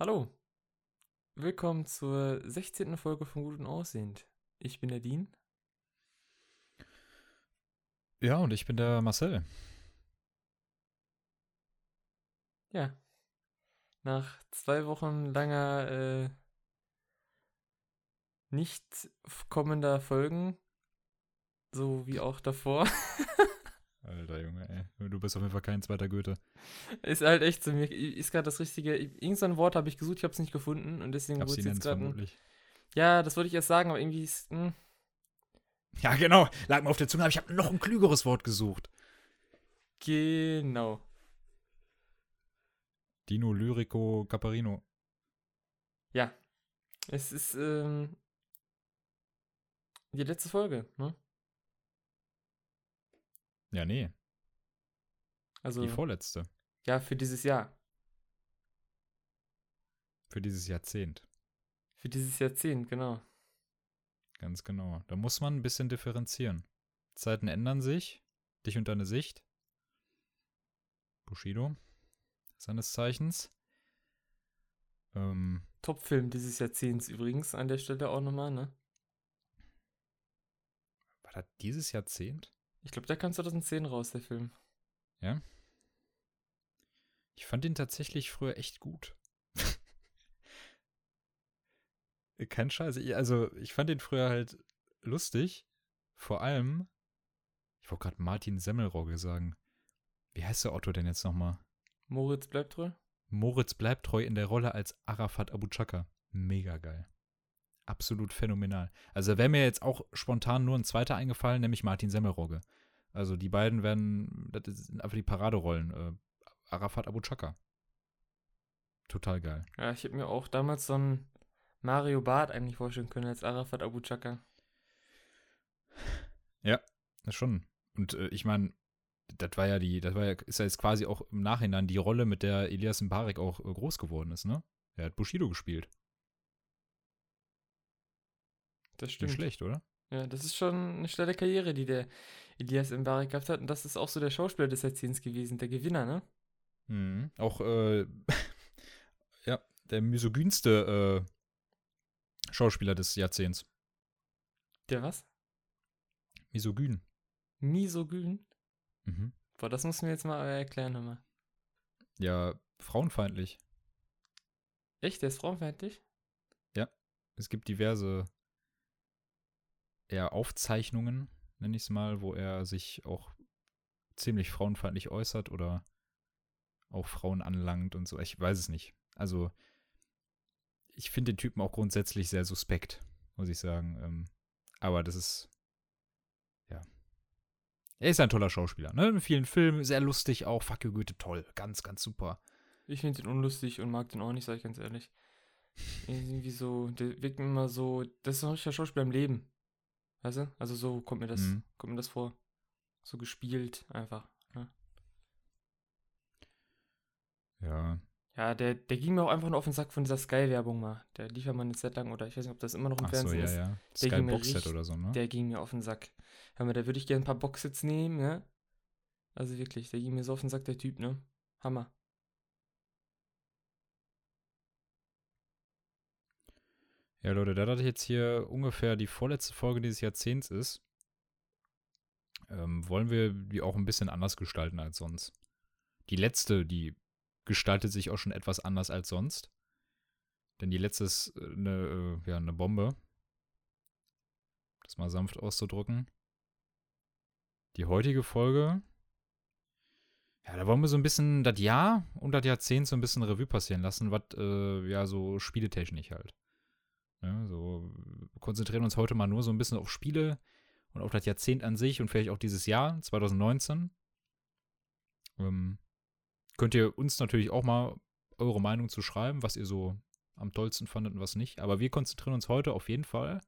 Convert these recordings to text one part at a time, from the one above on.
Hallo, willkommen zur 16. Folge von Gut und Aussehend. Ich bin der Dean. Ja, und ich bin der Marcel. Ja, nach zwei Wochen langer äh, nicht kommender Folgen, so wie auch davor. Alter Junge, ey. Du bist auf jeden Fall kein zweiter Goethe. Ist halt echt so. Mir ist gerade das richtige. Irgendein Wort habe ich gesucht, ich habe es nicht gefunden und deswegen wurde es jetzt gerade. Ja, das wollte ich erst sagen, aber irgendwie ist. Mh. Hm. Ja, genau. Lag mir auf der Zunge, aber ich habe noch ein klügeres Wort gesucht. Genau. Dino Lyrico Caparino. Ja. Es ist ähm, die letzte Folge, ne? Ja, nee. Also. Die vorletzte. Ja, für dieses Jahr. Für dieses Jahrzehnt. Für dieses Jahrzehnt, genau. Ganz genau. Da muss man ein bisschen differenzieren. Zeiten ändern sich. Dich und deine Sicht. Bushido. Seines Zeichens. Ähm, Top-Film dieses Jahrzehnts übrigens an der Stelle auch nochmal, ne? War das dieses Jahrzehnt? Ich glaube, der kam 2010 raus, der Film. Ja? Ich fand ihn tatsächlich früher echt gut. Kein Scheiß. Also, ich fand ihn früher halt lustig. Vor allem, ich wollte gerade Martin Semmelrogge sagen. Wie heißt der Otto denn jetzt nochmal? Moritz bleibt treu? Moritz bleibt treu in der Rolle als Arafat Abu Chaka. Mega geil. Absolut phänomenal. Also wäre mir jetzt auch spontan nur ein zweiter eingefallen, nämlich Martin Semmelrogge. Also die beiden werden, das sind einfach die Paraderollen. Äh, Arafat Abu Chaka. Total geil. Ja, ich hätte mir auch damals so einen Mario Barth eigentlich vorstellen können als Arafat Abu Chaka. Ja, das schon. Und äh, ich meine, das war ja die, das war ja, ist ja jetzt quasi auch im Nachhinein die Rolle, mit der Elias Mbarek auch äh, groß geworden ist, ne? Er hat Bushido gespielt. Das stimmt. Nicht schlecht, oder? Ja, das ist schon eine schnelle Karriere, die der Elias Mbarek gehabt hat. Und das ist auch so der Schauspieler des Jahrzehnts gewesen, der Gewinner, ne? Mhm. Auch, äh, ja, der misogynste äh, Schauspieler des Jahrzehnts. Der was? Misogyn. Misogyn? Mhm. Boah, das muss mir jetzt mal erklären, hör mal. Ja, frauenfeindlich. Echt? Der ist frauenfeindlich? Ja. Es gibt diverse ja, Aufzeichnungen, nenne ich es mal, wo er sich auch ziemlich frauenfeindlich äußert oder auch Frauen anlangt und so. Ich weiß es nicht. Also, ich finde den Typen auch grundsätzlich sehr suspekt, muss ich sagen. Ähm, aber das ist, ja. Er ist ein toller Schauspieler, ne? In vielen Filmen, sehr lustig auch. Fuck you Goethe, toll. Ganz, ganz super. Ich finde den unlustig und mag den auch nicht, sag ich ganz ehrlich. Irgendwie so, der wirkt immer so, das ist ein richtiger Schauspieler im Leben. Weißt du? Also so kommt mir das, mhm. kommt mir das vor. So gespielt einfach. Ne? Ja. Ja, der, der ging mir auch einfach nur auf den Sack von dieser Sky-Werbung mal. Der lief ja mal eine Zeit lang, oder ich weiß nicht, ob das immer noch im Ach Fernsehen so, ist. ja, ja. Der Sky Boxset oder so, ne? Der ging mir auf den Sack. Hör mal, da würde ich gerne ein paar Boxsets nehmen, ne? Also wirklich, der ging mir so auf den Sack, der Typ, ne? Hammer. Ja, Leute, da das jetzt hier ungefähr die vorletzte Folge dieses Jahrzehnts ist, ähm, wollen wir die auch ein bisschen anders gestalten als sonst. Die letzte, die gestaltet sich auch schon etwas anders als sonst. Denn die letzte ist eine, äh, ja, eine Bombe. Das mal sanft auszudrücken. Die heutige Folge, ja, da wollen wir so ein bisschen das Jahr und das Jahrzehnt so ein bisschen Revue passieren lassen, was äh, ja so spieletechnisch halt. Ja, so konzentrieren uns heute mal nur so ein bisschen auf Spiele und auf das Jahrzehnt an sich und vielleicht auch dieses Jahr, 2019. Ähm, könnt ihr uns natürlich auch mal eure Meinung zu schreiben, was ihr so am tollsten fandet und was nicht. Aber wir konzentrieren uns heute auf jeden Fall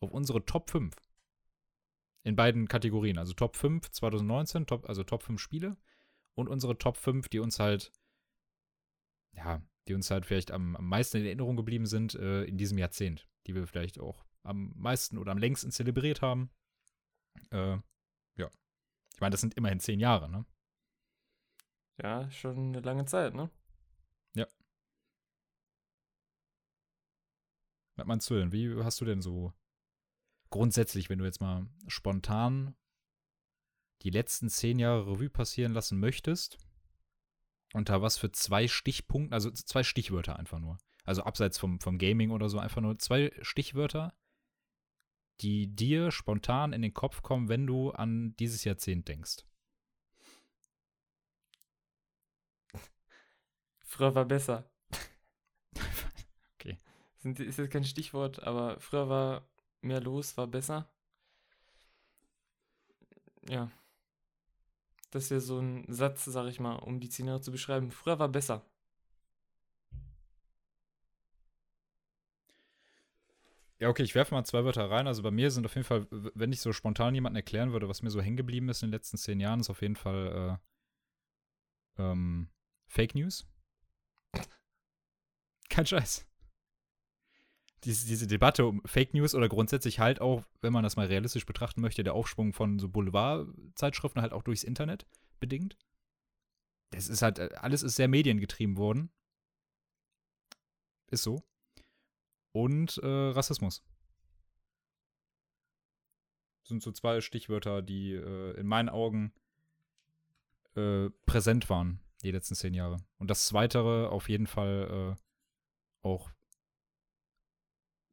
auf unsere Top 5. In beiden Kategorien. Also Top 5 2019, Top, also Top 5 Spiele und unsere Top 5, die uns halt, ja, die uns halt vielleicht am, am meisten in Erinnerung geblieben sind äh, in diesem Jahrzehnt, die wir vielleicht auch am meisten oder am längsten zelebriert haben. Äh, ja. Ich meine, das sind immerhin zehn Jahre, ne? Ja, schon eine lange Zeit, ne? Ja. Was meinst du denn? Wie hast du denn so grundsätzlich, wenn du jetzt mal spontan die letzten zehn Jahre Revue passieren lassen möchtest, unter was für zwei Stichpunkten, also zwei Stichwörter einfach nur. Also abseits vom, vom Gaming oder so, einfach nur zwei Stichwörter, die dir spontan in den Kopf kommen, wenn du an dieses Jahrzehnt denkst. Früher war besser. okay. Ist jetzt kein Stichwort, aber früher war mehr los, war besser. Ja. Das ist ja so ein Satz, sag ich mal, um die zehn Jahre zu beschreiben. Früher war besser. Ja, okay, ich werfe mal zwei Wörter rein. Also bei mir sind auf jeden Fall, wenn ich so spontan jemanden erklären würde, was mir so hängen geblieben ist in den letzten zehn Jahren, ist auf jeden Fall äh, ähm, Fake News. Kein Scheiß. Diese, diese Debatte um Fake News oder grundsätzlich halt auch, wenn man das mal realistisch betrachten möchte, der Aufschwung von so Boulevardzeitschriften halt auch durchs Internet bedingt. Das ist halt, alles ist sehr mediengetrieben worden. Ist so. Und äh, Rassismus. Sind so zwei Stichwörter, die äh, in meinen Augen äh, präsent waren die letzten zehn Jahre. Und das Zweitere auf jeden Fall äh, auch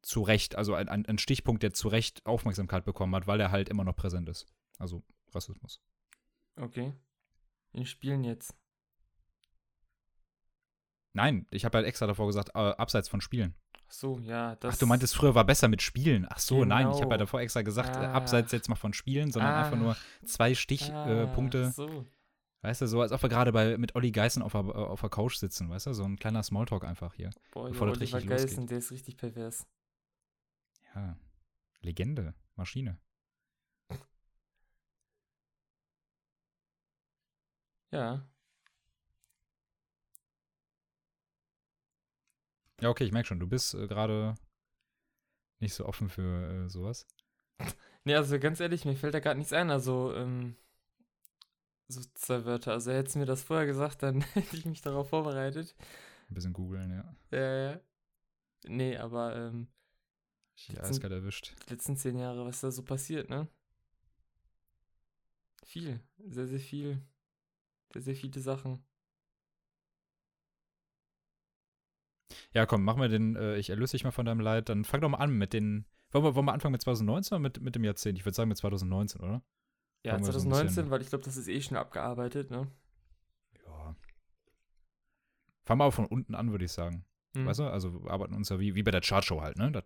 zu Recht, also ein, ein Stichpunkt, der zu Recht Aufmerksamkeit bekommen hat, weil er halt immer noch präsent ist. Also Rassismus. Okay. In Spielen jetzt. Nein, ich habe halt extra davor gesagt, äh, abseits von Spielen. Ach so, ja. Ach, du meintest, früher war besser mit Spielen. Ach so, genau. nein, ich habe ja davor extra gesagt, ah. abseits jetzt mal von Spielen, sondern ah. einfach nur zwei Stichpunkte. Äh, ah, so. Weißt du, so als ob wir gerade mit Olli Geißen auf der, auf der Couch sitzen, weißt du? So ein kleiner Smalltalk einfach hier. Boah, bevor das richtig Geißen, losgeht. der ist richtig pervers. Ja. Legende, Maschine. Ja. Ja, okay, ich merke schon, du bist äh, gerade nicht so offen für äh, sowas. Nee, also ganz ehrlich, mir fällt da gerade nichts ein. Also, ähm, so zwei Wörter. Also hättest du mir das vorher gesagt, dann hätte ich mich darauf vorbereitet. Ein bisschen googeln, ja. Ja, ja. Nee, aber ähm, ich eiskalt erwischt. Die letzten zehn Jahre, was da so passiert, ne? Viel. Sehr, sehr viel. Sehr, sehr viele Sachen. Ja, komm, mach mal den, äh, ich erlöse dich mal von deinem Leid. Dann fang doch mal an mit den. Wollen wir, wollen wir anfangen mit 2019 oder mit, mit dem Jahrzehnt? Ich würde sagen mit 2019, oder? Ja, 2019, so weil ich glaube, das ist eh schon abgearbeitet, ne? Ja. Fangen wir aber von unten an, würde ich sagen. Hm. Weißt du? Also wir arbeiten uns ja wie, wie bei der Chartshow halt, ne? Das,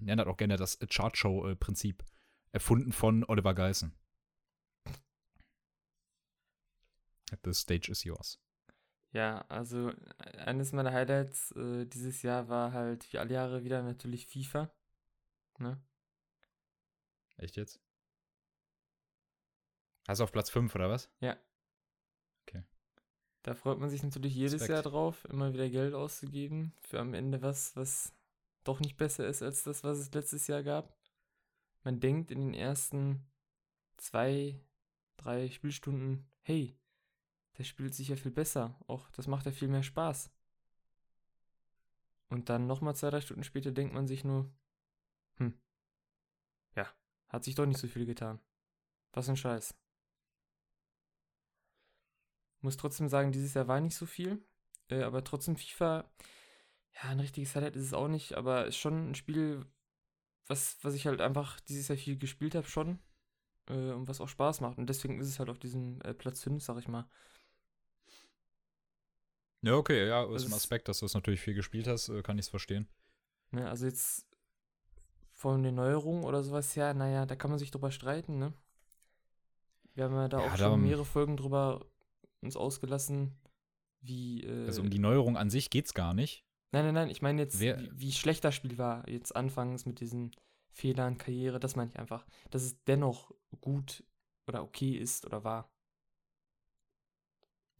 ich nenne das auch gerne das Chartshow-Prinzip. Erfunden von Oliver Geissen. The stage is yours. Ja, also eines meiner Highlights äh, dieses Jahr war halt wie alle Jahre wieder natürlich FIFA. Ne? Echt jetzt? Hast du auf Platz 5 oder was? Ja. Okay. Da freut man sich natürlich jedes Respekt. Jahr drauf, immer wieder Geld auszugeben für am Ende was, was doch nicht besser ist als das, was es letztes Jahr gab. Man denkt in den ersten zwei, drei Spielstunden, hey, der spielt sich ja viel besser. Auch das macht ja viel mehr Spaß. Und dann nochmal zwei, drei Stunden später denkt man sich nur, hm, ja, hat sich doch nicht so viel getan. Was ein Scheiß. Muss trotzdem sagen, dieses Jahr war nicht so viel. Äh, aber trotzdem FIFA, ja, ein richtiges Highlight ist es auch nicht, aber ist schon ein Spiel, was, was ich halt einfach dieses Jahr viel gespielt habe schon. Äh, und was auch Spaß macht. Und deswegen ist es halt auf diesem äh, Platz 5, sag ich mal. Ja, okay, ja, aus also dem Aspekt, dass du es natürlich viel gespielt hast, äh, kann ich es verstehen. Ne, also jetzt von den Neuerungen oder sowas ja, naja, da kann man sich drüber streiten, ne? Wir haben ja da ja, auch schon mehrere Folgen drüber uns ausgelassen, wie. Äh, also um die Neuerung an sich geht's gar nicht. Nein, nein, nein, ich meine jetzt, Wer, wie, wie, schlecht das Spiel war, jetzt anfangs mit diesen Fehlern, Karriere, das meine ich einfach. Dass es dennoch gut oder okay ist oder war.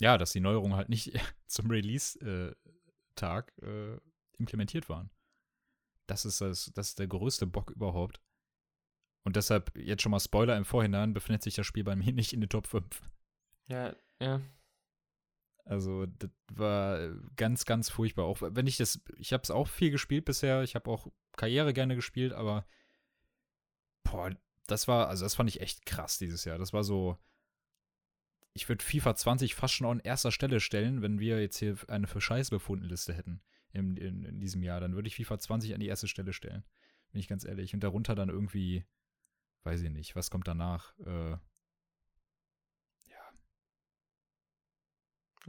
Ja, dass die Neuerungen halt nicht zum Release-Tag äh, äh, implementiert waren. Das ist, das, das ist der größte Bock überhaupt. Und deshalb, jetzt schon mal Spoiler im Vorhinein, befindet sich das Spiel bei mir nicht in den Top 5. Ja, ja. Also, das war ganz, ganz furchtbar. Auch wenn ich das, ich habe es auch viel gespielt bisher. Ich habe auch Karriere gerne gespielt, aber boah, das war, also das fand ich echt krass dieses Jahr. Das war so, ich würde FIFA 20 fast schon an erster Stelle stellen, wenn wir jetzt hier eine für Scheiß befunden Liste hätten in, in, in diesem Jahr. Dann würde ich FIFA 20 an die erste Stelle stellen. Bin ich ganz ehrlich. Und darunter dann irgendwie, weiß ich nicht, was kommt danach? Äh,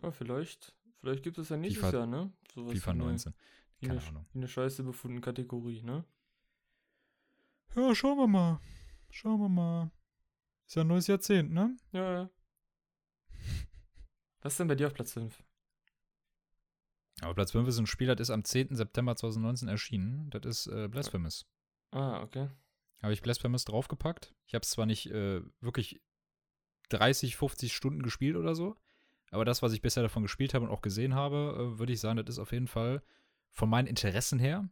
Ja, vielleicht, vielleicht gibt es ja nächstes FIFA, Jahr, ne? Sowas FIFA 19. Wie Keine eine, Ahnung. Eine Scheiße befunden Kategorie, ne? Ja, schauen wir mal. Schauen wir mal. Ist ja ein neues Jahrzehnt, ne? Ja, ja. Was ist denn bei dir auf Platz 5? Aber Platz 5 ist ein Spiel, das ist am 10. September 2019 erschienen. Das ist äh, Blasphemous. Ah, okay. Habe ich Blasphemous draufgepackt. Ich habe es zwar nicht äh, wirklich 30, 50 Stunden gespielt oder so, aber das, was ich bisher davon gespielt habe und auch gesehen habe, äh, würde ich sagen, das ist auf jeden Fall von meinen Interessen her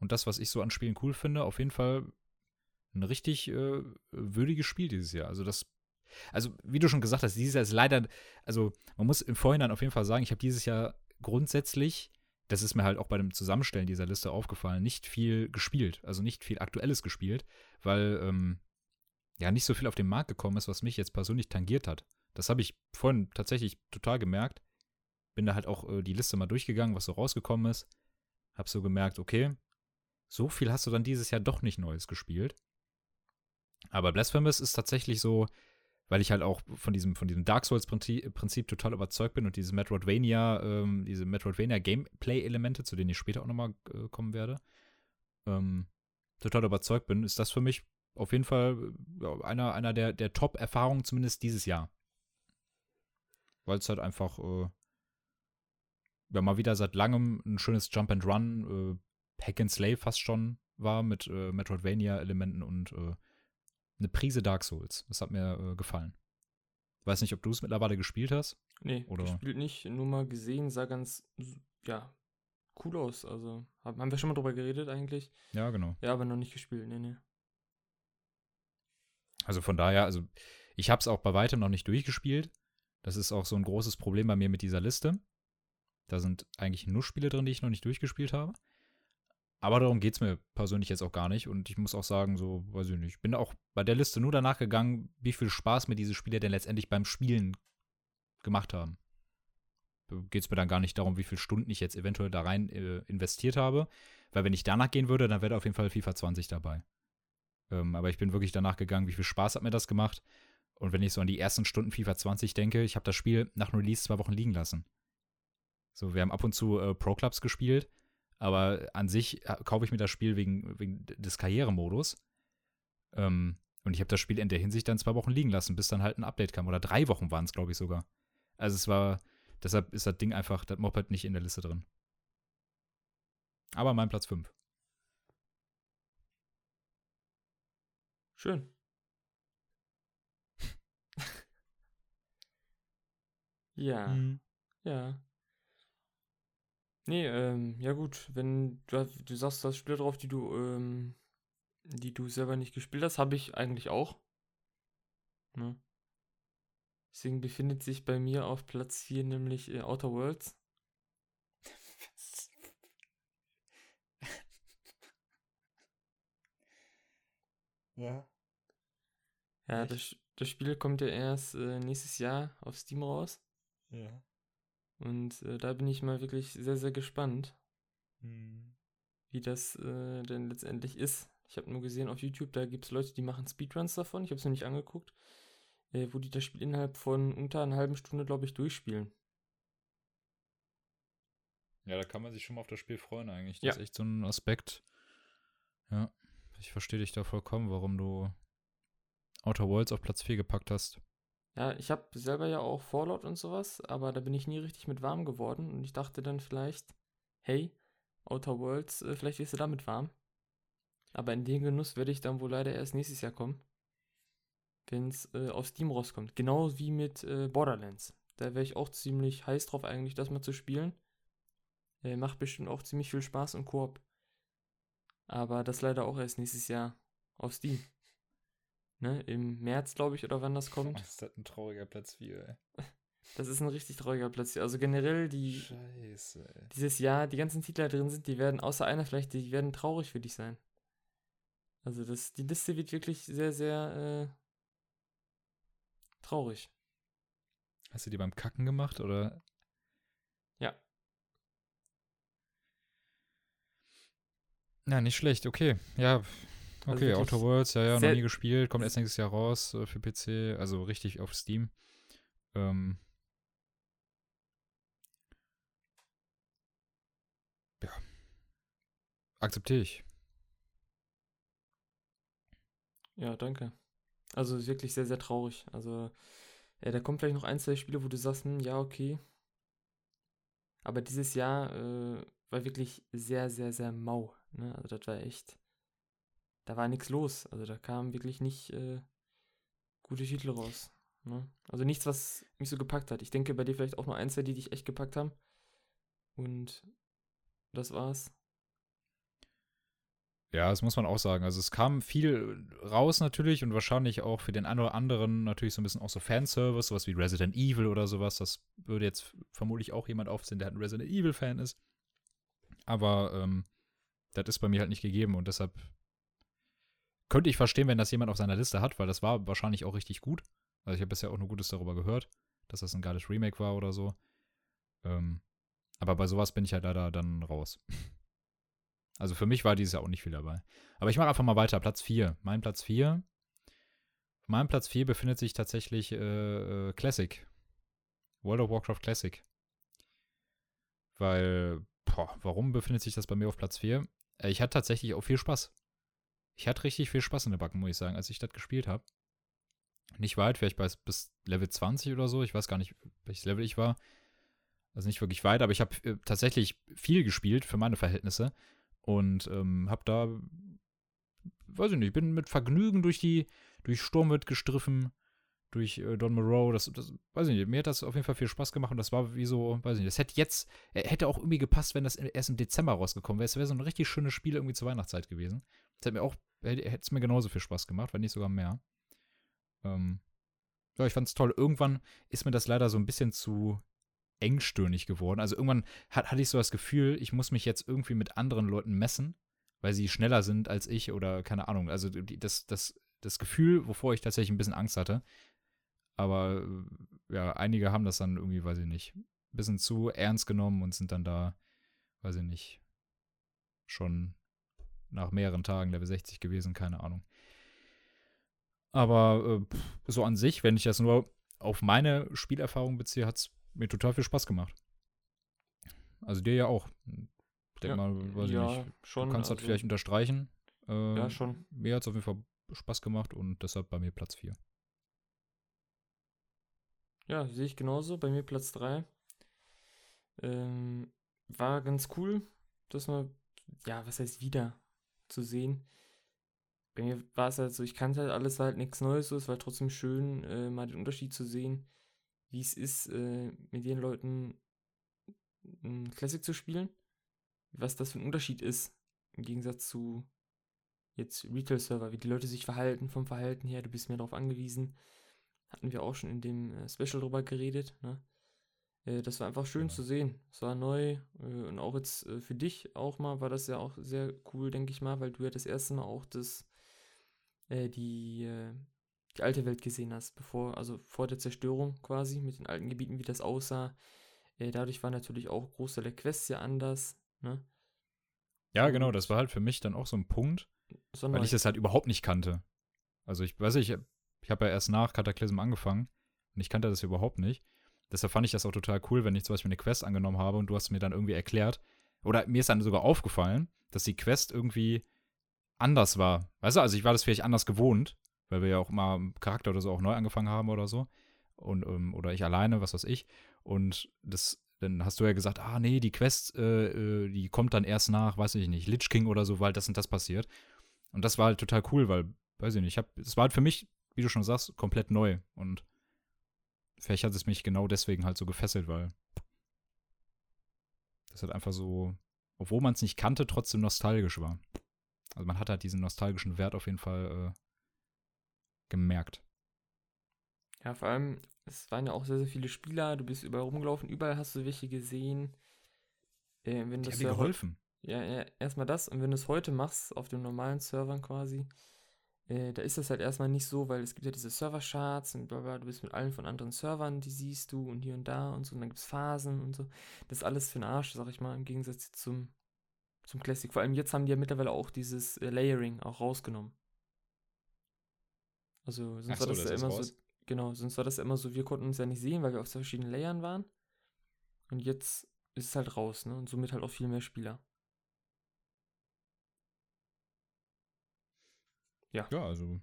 und das, was ich so an Spielen cool finde, auf jeden Fall ein richtig äh, würdiges Spiel dieses Jahr. Also das, also wie du schon gesagt hast, dieses Jahr ist leider, also man muss im Vorhinein auf jeden Fall sagen, ich habe dieses Jahr grundsätzlich, das ist mir halt auch bei dem Zusammenstellen dieser Liste aufgefallen, nicht viel gespielt, also nicht viel Aktuelles gespielt, weil ähm, ja nicht so viel auf den Markt gekommen ist, was mich jetzt persönlich tangiert hat. Das habe ich vorhin tatsächlich total gemerkt. Bin da halt auch äh, die Liste mal durchgegangen, was so rausgekommen ist. Hab so gemerkt, okay, so viel hast du dann dieses Jahr doch nicht Neues gespielt. Aber Blasphemous ist tatsächlich so, weil ich halt auch von diesem, von diesem Dark Souls-Prinzip Prinzip total überzeugt bin und diese Metroidvania, ähm, diese Metroidvania-Gameplay-Elemente, zu denen ich später auch nochmal äh, kommen werde, ähm, total überzeugt bin, ist das für mich auf jeden Fall ja, einer, einer der, der Top-Erfahrungen, zumindest dieses Jahr. Weil es halt einfach, äh, ja, mal wieder seit langem ein schönes Jump and Run, äh, Hack and Slay fast schon war mit äh, Metroidvania-Elementen und äh, eine Prise Dark Souls. Das hat mir äh, gefallen. Weiß nicht, ob du es mittlerweile gespielt hast. Nee, oder? gespielt nicht, nur mal gesehen, sah ganz, ja, cool aus. Also, haben wir schon mal drüber geredet eigentlich? Ja, genau. Ja, aber noch nicht gespielt, nee, nee. Also von daher, also ich habe es auch bei weitem noch nicht durchgespielt. Das ist auch so ein großes Problem bei mir mit dieser Liste. Da sind eigentlich nur Spiele drin, die ich noch nicht durchgespielt habe. Aber darum geht es mir persönlich jetzt auch gar nicht. Und ich muss auch sagen, so, weiß ich nicht, ich bin auch bei der Liste nur danach gegangen, wie viel Spaß mir diese Spiele denn letztendlich beim Spielen gemacht haben. Geht es mir dann gar nicht darum, wie viele Stunden ich jetzt eventuell da rein äh, investiert habe. Weil wenn ich danach gehen würde, dann wäre auf jeden Fall FIFA 20 dabei. Ähm, aber ich bin wirklich danach gegangen, wie viel Spaß hat mir das gemacht. Und wenn ich so an die ersten Stunden FIFA 20 denke, ich habe das Spiel nach Release zwei Wochen liegen lassen. So, wir haben ab und zu äh, Pro Clubs gespielt aber an sich äh, kaufe ich mir das Spiel wegen, wegen des Karrieremodus. Ähm, und ich habe das Spiel in der Hinsicht dann zwei Wochen liegen lassen, bis dann halt ein Update kam. Oder drei Wochen waren es, glaube ich, sogar. Also es war, deshalb ist das Ding einfach, das Moped nicht in der Liste drin. Aber mein Platz 5. Schön. Ja. Mhm. Ja. Nee, ähm, ja gut, wenn du, du sagst, du hast Spiele drauf, die du, ähm, die du selber nicht gespielt hast, habe ich eigentlich auch. Ne? Deswegen befindet sich bei mir auf Platz 4 nämlich äh, Outer Worlds. ja. Ja, das, das Spiel kommt ja erst äh, nächstes Jahr auf Steam raus. Ja. Und äh, da bin ich mal wirklich sehr, sehr gespannt, hm. wie das äh, denn letztendlich ist. Ich habe nur gesehen auf YouTube, da gibt es Leute, die machen Speedruns davon. Ich habe es mir nicht angeguckt, äh, wo die das Spiel innerhalb von unter einer halben Stunde, glaube ich, durchspielen. Ja, da kann man sich schon mal auf das Spiel freuen eigentlich. Das ja. ist echt so ein Aspekt. Ja, ich verstehe dich da vollkommen, warum du Outer Worlds auf Platz 4 gepackt hast. Ja, ich habe selber ja auch Fallout und sowas, aber da bin ich nie richtig mit warm geworden und ich dachte dann vielleicht, hey, Outer Worlds, äh, vielleicht wirst du damit warm. Aber in den Genuss werde ich dann wohl leider erst nächstes Jahr kommen, wenn es äh, auf Steam rauskommt. Genau wie mit äh, Borderlands. Da wäre ich auch ziemlich heiß drauf eigentlich, das mal zu spielen. Äh, macht bestimmt auch ziemlich viel Spaß und Koop. Aber das leider auch erst nächstes Jahr auf Steam. Ne, Im März, glaube ich, oder wann das kommt. Das ist halt ein trauriger Platz 4, ey. Das ist ein richtig trauriger Platz. Also generell die Scheiße, ey. dieses Jahr, die ganzen Titel, die drin sind, die werden, außer einer vielleicht, die werden traurig für dich sein. Also das, die Liste wird wirklich sehr, sehr äh, traurig. Hast du die beim Kacken gemacht oder? Ja. Ja, nicht schlecht, okay. Ja, okay, wirklich Outer Worlds, ja, ja, noch nie gespielt, kommt erst nächstes Jahr raus äh, für PC, also richtig auf Steam. Ähm. Ja. Akzeptiere ich. Ja, danke. Also ist wirklich sehr, sehr traurig. Also, ja, da kommt vielleicht noch ein, zwei Spiele, wo du sagst, hm, ja, okay. Aber dieses Jahr äh, war wirklich sehr, sehr, sehr mau. Ne? Also das war echt. Da war nichts los. Also da kamen wirklich nicht äh, gute Titel raus. Ne? Also nichts, was mich so gepackt hat. Ich denke bei dir vielleicht auch nur ein, zwei, die dich echt gepackt haben. Und das war's. Ja, das muss man auch sagen. Also es kam viel raus natürlich und wahrscheinlich auch für den einen oder anderen natürlich so ein bisschen auch so Fanservice, sowas wie Resident Evil oder sowas. Das würde jetzt vermutlich auch jemand aufsehen, der halt ein Resident Evil-Fan ist. Aber ähm, das ist bei mir halt nicht gegeben und deshalb könnte ich verstehen, wenn das jemand auf seiner Liste hat, weil das war wahrscheinlich auch richtig gut. Also ich habe bisher auch nur Gutes darüber gehört, dass das ein geiles Remake war oder so. Ähm, aber bei sowas bin ich halt leider dann raus. Also für mich war dieses Jahr auch nicht viel dabei. Aber ich mache einfach mal weiter. Platz 4. Mein Platz 4. Auf Platz 4 befindet sich tatsächlich äh, äh, Classic. World of Warcraft Classic. Weil, boah, warum befindet sich das bei mir auf Platz 4? Äh, ich hatte tatsächlich auch viel Spaß. Ich hatte richtig viel Spaß in der Backen, muss ich sagen, als ich das gespielt habe. Nicht weit, vielleicht bis, bis Level 20 oder so. Ich weiß gar nicht, welches Level ich war. Also nicht wirklich weit, aber ich habe äh, tatsächlich viel gespielt für meine Verhältnisse. Und ähm, habe da, weiß ich nicht, bin mit Vergnügen durch die, durch Sturmwind gestriffen, durch äh, Don Moreau. Das, das, weiß ich nicht, mir hat das auf jeden Fall viel Spaß gemacht und das war wie so, weiß ich nicht, das hätte jetzt, äh, hätte auch irgendwie gepasst, wenn das erst im Dezember rausgekommen wäre. Es wäre so ein richtig schönes Spiel irgendwie zur Weihnachtszeit gewesen. Das hätte mir auch, hätte es mir genauso viel Spaß gemacht, wenn nicht sogar mehr. Ähm, ja, ich fand es toll. Irgendwann ist mir das leider so ein bisschen zu engstirnig geworden. Also irgendwann hat, hatte ich so das Gefühl, ich muss mich jetzt irgendwie mit anderen Leuten messen, weil sie schneller sind als ich oder keine Ahnung. Also das, das, das Gefühl, wovor ich tatsächlich ein bisschen Angst hatte. Aber äh, ja, einige haben das dann irgendwie, weiß ich nicht, ein bisschen zu ernst genommen und sind dann da, weiß ich nicht, schon nach mehreren Tagen Level 60 gewesen, keine Ahnung. Aber äh, so an sich, wenn ich das nur auf meine Spielerfahrung beziehe, hat es mir total viel Spaß gemacht. Also dir ja auch. Ich denke Ja. mal, weiß ja, ich nicht. schon. Du kannst das also, vielleicht unterstreichen. Äh, Ja, schon. Mir hat es auf jeden Fall Spaß gemacht und deshalb bei mir Platz 4. Ja, sehe ich genauso. Bei mir Platz 3. Ähm, war ganz cool, das mal, ja, was heißt wieder zu sehen. Bei mir war es halt so, ich kannte halt alles, war halt nichts Neues, so, es war trotzdem schön, äh, mal den Unterschied zu sehen, wie es ist, äh, mit den Leuten ein Classic zu spielen. Was das für ein Unterschied ist, im Gegensatz zu jetzt Retail-Server, wie die Leute sich verhalten, vom Verhalten her, du bist mehr darauf angewiesen. Hatten wir auch schon in dem äh, Special drüber geredet, ne? Äh, das war einfach schön Genau. zu sehen. Es war neu äh, und auch jetzt für dich auch mal war das ja auch sehr cool, denke ich mal, weil du ja das erste Mal auch das, äh, die, äh, die alte Welt gesehen hast, bevor, also vor der Zerstörung quasi, mit den alten Gebieten, wie das aussah. Dadurch war natürlich auch Großteil der Quests ja anders, ne? Ja, genau, das war halt für mich dann auch so ein Punkt, Sondern weil ich das halt überhaupt nicht kannte. Also ich weiß nicht, ich, habe ja erst nach Cataclysm angefangen und ich kannte das überhaupt nicht. Deshalb fand ich das auch total cool, wenn ich zum Beispiel eine Quest angenommen habe und du hast mir dann irgendwie erklärt, oder mir ist dann sogar aufgefallen, dass die Quest irgendwie anders war. Weißt du, also ich war das vielleicht anders gewohnt, weil wir ja auch mal Charakter oder so auch neu angefangen haben oder so. Und, ähm, oder ich alleine, was weiß ich. Und das, dann hast du ja gesagt, ah nee, die Quest, äh, äh, die kommt dann erst nach, weiß ich nicht, Lich King oder so, weil das und das passiert. Und das war halt total cool, weil, weiß ich nicht, ich hab, es war halt für mich, wie du schon sagst, komplett neu. Und vielleicht hat es mich genau deswegen halt so gefesselt, weil das halt einfach so, obwohl man es nicht kannte, trotzdem nostalgisch war. Also man hat halt diesen nostalgischen Wert auf jeden Fall äh, gemerkt. Ja, vor allem, es waren ja auch sehr, sehr viele Spieler, du bist überall rumgelaufen, überall hast du welche gesehen. Äh, wenn Die das haben dir geholfen. Ja, ja, erstmal das. Und wenn du es heute machst, auf den normalen Servern quasi, äh, da ist das halt erstmal nicht so, weil es gibt ja diese Server-Charts und bla bla, du bist mit allen von anderen Servern, die siehst du und hier und da und so, und dann gibt es Phasen und so. Das ist alles für den Arsch, sag ich mal, im Gegensatz zum, zum Classic. Vor allem jetzt haben die ja mittlerweile auch dieses äh, Layering auch rausgenommen. Also sonst Ach war so, das das ja immer so, raus? genau, sonst war das ja immer so, wir konnten uns ja nicht sehen, weil wir auf verschiedenen Layern waren. Und jetzt ist es halt raus, ne? Und somit halt auch viel mehr Spieler. Ja, also.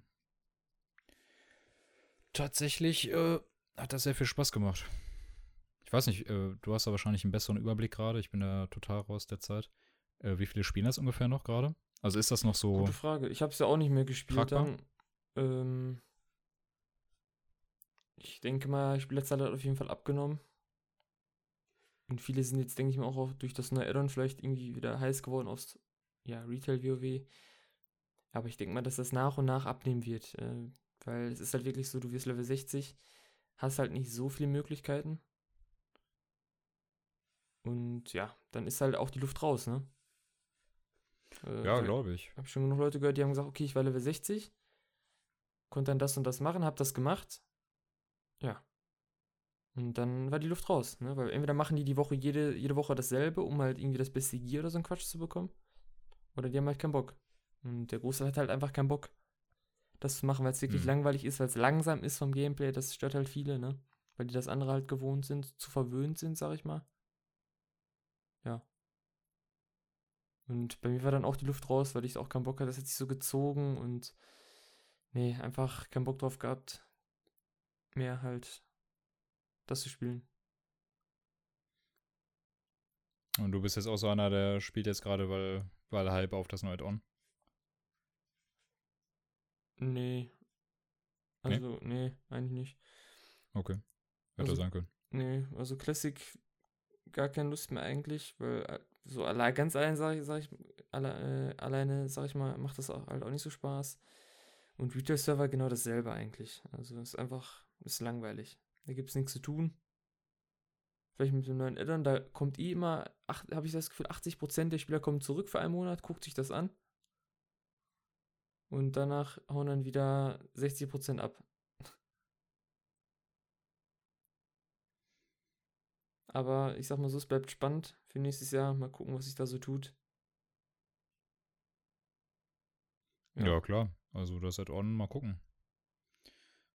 Tatsächlich äh, hat das sehr viel Spaß gemacht. Ich weiß nicht, äh, du hast da wahrscheinlich einen besseren Überblick gerade. Ich bin da total raus der Zeit. Äh, wie viele spielen das ungefähr noch gerade? Also ist das noch so. Gute Frage. Ich habe es ja auch nicht mehr gespielt Tragbar? dann. Ähm, ich denke mal, Spielerzeit hat auf jeden Fall abgenommen. Und viele sind jetzt, denke ich mal, auch auf- durch das neue Addon vielleicht irgendwie wieder heiß geworden aufs ja, Retail-WoW. Aber ich denke mal, dass das nach und nach abnehmen wird. Äh, weil es ist halt wirklich so, du wirst Level 60, hast halt nicht so viele Möglichkeiten. Und ja, dann ist halt auch die Luft raus, ne? Äh, ja, glaube ich. habe schon genug Leute gehört, die haben gesagt, okay, ich war Level 60, konnte dann das und das machen, habe das gemacht. Ja. Und dann war die Luft raus, ne? Weil entweder machen die die Woche jede, jede Woche dasselbe, um halt irgendwie das beste Gear oder so ein Quatsch zu bekommen. Oder die haben halt keinen Bock. Und der Großteil hat halt einfach keinen Bock, das zu machen, weil es wirklich Hm. langweilig ist, weil es langsam ist vom Gameplay. Das stört halt viele, ne? Weil die das andere halt gewohnt sind, zu verwöhnt sind, sag ich mal. Ja. Und bei mir war dann auch die Luft raus, weil ich auch keinen Bock hatte. Das hat sich so gezogen und nee, einfach keinen Bock drauf gehabt, mehr halt das zu spielen. Und du bist jetzt auch so einer, der spielt jetzt gerade, weil, weil Hype auf das neue On. Nee. Nee? Also, nee, eigentlich nicht. Okay. Hätte Also- sein können. Nee, also Classic gar keine Lust mehr eigentlich, weil äh, so allein, ganz allein sag ich, sag ich alle, äh, alleine, sag ich mal, macht das auch halt auch nicht so Spaß. Und Retail-Server genau dasselbe eigentlich. Also ist einfach, ist langweilig. Da gibt's nichts zu tun. Vielleicht mit dem neuen Addon, da kommt eh immer, habe ich das Gefühl, 80% der Spieler kommen zurück für einen Monat, guckt sich das an. Und danach hauen dann wieder 60% ab. Aber ich sag mal so, es bleibt spannend für nächstes Jahr. Mal gucken, was sich da so tut. Ja. Ja. klar. Also das Add-on, mal gucken.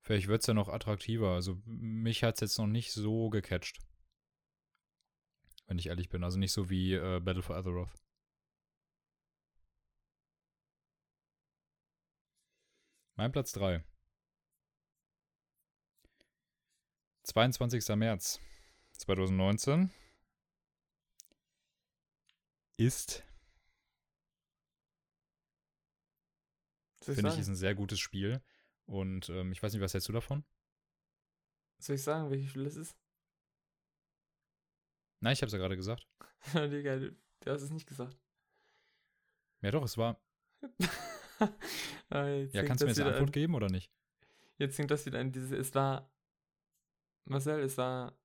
Vielleicht wird es ja noch attraktiver. Also mich hat es jetzt noch nicht so gecatcht. Wenn ich ehrlich bin. Also nicht so wie äh, Battle for Azeroth. Mein Platz 3. 22. März 2019 ist, finde ich, ist ein sehr gutes Spiel. Und ähm, ich weiß nicht, was hältst du davon? Soll ich sagen, welches Spiel das ist? Nein, ich habe es ja gerade gesagt. Digga, du hast es nicht gesagt. Ja, doch, es war. Ah, Ja, kannst du mir jetzt eine Antwort an. geben oder nicht? Jetzt fängt das wieder an. Diese, es war. Marcel, es war.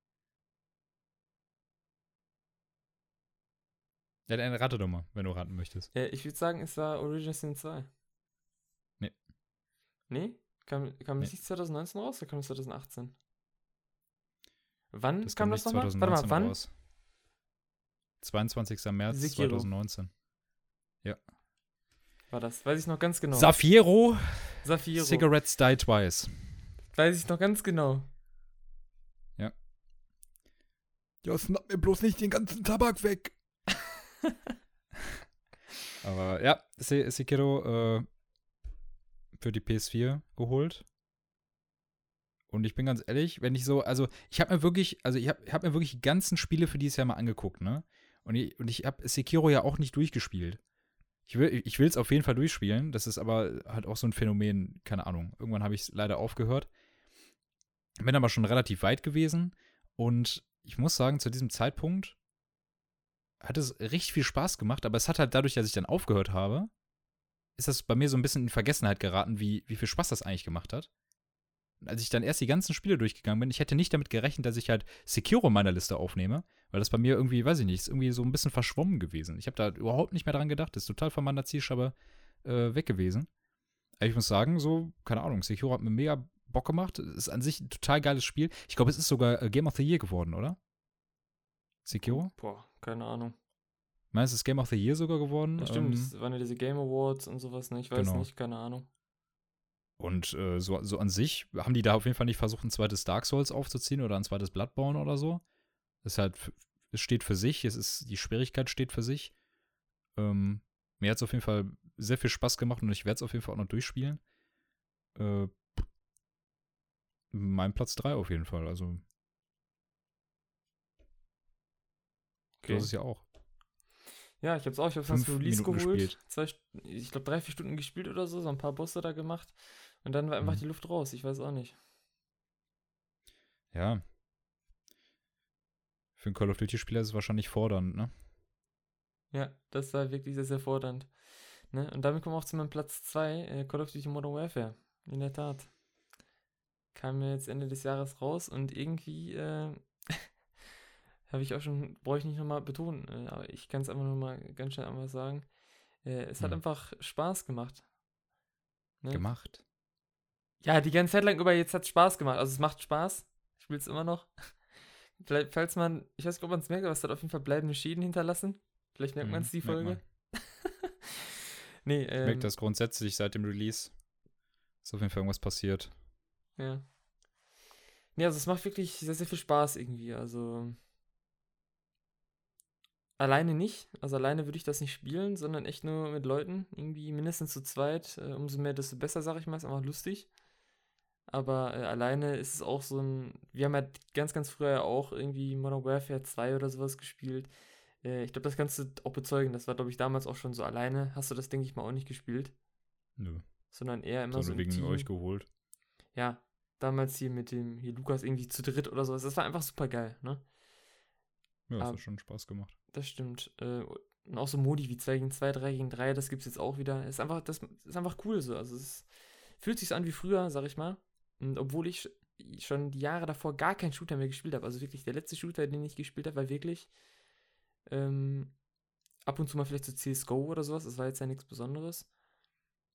Ja, dann rate doch mal, wenn du raten möchtest. Ja, ich würde sagen, es war Origin Sin 2. Nee. Nee? Kam, kam das Nee. nicht 2019 raus oder kam das 2018? Wann Das kam kam das nochmal? Warte 2019 mal, wann? raus. 22. März Sekiro. 2019. War das? Weiß ich noch ganz genau. Safiro, Safiro. Cigarettes Die Twice. Weiß ich noch ganz genau. Ja, schnapp mir bloß nicht den ganzen Tabak weg. Aber ja, Se- Sekiro äh, für die PS4 geholt. Und ich bin ganz ehrlich, wenn ich so, also ich habe mir wirklich, also ich habe hab mir wirklich die ganzen Spiele für dieses Jahr mal angeguckt, ne? Und ich, und ich habe Sekiro ja auch nicht durchgespielt. Ich will ich es auf jeden Fall durchspielen. Das ist aber halt auch so ein Phänomen, keine Ahnung. Irgendwann habe ich es leider aufgehört. Bin aber schon relativ weit gewesen. Und ich muss sagen, zu diesem Zeitpunkt hat es richtig viel Spaß gemacht, aber es hat halt dadurch, dass ich dann aufgehört habe, ist das bei mir so ein bisschen in Vergessenheit geraten, wie, wie viel Spaß das eigentlich gemacht hat. Als ich dann erst die ganzen Spiele durchgegangen bin, ich hätte nicht damit gerechnet, dass ich halt Sekiro in meiner Liste aufnehme, weil das bei mir irgendwie, weiß ich nicht, ist irgendwie so ein bisschen verschwommen gewesen. Ich habe da überhaupt nicht mehr dran gedacht, ist total von meiner Zielscheibe äh, weg gewesen. Aber ich muss sagen, so, keine Ahnung, Sekiro hat mir mega Bock gemacht. Ist an sich ein total geiles Spiel. Ich glaube, es ist sogar äh, Game of the Year geworden, oder? Sekiro? Boah, keine Ahnung. Meinst du, es ist Game of the Year sogar geworden? Ja, stimmt, ähm, das waren ja diese Game Awards und sowas, ne? Ich weiß genau. nicht, keine Ahnung. Und äh, so, so an sich haben die da auf jeden Fall nicht versucht, ein zweites Dark Souls aufzuziehen oder ein zweites Bloodborne oder so. Es halt, es steht für sich, es ist, die Schwierigkeit steht für sich. Ähm, mir hat es auf jeden Fall sehr viel Spaß gemacht und ich werde es auf jeden Fall auch noch durchspielen. Äh, mein Platz 3 auf jeden Fall, also. Okay. Das ist ja auch. Ja, ich hab's auch. Ich hab's das Release Minuten geholt. Zwei, ich glaube, drei, vier Stunden gespielt oder so, so ein paar Bosse da gemacht. Und dann war einfach mhm. die Luft raus. Ich weiß auch nicht. Ja. Für einen Call of Duty-Spieler ist es wahrscheinlich fordernd, ne? Ja, das war wirklich sehr, sehr fordernd. Ne? Und damit kommen wir auch zu meinem Platz 2, äh, Call of Duty Modern Warfare. In der Tat. Kam mir jetzt Ende des Jahres raus und irgendwie äh, habe ich auch schon, brauche ich nicht nochmal betonen, äh, aber ich kann es einfach nochmal ganz schnell einmal sagen. Äh, es hm. hat einfach Spaß gemacht. Ne? Gemacht? Ja, die ganze Zeit lang über jetzt hat es Spaß gemacht. Also es macht Spaß. Ich will es immer noch. Vielleicht, falls man, ich weiß nicht, ob man es merkt, aber es hat auf jeden Fall bleibende Schäden hinterlassen. Vielleicht merkt mhm, man es die Folge. nee, ähm, ich merke das grundsätzlich seit dem Release. Ist auf jeden Fall irgendwas passiert. Ja. Nee, also es macht wirklich sehr, sehr viel Spaß irgendwie. Also Alleine nicht. Also alleine würde ich das nicht spielen, sondern echt nur mit Leuten. Irgendwie mindestens zu zweit. Äh, umso mehr, desto besser, sag ich mal. Ist einfach lustig. Aber äh, alleine ist es auch so ein. Wir haben ja ganz, ganz früher auch irgendwie Modern Warfare 2 oder sowas gespielt. Äh, ich glaube, das kannst du auch bezeugen. Das war, glaube ich, damals auch schon so alleine. Hast du das, denke ich mal, auch nicht gespielt? Nö. Sondern eher immer so. wegen Team. euch geholt. Ja, damals hier mit dem hier Lukas irgendwie zu dritt oder sowas. Das war einfach super geil, ne? Ja, das hat schon Spaß gemacht. Das stimmt. Äh, und auch so Modi wie 2 gegen 2, 3 gegen 3, das gibt es jetzt auch wieder. Ist einfach, das ist einfach cool so. Also es fühlt sich an wie früher, sag ich mal. Und obwohl ich schon die Jahre davor gar keinen Shooter mehr gespielt habe. Also wirklich der letzte Shooter, den ich gespielt habe, war wirklich ähm, ab und zu mal vielleicht so CSGO oder sowas. Das war jetzt ja nichts Besonderes.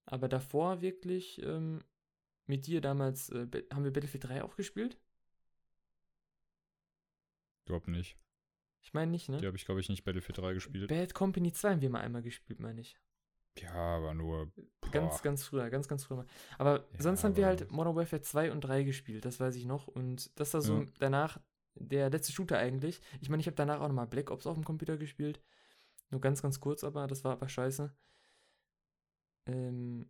Aber davor wirklich ähm, mit dir damals, äh, haben wir Battlefield 3 auch gespielt? Glaub nicht. Ich meine nicht, ne? Die habe ich, glaube ich, nicht Battlefield 3 gespielt. Bad Company 2 haben wir mal einmal gespielt, meine ich. Ja, aber nur. Boah. Ganz, ganz früher, ganz, ganz früher mal. Aber ja, sonst haben wir halt Modern Warfare 2 und 3 gespielt, das weiß ich noch. Und das war so ja. danach der letzte Shooter eigentlich. Ich meine, ich habe danach auch nochmal Black Ops auf dem Computer gespielt. Nur ganz, ganz kurz, aber das war aber scheiße. Ähm,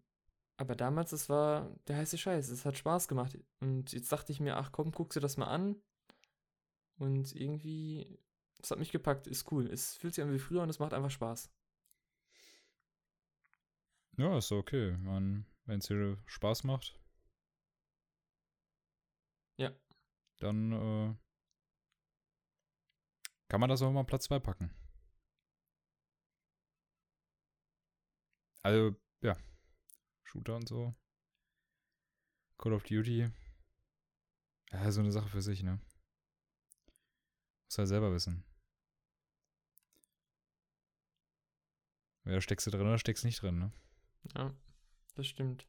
aber damals, das war der heiße Scheiß. Es hat Spaß gemacht. Und jetzt dachte ich mir, ach komm, guck dir das mal an. Und irgendwie das hat mich gepackt, ist cool. Es fühlt sich an wie früher und es macht einfach Spaß. Ja, ist okay. Wenn es dir Spaß macht. Ja. Dann äh, kann man das auch mal Platz 2 packen. Also, ja. Shooter und so. Call of Duty. Ja, so eine Sache für sich, ne? Muss halt selber wissen. Ja, steckst du drin oder steckst nicht drin, ne? Ja, das stimmt.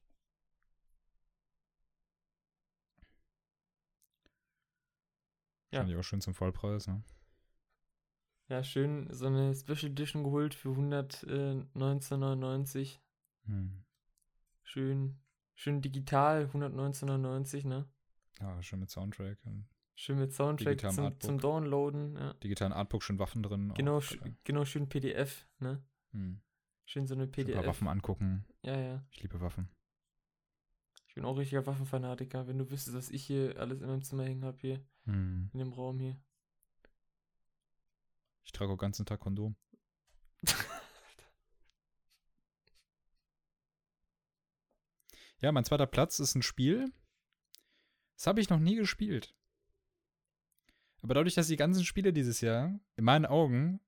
Ja. Fand ich auch schön zum Vollpreis, ne? Ja, schön so eine Special Edition geholt für 119,99. Äh, hm. Schön, schön digital, 119,99, ne? Ja, schön mit Soundtrack. Und Schön mit Soundtrack zum, zum, Downloaden. Ja. Digitalen Artbook, schön Waffen drin. Genau, sch genau schön PDF, ne? Hm. Schön so eine PDF. Paar Waffen angucken. Ja, ja. Ich liebe Waffen. Ich bin auch richtiger Waffenfanatiker. Wenn du wüsstest, was ich hier alles in meinem Zimmer hängen habe, hier. Hm. In dem Raum hier. Ich trage auch den ganzen Tag Kondom. ja, mein zweiter Platz ist ein Spiel. Das habe ich noch nie gespielt. Aber dadurch, dass die ganzen Spiele dieses Jahr in meinen Augen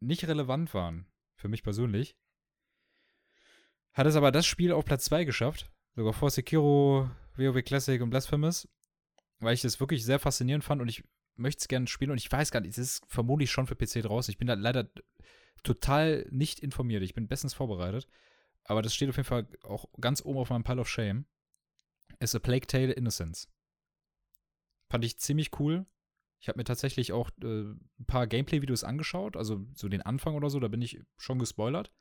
nicht relevant waren, für mich persönlich, hat es aber das Spiel auf Platz 2 geschafft, Sogar vor Sekiro, WoW Classic und Blasphemous. Weil ich das wirklich sehr faszinierend fand und ich möchte es gerne spielen und ich weiß gar nicht, es ist vermutlich schon für PC draußen. Ich bin da leider total nicht informiert. Ich bin bestens vorbereitet. Aber das steht auf jeden Fall auch ganz oben auf meinem Pile of Shame. Ist A Plague Tale Innocence. Fand ich ziemlich cool. Ich habe mir tatsächlich auch äh, ein paar Gameplay-Videos angeschaut, also so den Anfang oder so, da bin ich schon gespoilert.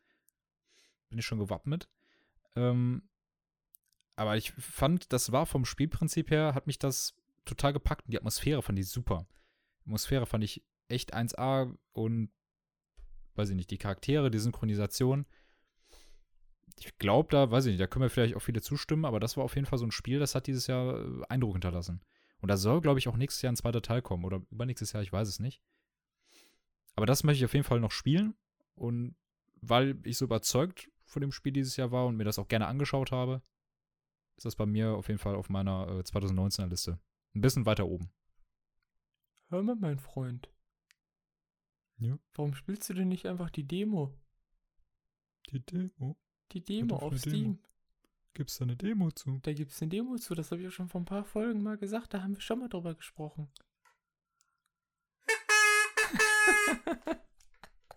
Bin ich schon gewappnet. Ähm, aber ich fand, das war vom Spielprinzip her, hat mich das total gepackt und die Atmosphäre fand ich super. Die Atmosphäre fand ich echt 1A und weiß ich nicht, die Charaktere, die Synchronisation. Ich glaube, da, weiß ich nicht, da können wir vielleicht auch viele zustimmen, aber das war auf jeden Fall so ein Spiel, das hat dieses Jahr äh, Eindruck hinterlassen. Und da soll, glaube ich, auch nächstes Jahr ein zweiter Teil kommen oder übernächstes Jahr, ich weiß es nicht. Aber das möchte ich auf jeden Fall noch spielen. Und weil ich so überzeugt von dem Spiel dieses Jahr war und mir das auch gerne angeschaut habe, ist das bei mir auf jeden Fall auf meiner äh, 2019er Liste. Ein bisschen weiter oben. Hör mal, mein Freund. Ja. Warum spielst du denn nicht einfach die Demo? Die Demo? Die Demo auf Steam. Gibt es da eine Demo zu? Da gibt es eine Demo zu, das habe ich ja schon vor ein paar Folgen mal gesagt, da haben wir schon mal drüber gesprochen.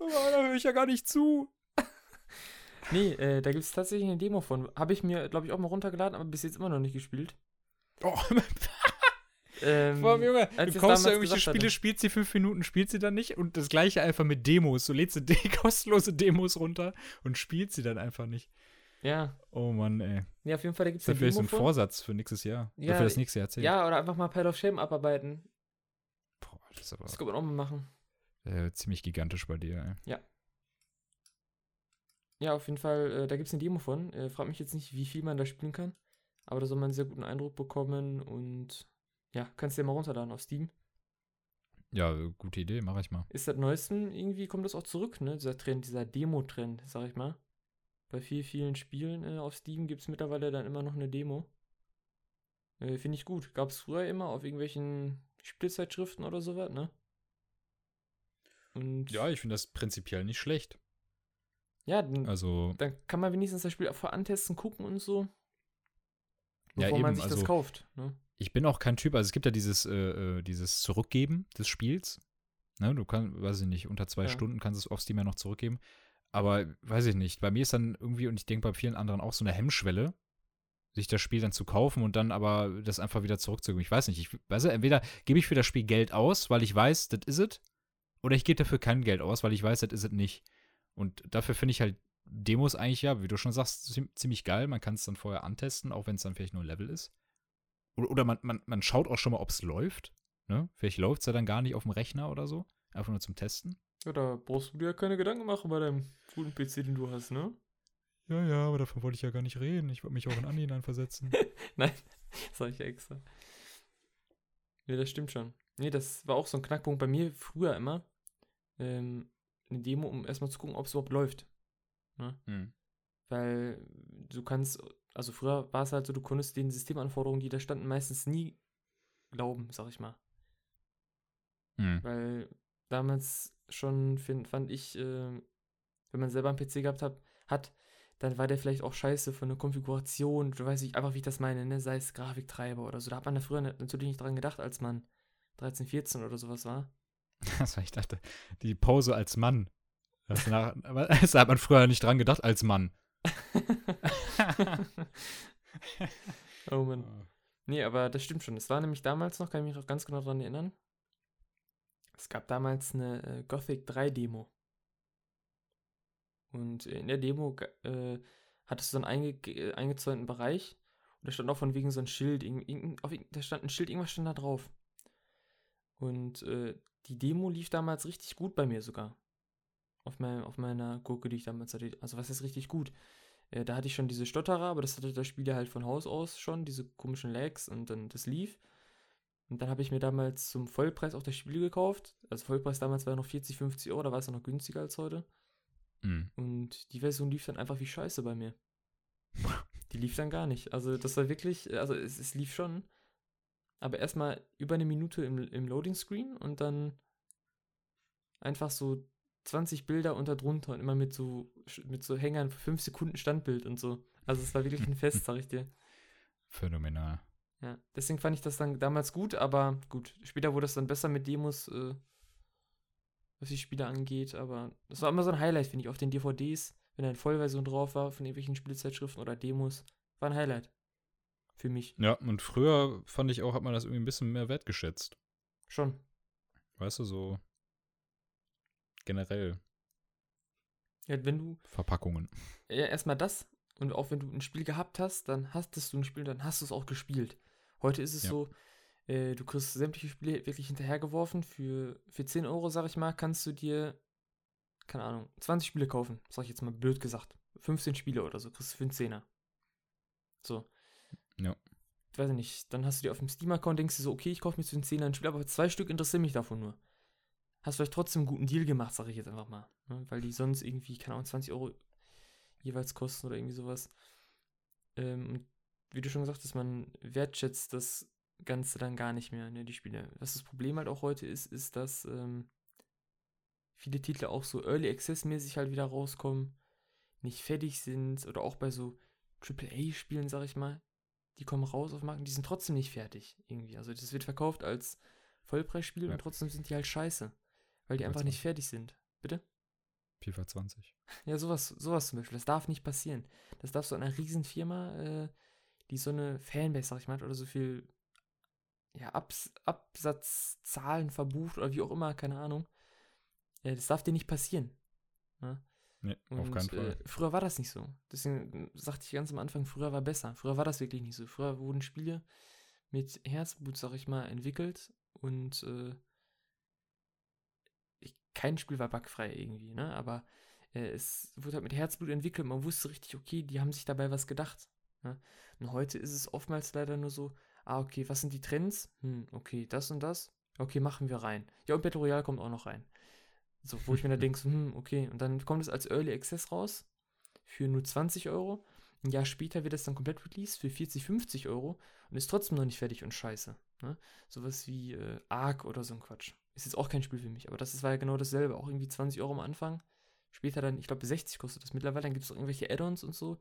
oh, da höre ich ja gar nicht zu. nee, äh, da gibt es tatsächlich eine Demo von. Habe ich mir, glaube ich, auch mal runtergeladen, aber bis jetzt immer noch nicht gespielt. Oh, ähm, Vor allem, Junge, du kaufst ja irgendwelche Spiele, hatte. spielst sie fünf Minuten, spielst sie dann nicht und das gleiche einfach mit Demos. Du lädst die kostenlose Demos runter und spielst sie dann einfach nicht. Ja. Oh Mann, ey. Ja, auf jeden Fall, da gibt es eine Demo ein Vorsatz für nächstes Jahr. Ja, oder für das nächste Jahr. Ja, oder einfach mal Pile of Shame abarbeiten. Boah, das ist aber. Das kann man auch mal machen. Äh, ziemlich gigantisch bei dir, ey. Ja. Ja, auf jeden Fall, äh, da gibt es eine Demo von. Äh, frag mich jetzt nicht, wie viel man da spielen kann. Aber da soll man einen sehr guten Eindruck bekommen und ja, kannst du dir mal runterladen auf Steam. Ja, gute Idee, mache ich mal. Ist seit neuestem, irgendwie kommt das auch zurück, ne? Dieser Trend, dieser Demo-Trend, sag ich mal. Bei vielen, vielen Spielen äh, auf Steam gibt es mittlerweile dann immer noch eine Demo. Äh, Finde ich gut. Gab es früher immer auf irgendwelchen Spielzeitschriften oder sowas, ne? Und ja, ich finde das prinzipiell nicht schlecht. Ja, dann, also, dann kann man wenigstens das Spiel vor antesten, gucken und so. Bevor ja, eben, man sich also, das kauft. Ne? Ich bin auch kein Typ, also es gibt ja dieses, äh, äh dieses Zurückgeben des Spiels. Ne, du kannst, weiß ich nicht, unter zwei ja. Stunden kannst du es auf Steam ja noch zurückgeben. Aber weiß ich nicht, bei mir ist dann irgendwie, und ich denke bei vielen anderen auch so eine Hemmschwelle, sich das Spiel dann zu kaufen und dann aber das einfach wieder zurückzugeben. Ich weiß nicht, ich weiß, entweder gebe ich für das Spiel Geld aus, weil ich weiß, das ist es, oder ich gebe dafür kein Geld aus, weil ich weiß, das ist es nicht. Und dafür finde ich halt Demos eigentlich ja, wie du schon sagst, ziemlich geil. Man kann es dann vorher antesten, auch wenn es dann vielleicht nur ein Level ist. Oder, oder man, man, man schaut auch schon mal, ob es läuft. Ne? Vielleicht läuft es ja dann gar nicht auf dem Rechner oder so. Einfach nur zum Testen. Ja, da brauchst du dir ja keine Gedanken machen bei deinem guten PC, den du hast, ne? Ja, ja, aber davon wollte ich ja gar nicht reden. Ich wollte mich auch in Andi hineinversetzen. Nein, das sag ich ja extra. Nee, das stimmt schon. Nee, das war auch so ein Knackpunkt bei mir früher immer. Ähm, eine Demo, um erstmal zu gucken, ob es überhaupt läuft. Ne? Hm. Weil du kannst, also früher war es halt so, du konntest den Systemanforderungen, die da standen, meistens nie glauben, sag ich mal. Hm. Weil damals schon find, fand ich, äh, wenn man selber einen PC gehabt hat, hat, dann war der vielleicht auch scheiße von der Konfiguration. Du weißt nicht einfach, wie ich das meine, ne? sei es Grafiktreiber oder so. Da hat man da früher natürlich nicht dran gedacht, als man 13, 14 oder sowas war. Also ich dachte, die Pose als Mann. Das, nach, das hat man früher nicht dran gedacht, als Mann. oh Mann. Nee, aber das stimmt schon. Es war nämlich damals noch, kann ich mich noch ganz genau daran erinnern. Es gab damals eine äh, Gothic 3 Demo. Und in der Demo äh, hattest du so einen einge äh, eingezäunten Bereich und da stand auch von wegen so ein Schild. Auf, da stand ein Schild, irgendwas stand da drauf. Und äh, die Demo lief damals richtig gut bei mir sogar. Auf, mein, auf meiner Gurke, die ich damals hatte. Also was ist richtig gut? Äh, da hatte ich schon diese Stotterer, aber das hatte das Spiel ja halt von Haus aus schon, diese komischen Lags und dann das lief. Und dann habe ich mir damals zum Vollpreis auch das Spiel gekauft. Also Vollpreis damals war noch 40, 50 Euro, da war es noch günstiger als heute. Mhm. Und die Version lief dann einfach wie scheiße bei mir. die lief dann gar nicht. Also das war wirklich, also es, es lief schon, aber erstmal über eine Minute im, im Loading Screen und dann einfach so 20 Bilder unter drunter und immer mit so, mit so Hängern für 5 Sekunden Standbild und so. Also es war wirklich ein Fest, sag ich dir. Phänomenal. Ja, deswegen fand ich das dann damals gut, aber gut, später wurde es dann besser mit Demos, äh, was die Spiele angeht, aber das war immer so ein Highlight, finde ich, auf den DVDs, wenn da eine Vollversion drauf war von irgendwelchen Spielzeitschriften oder Demos, war ein Highlight. Für mich. Ja, und früher fand ich auch, hat man das irgendwie ein bisschen mehr wertgeschätzt. Schon. Weißt du, so generell. Ja, wenn du. Verpackungen. Ja, erstmal das. Und auch wenn du ein Spiel gehabt hast, dann hast du ein Spiel, dann hast du es auch gespielt. Heute ist es ja. so, äh, du kriegst sämtliche Spiele wirklich hinterhergeworfen. Für, für 10 Euro, sag ich mal, kannst du dir, keine Ahnung, 20 Spiele kaufen. Sag ich jetzt mal blöd gesagt. 15 Spiele oder so, kriegst du für einen Zehner. So. Ja. Ich weiß nicht, dann hast du dir auf dem Steam-Account, denkst du so, okay, ich kaufe mir zu den Zehner ein Spiel, aber zwei Stück interessieren mich davon nur hast vielleicht trotzdem einen guten Deal gemacht, sage ich jetzt einfach mal. Ne? Weil die sonst irgendwie, keine Ahnung, 20 Euro jeweils kosten oder irgendwie sowas. Ähm, und wie du schon gesagt hast, man wertschätzt das Ganze dann gar nicht mehr, ne, die Spiele. Was das Problem halt auch heute ist, ist, dass ähm, viele Titel auch so Early Access-mäßig halt wieder rauskommen, nicht fertig sind oder auch bei so AAA-Spielen, sag ich mal, die kommen raus auf und die sind trotzdem nicht fertig irgendwie. Also das wird verkauft als Vollpreisspiel ja. und trotzdem sind die halt scheiße. Weil die einfach 20. nicht fertig sind. Bitte? FIFA 20. Ja, sowas, sowas zum Beispiel. Das darf nicht passieren. Das darf so einer Riesenfirma, äh, die so eine Fanbase, sag ich mal, oder so viel ja, Abs Absatzzahlen verbucht oder wie auch immer, keine Ahnung. Äh, das darf dir nicht passieren. Ne? Nee, Und, auf keinen Fall. Äh, früher war das nicht so. Deswegen sagte ich ganz am Anfang, früher war besser. Früher war das wirklich nicht so. Früher wurden Spiele mit Herzblut, sag ich mal, entwickelt und äh, kein Spiel war bugfrei irgendwie, ne? Aber äh, es wurde halt mit Herzblut entwickelt. Man wusste richtig, okay, die haben sich dabei was gedacht. Ne? Und heute ist es oftmals leider nur so, ah, okay, was sind die Trends? Hm, okay, das und das. Okay, machen wir rein. Ja, und Battle Royale kommt auch noch rein. So, wo ich mir da denke, so, hm, okay. Und dann kommt es als Early Access raus für nur 20 Euro. Ein Jahr später wird es dann komplett released für 40, 50 Euro und ist trotzdem noch nicht fertig und scheiße. Ne? Sowas wie äh, Ark oder so ein Quatsch. Ist jetzt auch kein Spiel für mich, aber das war ja genau dasselbe. Auch irgendwie 20 Euro am Anfang. Später dann, ich glaube, 60 kostet das mittlerweile. Dann gibt es auch irgendwelche Add-ons und so.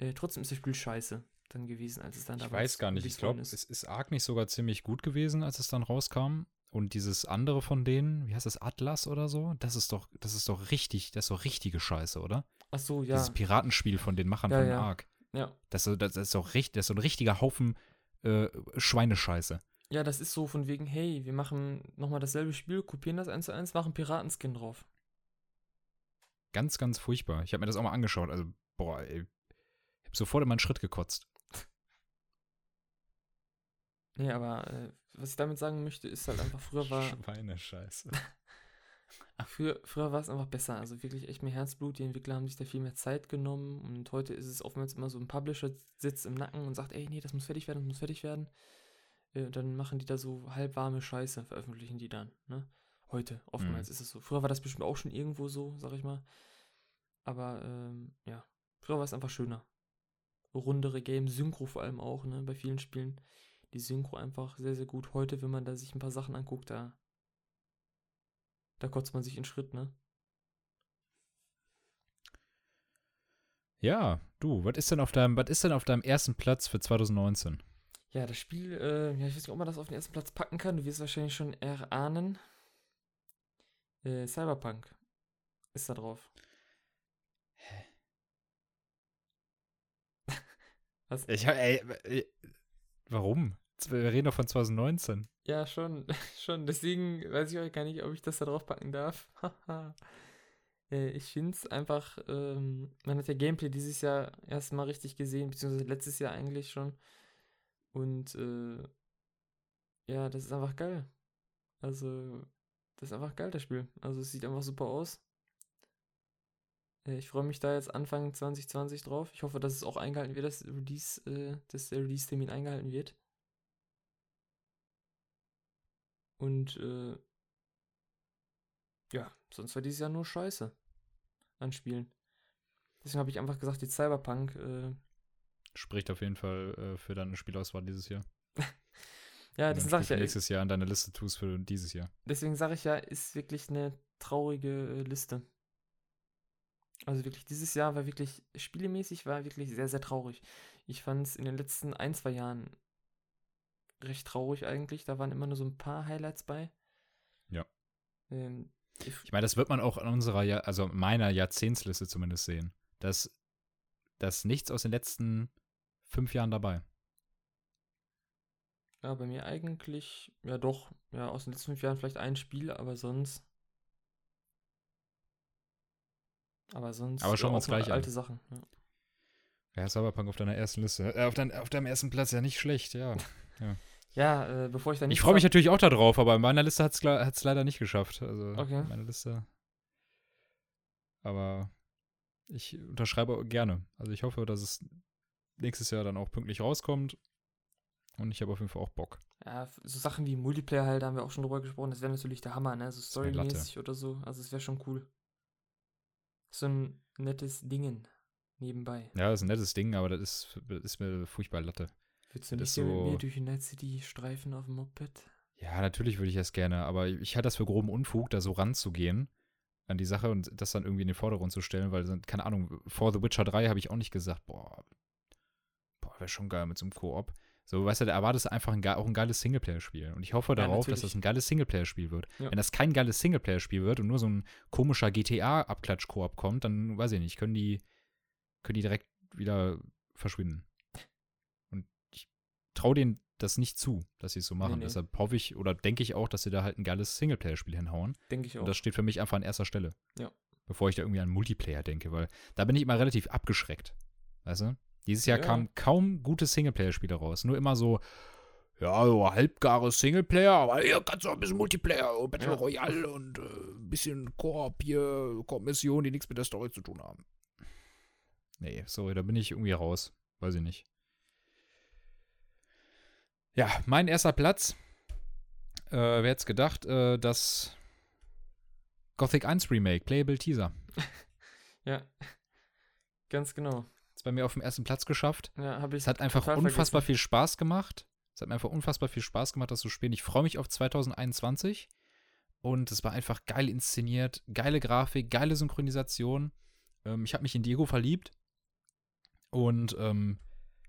Äh, trotzdem ist das Spiel scheiße dann gewesen, als es dann da Ich weiß gar nicht. Ich glaube, es ist Ark nicht sogar ziemlich gut gewesen, als es dann rauskam. Und dieses andere von denen, wie heißt das, Atlas oder so? Das ist doch, das ist doch richtig, das ist doch richtige Scheiße, oder? Ach so, ja. Dieses Piratenspiel von den Machern ja, von ja. Ark. Ja. Das, das, ist doch richtig, das ist so ein richtiger Haufen äh, Schweinescheiße. Ja, das ist so von wegen, hey, wir machen nochmal dasselbe Spiel, kopieren das eins zu eins, machen Piratenskin drauf. Ganz, ganz furchtbar. Ich habe mir das auch mal angeschaut. Also, boah, ey. Habe sofort in meinen Schritt gekotzt. Nee, aber äh, was ich damit sagen möchte, ist halt einfach, früher war. Schweinescheiße. früher, früher war es einfach besser. Also wirklich echt mehr Herzblut. Die Entwickler haben sich da viel mehr Zeit genommen. Und heute ist es oftmals immer so ein Publisher sitzt im Nacken und sagt, ey, nee, das muss fertig werden, das muss fertig werden. Äh, dann machen die da so halbwarme Scheiße, veröffentlichen die dann, ne? Heute, oftmals mhm. ist es so. Früher war das bestimmt auch schon irgendwo so, sag ich mal. Aber, ähm, ja, früher war es einfach schöner. Rundere Game, Synchro vor allem auch, ne, bei vielen Spielen. Die Synchro einfach sehr, sehr gut. Heute, wenn man da sich ein paar Sachen anguckt, da, da kotzt man sich in Schritt, ne? Ja, du, was ist denn auf deinem, was ist denn auf deinem ersten Platz für 2019? Ja, das Spiel, äh, ja, ich weiß nicht, ob man das auf den ersten Platz packen kann. Du wirst wahrscheinlich schon erahnen. Äh, Cyberpunk ist da drauf. Was? Ich, ey, ey, warum? Wir reden doch von 2019. Ja, schon, schon. Deswegen weiß ich auch gar nicht, ob ich das da drauf packen darf. äh, ich finde es einfach, ähm, man hat ja Gameplay dieses Jahr erstmal richtig gesehen, beziehungsweise letztes Jahr eigentlich schon. Und äh, ja, das ist einfach geil. Also, das ist einfach geil, das Spiel. Also, es sieht einfach super aus. Äh, ich freue mich da jetzt Anfang 2020 drauf. Ich hoffe, dass es auch eingehalten wird, dass, Release, äh, dass der Release-Termin eingehalten wird. Und äh, ja, sonst war dieses Jahr nur Scheiße an Spielen. Deswegen habe ich einfach gesagt, die Cyberpunk äh, Spricht auf jeden Fall äh, für deine Spielauswahl dieses Jahr. ja, das sage ich ja. nächstes Jahr an deine Liste tust für dieses Jahr. Deswegen sage ich ja, ist wirklich eine traurige äh, Liste. Also wirklich, dieses Jahr war wirklich, spielemäßig war wirklich sehr, sehr traurig. Ich fand es in den letzten ein, zwei Jahren recht traurig eigentlich. Da waren immer nur so ein paar Highlights bei. Ja. Ähm, ich meine, das wird man auch an unserer, ja also meiner Jahrzehntsliste zumindest sehen. Dass, dass nichts aus den letzten fünf Jahren dabei. Ja, bei mir eigentlich, ja doch, ja, aus den letzten fünf Jahren vielleicht ein Spiel, aber sonst. Aber sonst. Aber schauen wir uns gleich alte an. Sachen. Ja. ja, Cyberpunk auf deiner ersten Liste. Äh, auf, dein, auf deinem ersten Platz ja nicht schlecht, ja. ja. Ja, äh, bevor ich dann nicht. Ich freue mich natürlich auch darauf, aber in meiner Liste hat es leider nicht geschafft. Also, okay. meine Liste. Aber ich unterschreibe gerne. Also, ich hoffe, dass es nächstes Jahr dann auch pünktlich rauskommt. Und ich habe auf jeden Fall auch Bock. Ja, so Sachen wie Multiplayer halt, da haben wir auch schon drüber gesprochen. Das wäre natürlich der Hammer, ne? So storymäßig oder so. Also, es wäre schon cool. So ein nettes Dingen nebenbei. Ja, das ist ein nettes Ding, aber das ist, das ist mir furchtbar Latte. Willst du nicht so, mit mir durch die Night City streifen auf dem Moped? Ja, natürlich würde ich das gerne, aber ich halte das für groben Unfug, da so ranzugehen an die Sache und das dann irgendwie in den Vordergrund zu stellen, weil, keine Ahnung, vor The Witcher 3 habe ich auch nicht gesagt, boah, boah, wäre schon geil mit so einem Koop. So, weißt du, da erwartest du einfach ein, auch ein geiles Singleplayer-Spiel. Und ich hoffe darauf, ja, dass das ein geiles Singleplayer-Spiel wird. Ja. Wenn das kein geiles Singleplayer-Spiel wird und nur so ein komischer GTA-Abklatsch-Koop kommt, dann weiß ich nicht, können die, können die direkt wieder verschwinden traue denen das nicht zu, dass sie es so machen. Nee, nee. Deshalb hoffe ich oder denke ich auch, dass sie da halt ein geiles Singleplayer-Spiel hinhauen. Denke ich auch. Und das steht für mich einfach an erster Stelle. Ja. Bevor ich da irgendwie an Multiplayer denke, weil da bin ich immer relativ abgeschreckt. Weißt du? Dieses Jahr ja. kamen kaum gute Singleplayer-Spiele raus. Nur immer so, ja, so halbgare Singleplayer, aber hier kannst du auch ein bisschen Multiplayer, oh, Battle ja. Royale und äh, ein bisschen Koop hier, Koop-Missionen, die nichts mit der Story zu tun haben. Nee, sorry, da bin ich irgendwie raus. Weiß ich nicht. Ja, mein erster Platz. Äh, wer hätte es gedacht, äh, das Gothic 1 Remake, Playable Teaser. ja, ganz genau. Ist bei mir auf dem ersten Platz geschafft. Ja, habe ich. Es hat einfach unfassbar vergessen. viel Spaß gemacht. Es hat mir einfach unfassbar viel Spaß gemacht, das zu spielen. Ich freue mich auf 2021. Und es war einfach geil inszeniert, geile Grafik, geile Synchronisation. Ähm, ich habe mich in Diego verliebt. Und ähm,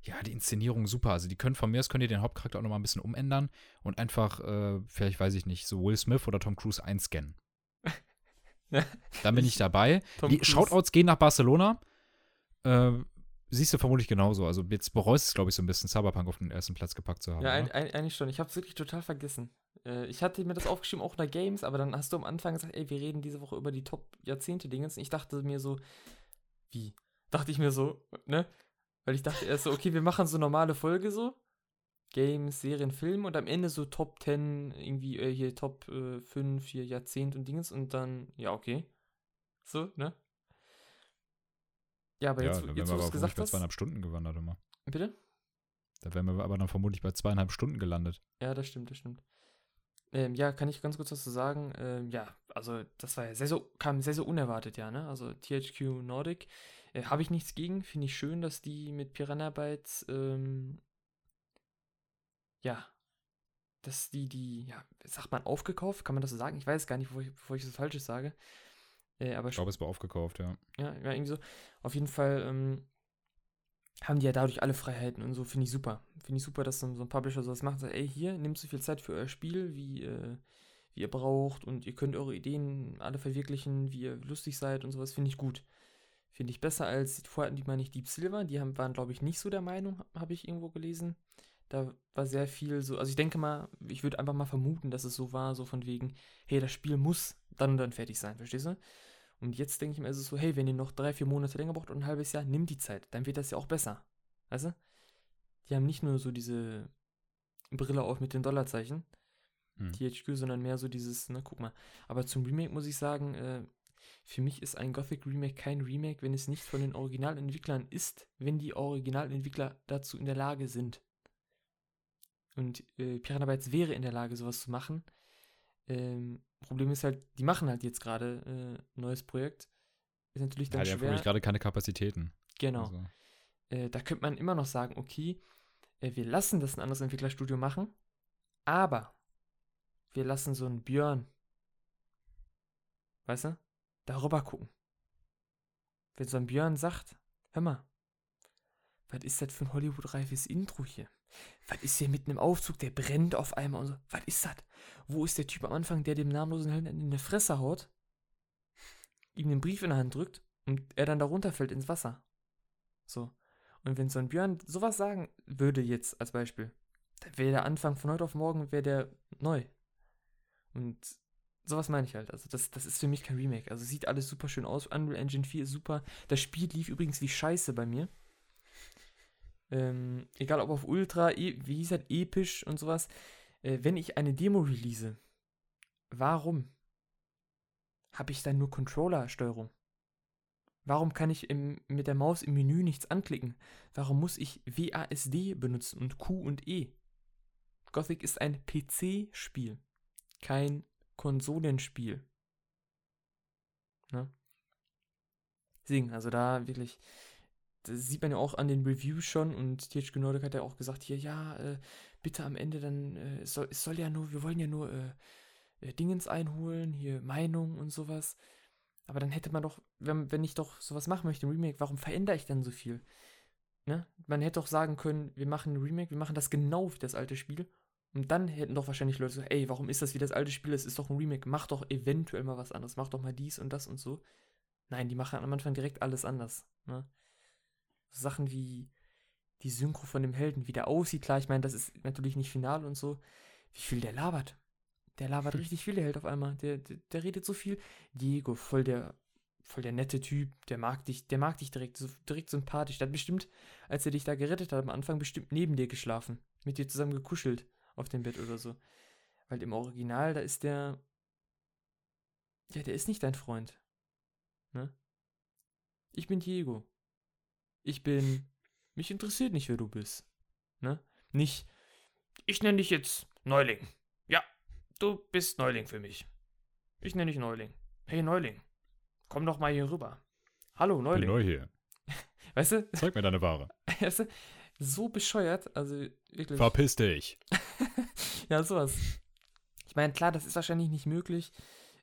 ja, die Inszenierung super. Also die können von mir aus könnt ihr den Hauptcharakter auch nochmal ein bisschen umändern und einfach, äh, vielleicht weiß ich nicht, so Will Smith oder Tom Cruise einscannen. Dann bin ich dabei. Tom die Cruise. Shoutouts gehen nach Barcelona. Äh, siehst du vermutlich genauso. Also jetzt bereust es, glaube ich, so ein bisschen, Cyberpunk auf den ersten Platz gepackt zu haben. Ja, ein, ein, eigentlich schon. Ich habe es wirklich total vergessen. Äh, ich hatte mir das aufgeschrieben, auch nach Games, aber dann hast du am Anfang gesagt, ey, wir reden diese Woche über die Top-Jahrzehnte-Dingens. Ich dachte mir so, wie? Dachte ich mir so, ne? Weil ich dachte erst so, okay, wir machen so normale Folge so. Games, Serien, Filme und am Ende so Top 10, irgendwie äh, hier Top äh, 5, hier Jahrzehnt und Dingens und dann, ja, okay. So, ne? Ja, aber ja, jetzt, jetzt wo du es gesagt hast. bei zweieinhalb Stunden gewandert immer. Bitte? Da wären wir aber dann vermutlich bei zweieinhalb Stunden gelandet. Ja, das stimmt, das stimmt. Ähm, ja, kann ich ganz kurz was zu sagen? Ähm, ja, also das war ja sehr, so, kam sehr, sehr unerwartet, ja, ne? Also THQ Nordic äh, Habe ich nichts gegen. Finde ich schön, dass die mit Piranha Bytes, ähm, ja, dass die, die, ja, sagt man aufgekauft? Kann man das so sagen? Ich weiß gar nicht, bevor ich, bevor ich das Falsches sage. Äh, aber ich glaube, es war aufgekauft, ja. Ja, ja, irgendwie so. Auf jeden Fall ähm, haben die ja dadurch alle Freiheiten und so. Finde ich super. Finde ich super, dass so, so ein Publisher sowas macht. Sagt, ey, hier, nehmt so viel Zeit für euer Spiel, wie, äh, wie ihr braucht und ihr könnt eure Ideen alle verwirklichen, wie ihr lustig seid und sowas. Finde ich gut. Finde ich besser als, vorher hatten die mal nicht Deep Silver, die haben, waren, glaube ich, nicht so der Meinung, habe ich irgendwo gelesen. Da war sehr viel so, also ich denke mal, ich würde einfach mal vermuten, dass es so war, so von wegen, hey, das Spiel muss dann und dann fertig sein, verstehst du? Und jetzt denke ich mir, ist es so, hey, wenn ihr noch drei, vier Monate länger braucht und ein halbes Jahr, nimm die Zeit, dann wird das ja auch besser. Weißt du? Die haben nicht nur so diese Brille auf mit den Dollarzeichen, hm. THQ, sondern mehr so dieses, na guck mal. Aber zum Remake muss ich sagen, äh, für mich ist ein Gothic Remake kein Remake, wenn es nicht von den Originalentwicklern ist, wenn die Originalentwickler dazu in der Lage sind. Und äh, Piranha Bytes wäre in der Lage, sowas zu machen. Ähm, Problem ist halt, die machen halt jetzt gerade äh, ein neues Projekt. Ist natürlich dann ja, die schwer. haben gerade keine Kapazitäten. Genau. Also. Äh, da könnte man immer noch sagen, okay, äh, wir lassen das ein anderes Entwicklerstudio machen, aber wir lassen so einen Björn, weißt du, darüber gucken. wenn so ein Björn sagt, hör mal, was ist das für ein Hollywood-reifes Intro hier? Was ist hier mitten im Aufzug, der brennt auf einmal und so, was ist das? Wo ist der Typ am Anfang, der dem namenlosen Helden in die Fresse haut, ihm den Brief in der Hand drückt und er dann da runterfällt ins Wasser? So. Und wenn so ein Björn sowas sagen würde jetzt als Beispiel, dann wäre der Anfang von heute auf morgen, wäre der neu. Und sowas meine ich halt. Also das, das ist für mich kein Remake. Also sieht alles super schön aus. Unreal Engine 4 ist super. Das Spiel lief übrigens wie scheiße bei mir. Ähm, egal ob auf Ultra, e wie hieß das, episch und sowas. Äh, wenn ich eine Demo release, warum habe ich dann nur Controller-Steuerung? Warum kann ich im, mit der Maus im Menü nichts anklicken? Warum muss ich WASD benutzen und Q und E? Gothic ist ein PC-Spiel, kein Konsolenspiel. Ne? Deswegen, also da wirklich, das sieht man ja auch an den Reviews schon und THQ Nordic hat ja auch gesagt, hier, ja, äh, bitte am Ende dann, äh, es, soll, es soll ja nur, wir wollen ja nur äh, äh, Dingens einholen, hier Meinung und sowas. Aber dann hätte man doch, wenn, wenn ich doch sowas machen möchte, ein Remake, warum verändere ich dann so viel? Ne? Man hätte doch sagen können, wir machen ein Remake, wir machen das genau wie das alte Spiel. Und dann hätten doch wahrscheinlich Leute so, ey, warum ist das wie das alte Spiel? Es ist doch ein Remake, mach doch eventuell mal was anderes, mach doch mal dies und das und so. Nein, die machen am Anfang direkt alles anders. Ne? Sachen wie die Synchro von dem Helden, wie der aussieht, klar, ich meine, das ist natürlich nicht final und so. Wie viel der labert. Der labert richtig viel, der Held auf einmal. Der, der, der, redet so viel. Diego, voll der, voll der nette Typ, der mag dich, der mag dich direkt, so, direkt sympathisch. Der hat bestimmt, als er dich da gerettet hat, am Anfang bestimmt neben dir geschlafen. Mit dir zusammen gekuschelt auf dem Bett oder so. Weil im Original, da ist der. Ja, der ist nicht dein Freund. Ne? Ich bin Diego. Ich bin. Mich interessiert nicht, wer du bist. Ne? Nicht. Ich nenne dich jetzt Neuling. Ja, du bist Neuling für mich. Ich nenne dich Neuling. Hey Neuling, komm doch mal hier rüber. Hallo Neuling. Bin neu hier. Weißt du? Zeig mir deine Ware. Weißt du? So bescheuert, also wirklich. Verpiss dich. ja, sowas. Ich meine, klar, das ist wahrscheinlich nicht möglich,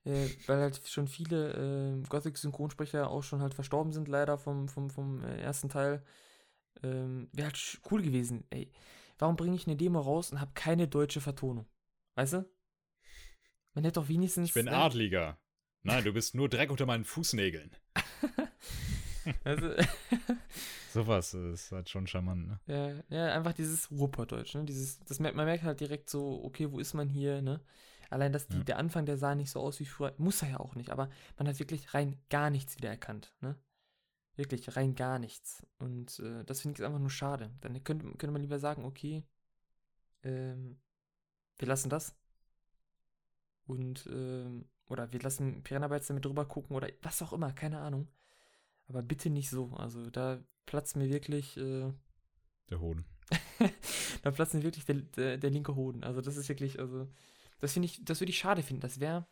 äh, weil halt schon viele äh, Gothic-Synchronsprecher auch schon halt verstorben sind, leider vom, vom, vom äh, ersten Teil. Ähm, Wäre halt cool gewesen. Ey, warum bringe ich eine Demo raus und habe keine deutsche Vertonung? Weißt du? Man hätte doch wenigstens. Ich bin ne? Adliger. Nein, du bist nur Dreck unter meinen Fußnägeln. also, Sowas ist halt schon charmant, ne? Ja, ja einfach dieses Ruhrpottdeutsch, ne? Dieses, das merkt, man merkt halt direkt so, okay, wo ist man hier, ne? Allein, dass die, ja. der Anfang, der sah nicht so aus wie früher, muss er ja auch nicht, aber man hat wirklich rein gar nichts wiedererkannt, ne? Wirklich rein gar nichts. Und äh, das finde ich einfach nur schade. Dann könnte, könnte man lieber sagen, okay, ähm, wir lassen das. Und, ähm, oder wir lassen Piranha damit drüber gucken oder was auch immer, keine Ahnung. Aber bitte nicht so. Also da platzt mir wirklich. Äh, der Hoden. da platzt mir wirklich der, der, der, linke Hoden. Also das ist wirklich, also. Das finde ich, das würde ich schade finden. Das wäre.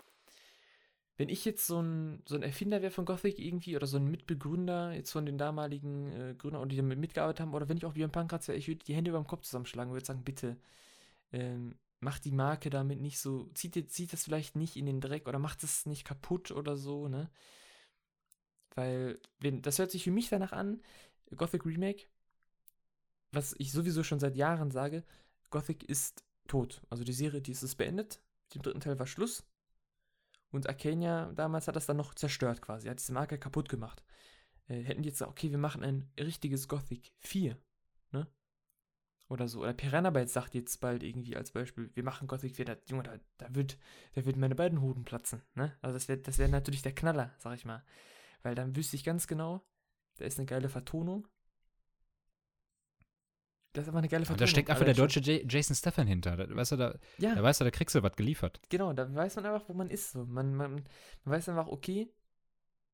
Wenn ich jetzt so ein, so ein Erfinder wäre von Gothic irgendwie oder so ein Mitbegründer jetzt von den damaligen äh, Gründern und die damit mitgearbeitet haben, oder wenn ich auch wie ein Pankratz wäre, ich würde die Hände über dem Kopf zusammenschlagen und würde sagen, bitte, ähm, macht die Marke damit nicht so, zieht, zieht das vielleicht nicht in den Dreck oder macht es nicht kaputt oder so, ne? Weil, wenn, das hört sich für mich danach an, Gothic Remake, was ich sowieso schon seit Jahren sage, Gothic ist tot. Also die Serie, die ist es beendet. Mit dem dritten Teil war Schluss. Und Arcania damals hat das dann noch zerstört quasi, hat diese Marke kaputt gemacht. Äh, hätten die jetzt gesagt, okay, wir machen ein richtiges Gothic 4, ne? Oder so. Oder Piranha Bytes sagt jetzt bald irgendwie als Beispiel, wir machen Gothic 4, da, Junge, da, da, wird, da wird meine beiden Hoden platzen, ne? Also das wäre das wär natürlich der Knaller, sag ich mal. Weil dann wüsste ich ganz genau, da ist eine geile Vertonung. Das ist einfach eine geile Vertonung. da steckt einfach der deutsche J Jason Stefan hinter. Da, weißt du, da, ja. da weißt du, da kriegst du was geliefert. Genau, da weiß man einfach, wo man ist. So. Man, man, man weiß einfach, okay,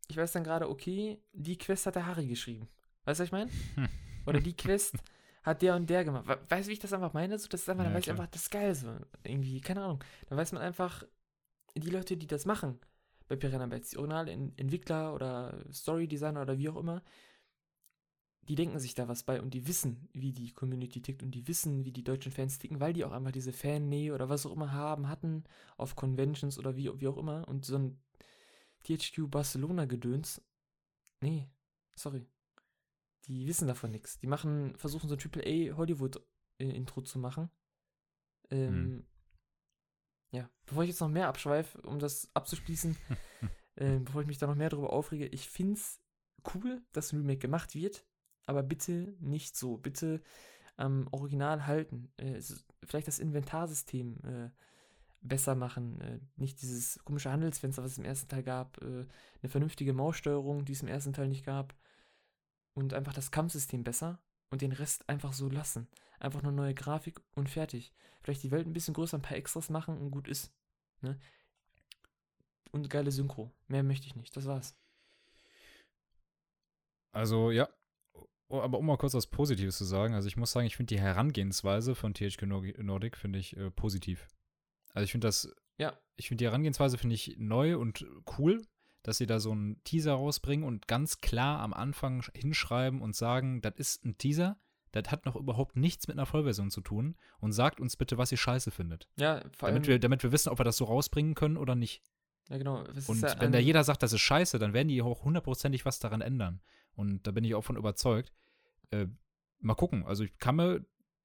ich weiß dann gerade, okay, die Quest hat der Harry geschrieben. Weißt du, was ich meine? Oder die Quest hat der und der gemacht. Weißt du, wie ich das einfach meine? So, das ist einfach, ja, dann weiß klar. ich einfach, das ist geil so. Irgendwie, keine Ahnung. Da weiß man einfach, die Leute, die das machen, bei Piranha Bytes, die Originalentwickler oder Story-Designer oder wie auch immer, die denken sich da was bei und die wissen, wie die Community tickt und die wissen, wie die deutschen Fans ticken, weil die auch einfach diese Fan-Nähe oder was auch immer haben, hatten auf Conventions oder wie, wie auch immer und so ein THQ Barcelona-Gedöns, nee, Sorry. Die wissen davon nichts. Die machen, versuchen so ein AAA Hollywood-Intro äh, zu machen. Ähm, hm. Ja, bevor ich jetzt noch mehr abschweife, um das abzuschließen, äh, bevor ich mich da noch mehr darüber aufrege, ich finde es cool, dass ein Remake gemacht wird, aber bitte nicht so. Bitte am ähm, Original halten. Äh, vielleicht das Inventarsystem äh, besser machen. Äh, nicht dieses komische Handelsfenster, was es im ersten Teil gab. Äh, eine vernünftige Maussteuerung, die es im ersten Teil nicht gab. Und einfach das Kampfsystem besser und den Rest einfach so lassen. Einfach nur neue Grafik und fertig. Vielleicht die Welt ein bisschen größer, ein paar Extras machen und gut ist. Ne? Und geile Synchro. Mehr möchte ich nicht. Das war's. Also, ja. Aber um mal kurz was Positives zu sagen, also ich muss sagen, ich finde die Herangehensweise von THQ Nordic finde ich äh, positiv. Also ich finde das, ja, ich finde die Herangehensweise finde ich neu und cool, dass sie da so einen Teaser rausbringen und ganz klar am Anfang hinschreiben und sagen, das ist ein Teaser, das hat noch überhaupt nichts mit einer Vollversion zu tun und sagt uns bitte, was ihr scheiße findet. Ja, vor allem. Damit wir, damit wir wissen, ob wir das so rausbringen können oder nicht. Ja, genau. Das und ja wenn da jeder sagt, das ist scheiße, dann werden die auch hundertprozentig was daran ändern. Und da bin ich auch von überzeugt. Äh, mal gucken. Also ich kann mir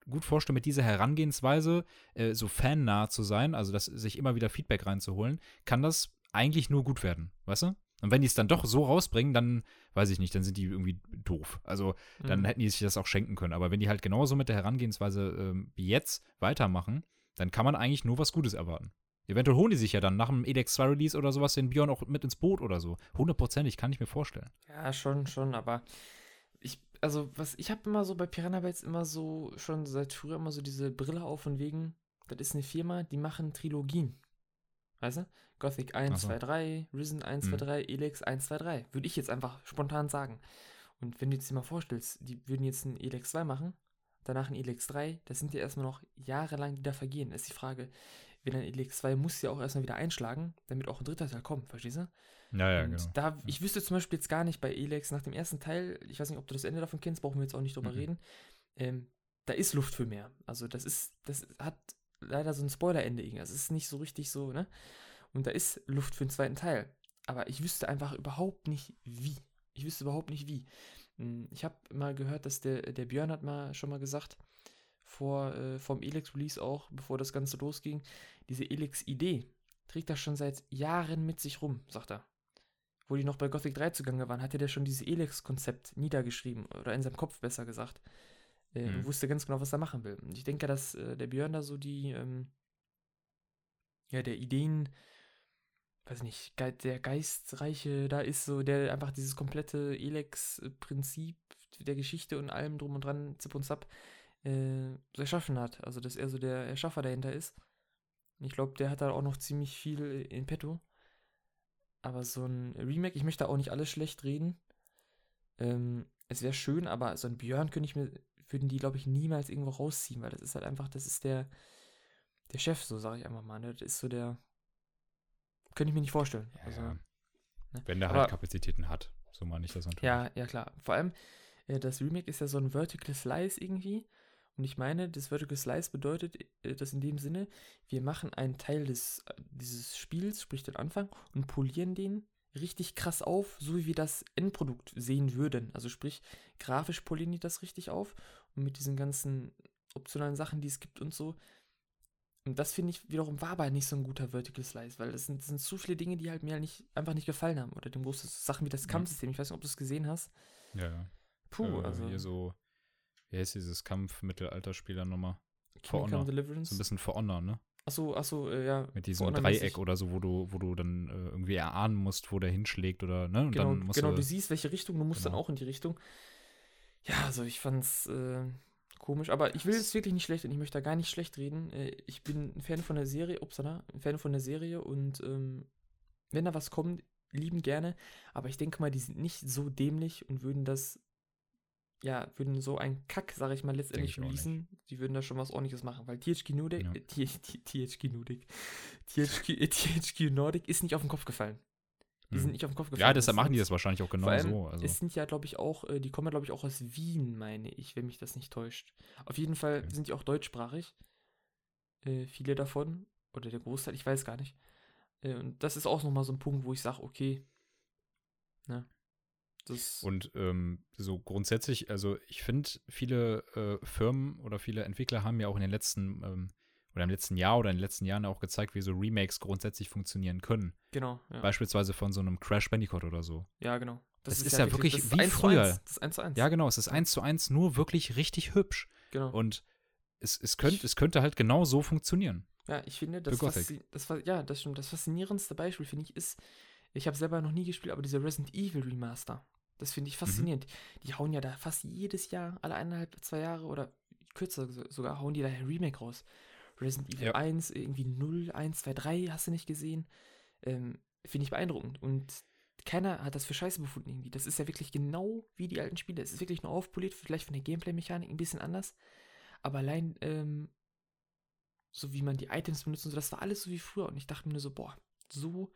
gut vorstellen, mit dieser Herangehensweise äh, so fannah zu sein, also das, sich immer wieder Feedback reinzuholen, kann das eigentlich nur gut werden, weißt du? Und wenn die es dann doch so rausbringen, dann weiß ich nicht, dann sind die irgendwie doof. Also dann mhm. hätten die sich das auch schenken können. Aber wenn die halt genauso mit der Herangehensweise ähm, wie jetzt weitermachen, dann kann man eigentlich nur was Gutes erwarten. Eventuell holen die sich ja dann nach dem Edex 2 Release oder sowas den Björn auch mit ins Boot oder so. Hundertprozentig kann ich mir vorstellen. Ja, schon, schon, aber also was, ich habe immer so bei Piranha Bytes immer so, schon seit früher immer so diese Brille auf und wegen, das ist eine Firma, die machen Trilogien. Weißt du? Gothic 1, so. 2, 3, Risen 1, mhm. 2, 3, Elex 1, 2, 3. Würde ich jetzt einfach spontan sagen. Und wenn du dir mal vorstellst, die würden jetzt ein Elex 2 machen, danach ein Elex 3, das sind ja erstmal noch jahrelang, die da vergehen. Das ist die Frage, wenn ein Elex 2 muss ja auch erstmal wieder einschlagen, damit auch ein dritter Teil kommt, verstehst du? Ja, ja, genau. Da, ich wüsste zum Beispiel jetzt gar nicht bei Elex nach dem ersten Teil, ich weiß nicht, ob du das Ende davon kennst, brauchen wir jetzt auch nicht drüber mhm. reden. Ähm, da ist Luft für mehr. Also das ist, das hat leider so ein Spoiler-Ende irgendwie. Also es ist nicht so richtig so, ne? Und da ist Luft für den zweiten Teil. Aber ich wüsste einfach überhaupt nicht wie. Ich wüsste überhaupt nicht wie. Hm, ich habe mal gehört, dass der, der Björn hat mal schon mal gesagt, vor äh, vom Elex-Release auch, bevor das Ganze losging, diese Elex-Idee trägt er schon seit Jahren mit sich rum, sagt er wo die noch bei Gothic 3 zugange waren, hatte der schon dieses Elex-Konzept niedergeschrieben oder in seinem Kopf besser gesagt. Äh, mhm. Und wusste ganz genau, was er machen will. Und ich denke, dass äh, der Björn da so die, ähm, ja, der Ideen, weiß nicht, der Geistreiche da ist, so der einfach dieses komplette Elex-Prinzip der Geschichte und allem drum und dran, zip und zap, äh, erschaffen hat. Also, dass er so der Erschaffer dahinter ist. Ich glaube, der hat da auch noch ziemlich viel in petto. Aber so ein Remake, ich möchte auch nicht alles schlecht reden. Ähm, es wäre schön, aber so ein Björn könnte ich mir, würden die, glaube ich, niemals irgendwo rausziehen, weil das ist halt einfach, das ist der, der Chef, so sage ich einfach mal. Ne? Das ist so der, könnte ich mir nicht vorstellen. Ja, also, Ne? Wenn der halt aber, Kapazitäten hat, so meine ich das natürlich. Ja, ja, klar. Vor allem, äh, das Remake ist ja so ein Vertical Slice irgendwie. Und ich meine, das Vertical Slice bedeutet äh, das in dem Sinne, wir machen einen Teil des, äh, dieses Spiels, sprich den Anfang, und polieren den richtig krass auf, so wie wir das Endprodukt sehen würden. Also sprich, grafisch polieren die das richtig auf und mit diesen ganzen optionalen Sachen, die es gibt und so. Und das finde ich wiederum war aber nicht so ein guter Vertical Slice, weil das sind, das sind zu viele Dinge, die halt mir halt nicht, einfach nicht gefallen haben. Oder dem großen Sachen wie das Kampfsystem. Ich weiß nicht, ob du es gesehen hast. Ja, ja. Puh, äh, also. Hier so wie heißt dieses Kampf-Mittelalterspieler nochmal? For Honor. Deliverance? So ein bisschen For Honor, ne? Achso, achso, äh, ja. Mit diesem Dreieck oder so, wo du, wo du dann äh, irgendwie erahnen musst, wo der hinschlägt oder, ne? Und genau, dann musst genau, du, du siehst, welche Richtung, du musst genau. dann auch in die Richtung. Ja, also ich fand's äh, komisch, aber ich will es wirklich nicht schlecht und ich möchte da gar nicht schlecht reden. Äh, ich bin ein Fan von der Serie, upsala, ein Fan von der Serie und ähm, wenn da was kommt, lieben gerne, aber ich denke mal, die sind nicht so dämlich und würden das ja, würden so einen Kack, sage ich mal, letztendlich releasen. Die würden da schon was ordentliches machen, weil THQ Nordic, ja. äh, THQ Nordic, THQ, äh, THQ Nordic ist nicht auf den Kopf gefallen. Die hm. sind nicht auf den Kopf gefallen. Ja, deshalb machen die das wahrscheinlich auch genau so. Also. Es sind ja, glaube ich, auch, äh, die kommen ja, glaube ich, auch aus Wien, meine ich, wenn mich das nicht täuscht. Auf jeden Fall okay. sind die auch deutschsprachig. Äh, viele davon. Oder der Großteil, ich weiß gar nicht. Äh, und das ist auch nochmal so ein Punkt, wo ich sage, okay, ne, Das und ähm, so grundsätzlich, also ich finde, viele äh, Firmen oder viele Entwickler haben ja auch in den letzten ähm, oder im letzten Jahr oder in den letzten Jahren auch gezeigt, wie so Remakes grundsätzlich funktionieren können. Genau. Ja. Beispielsweise von so einem Crash Bandicoot oder so. Ja, genau. Das, das ist, ist, ja wirklich, wirklich wie früher. Das ist 1 zu 1. Ja, genau. Es ist 1 zu 1, nur wirklich richtig hübsch. Genau. Und es, es, könnt, es könnte halt genau so funktionieren. Ja, ich finde, das, das war, ja, das stimmt. Das faszinierendste Beispiel, finde ich, ist, ich habe selber noch nie gespielt, aber dieser Resident Evil Remaster. Das finde ich mhm. faszinierend. Mhm. Die hauen ja da fast jedes Jahr, alle eineinhalb, zwei Jahre oder kürzer sogar, hauen die da ein Remake raus. Resident Evil ja. 1, irgendwie 0, 1, 2, 3, hast du nicht gesehen. Ähm, finde ich beeindruckend. Und keiner hat das für scheiße befunden irgendwie. Das ist ja wirklich genau wie die alten Spiele. Es ist wirklich nur aufpoliert, vielleicht von der Gameplay-Mechanik ein bisschen anders. Aber allein, ähm, so wie man die Items benutzt und so, das war alles so wie früher. Und ich dachte mir nur so, boah, so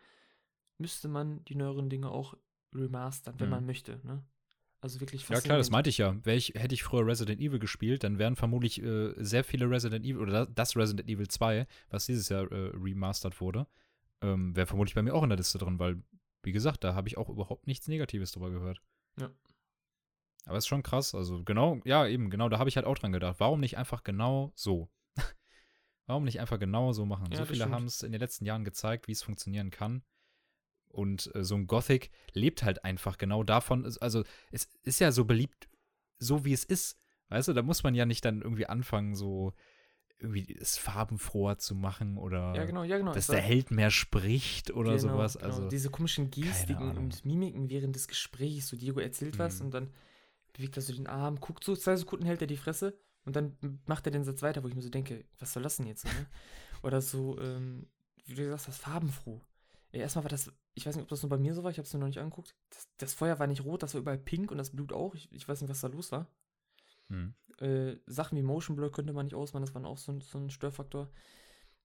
müsste man die neueren Dinge auch remastern, wenn mhm. man möchte, ne? Also wirklich Ja, klar, das meinte ich ja. Ich, hätte ich früher Resident Evil gespielt, dann wären vermutlich äh, sehr viele Resident Evil oder das Resident Evil 2, was dieses Jahr äh, remastert wurde, ähm, wäre vermutlich bei mir auch in der Liste drin, weil, wie gesagt, da habe ich auch überhaupt nichts Negatives drüber gehört. Ja. Aber es ist schon krass. Also, genau, ja, eben, genau, da habe ich halt auch dran gedacht. Warum nicht einfach genau so? Warum nicht einfach genau so machen? Ja, so viele haben es in den letzten Jahren gezeigt, wie es funktionieren kann. Und äh, so ein Gothic lebt halt einfach genau davon. Also, es ist ja so beliebt, so wie es ist. Weißt du, da muss man ja nicht dann irgendwie anfangen, so irgendwie es farbenfroher zu machen oder ja, genau, ja, genau. dass der Held mehr spricht oder genau, sowas. Genau. Also diese komischen Gestiken und Mimiken während des Gesprächs. So Diego erzählt mhm. was und dann bewegt er so den Arm, guckt so zwei Sekunden, hält er die Fresse und dann macht er den Satz weiter, wo ich mir so denke, was soll das denn jetzt? Ne? oder so, ähm, wie du sagst, das farbenfroh. Ja, erstmal war das, ich weiß nicht, ob das nur bei mir so war, ich habe es mir noch nicht angeguckt. Das, das, Feuer war nicht rot, das war überall pink und das Blut auch. Ich, ich weiß nicht, was da los war. Hm. Äh, Sachen wie Motion Blur könnte man nicht ausmachen, das war auch so, so ein Störfaktor.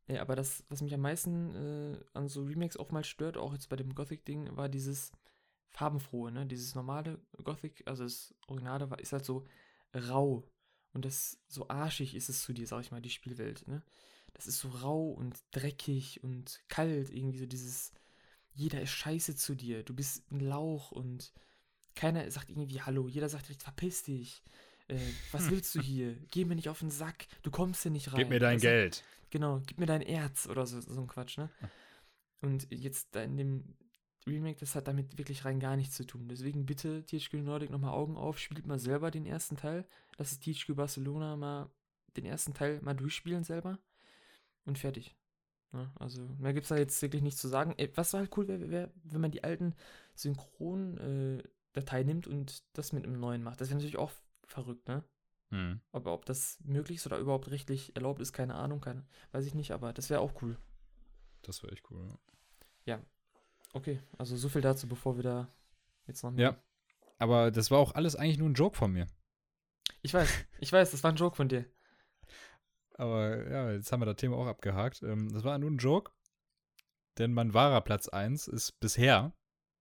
Ja, aber das, was mich am meisten äh, an so Remakes auch mal stört, auch jetzt bei dem Gothic-Ding, war dieses farbenfrohe, ne? Dieses normale Gothic, also das Originale war, ist halt so rau. Und das so arschig ist es zu dir, sag ich mal, die Spielwelt, ne? Das ist so rau und dreckig und kalt, irgendwie so dieses, jeder ist scheiße zu dir, du bist ein Lauch und keiner sagt irgendwie Hallo, jeder sagt direkt, verpiss dich, äh, was willst du hier, geh mir nicht auf den Sack, du kommst hier nicht rein. Gib mir dein also, Geld. Genau, gib mir dein Erz oder so, so ein Quatsch, ne? Und jetzt in dem Remake, das hat damit wirklich rein gar nichts zu tun. Deswegen bitte THQ Nordic nochmal Augen auf, spielt mal selber den ersten Teil. Lass es THQ Barcelona mal den ersten Teil mal durchspielen selber und fertig. Ja, ne? also mehr gibt es da jetzt wirklich nichts zu sagen. Was halt cool wäre, wär, wenn man die alten Synchron-Dateien äh, nimmt und das mit einem neuen macht. Das wäre natürlich auch verrückt, ne? Hm. Aber ob das möglich ist oder überhaupt rechtlich erlaubt ist, keine Ahnung, keine, weiß ich nicht, aber das wäre auch cool. Das wäre echt cool, ja. Ja. Okay, also so viel dazu, bevor wir da jetzt noch mehr. Ja. Aber das war auch alles eigentlich nur ein Joke von mir. Ich weiß, ich weiß, das war ein Joke von dir. Aber ja, jetzt haben wir das Thema auch abgehakt. Ähm, das war nur ein Joke, denn mein wahrer Platz 1 ist bisher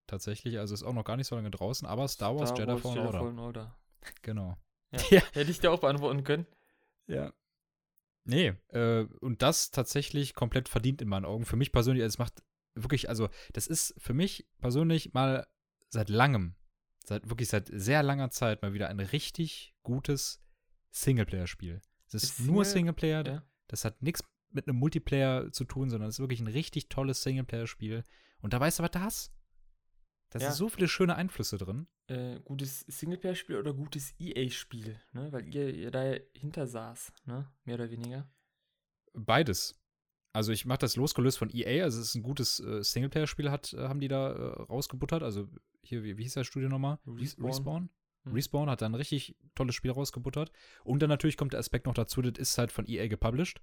tatsächlich, also ist auch noch gar nicht so lange draußen, aber Star Wars, Star Jedi, Wars Fallen, Jedi Order. Fallen Order. Genau. Ja. ja. Hätte ich dir auch beantworten können. Ja. Nee, äh, und das tatsächlich komplett verdient in meinen Augen. Für mich persönlich, es macht wirklich, also das ist für mich persönlich mal seit langem, seit wirklich seit sehr langer Zeit mal wieder ein richtig gutes Singleplayer-Spiel. Es ist, ist nur Singleplayer. Ja. Das hat nichts mit einem Multiplayer zu tun, sondern es ist wirklich ein richtig tolles Singleplayer-Spiel. Und da weißt du, was das? Da ja. sind so viele schöne Einflüsse drin. Äh, gutes Singleplayer-Spiel oder gutes EA-Spiel, ne? Weil ihr, ihr da hinter saß, ne? Mehr oder weniger. Beides. Also ich mache das losgelöst von EA, also es ist ein gutes äh, Singleplayer-Spiel, hat, äh, haben die da äh, rausgebuttert. Also hier, wie, wie hieß das Studio nochmal? Respawn. Respawn? Mhm. Respawn hat da ein richtig tolles Spiel rausgebuttert. Und dann natürlich kommt der Aspekt noch dazu, das ist halt von EA gepublished.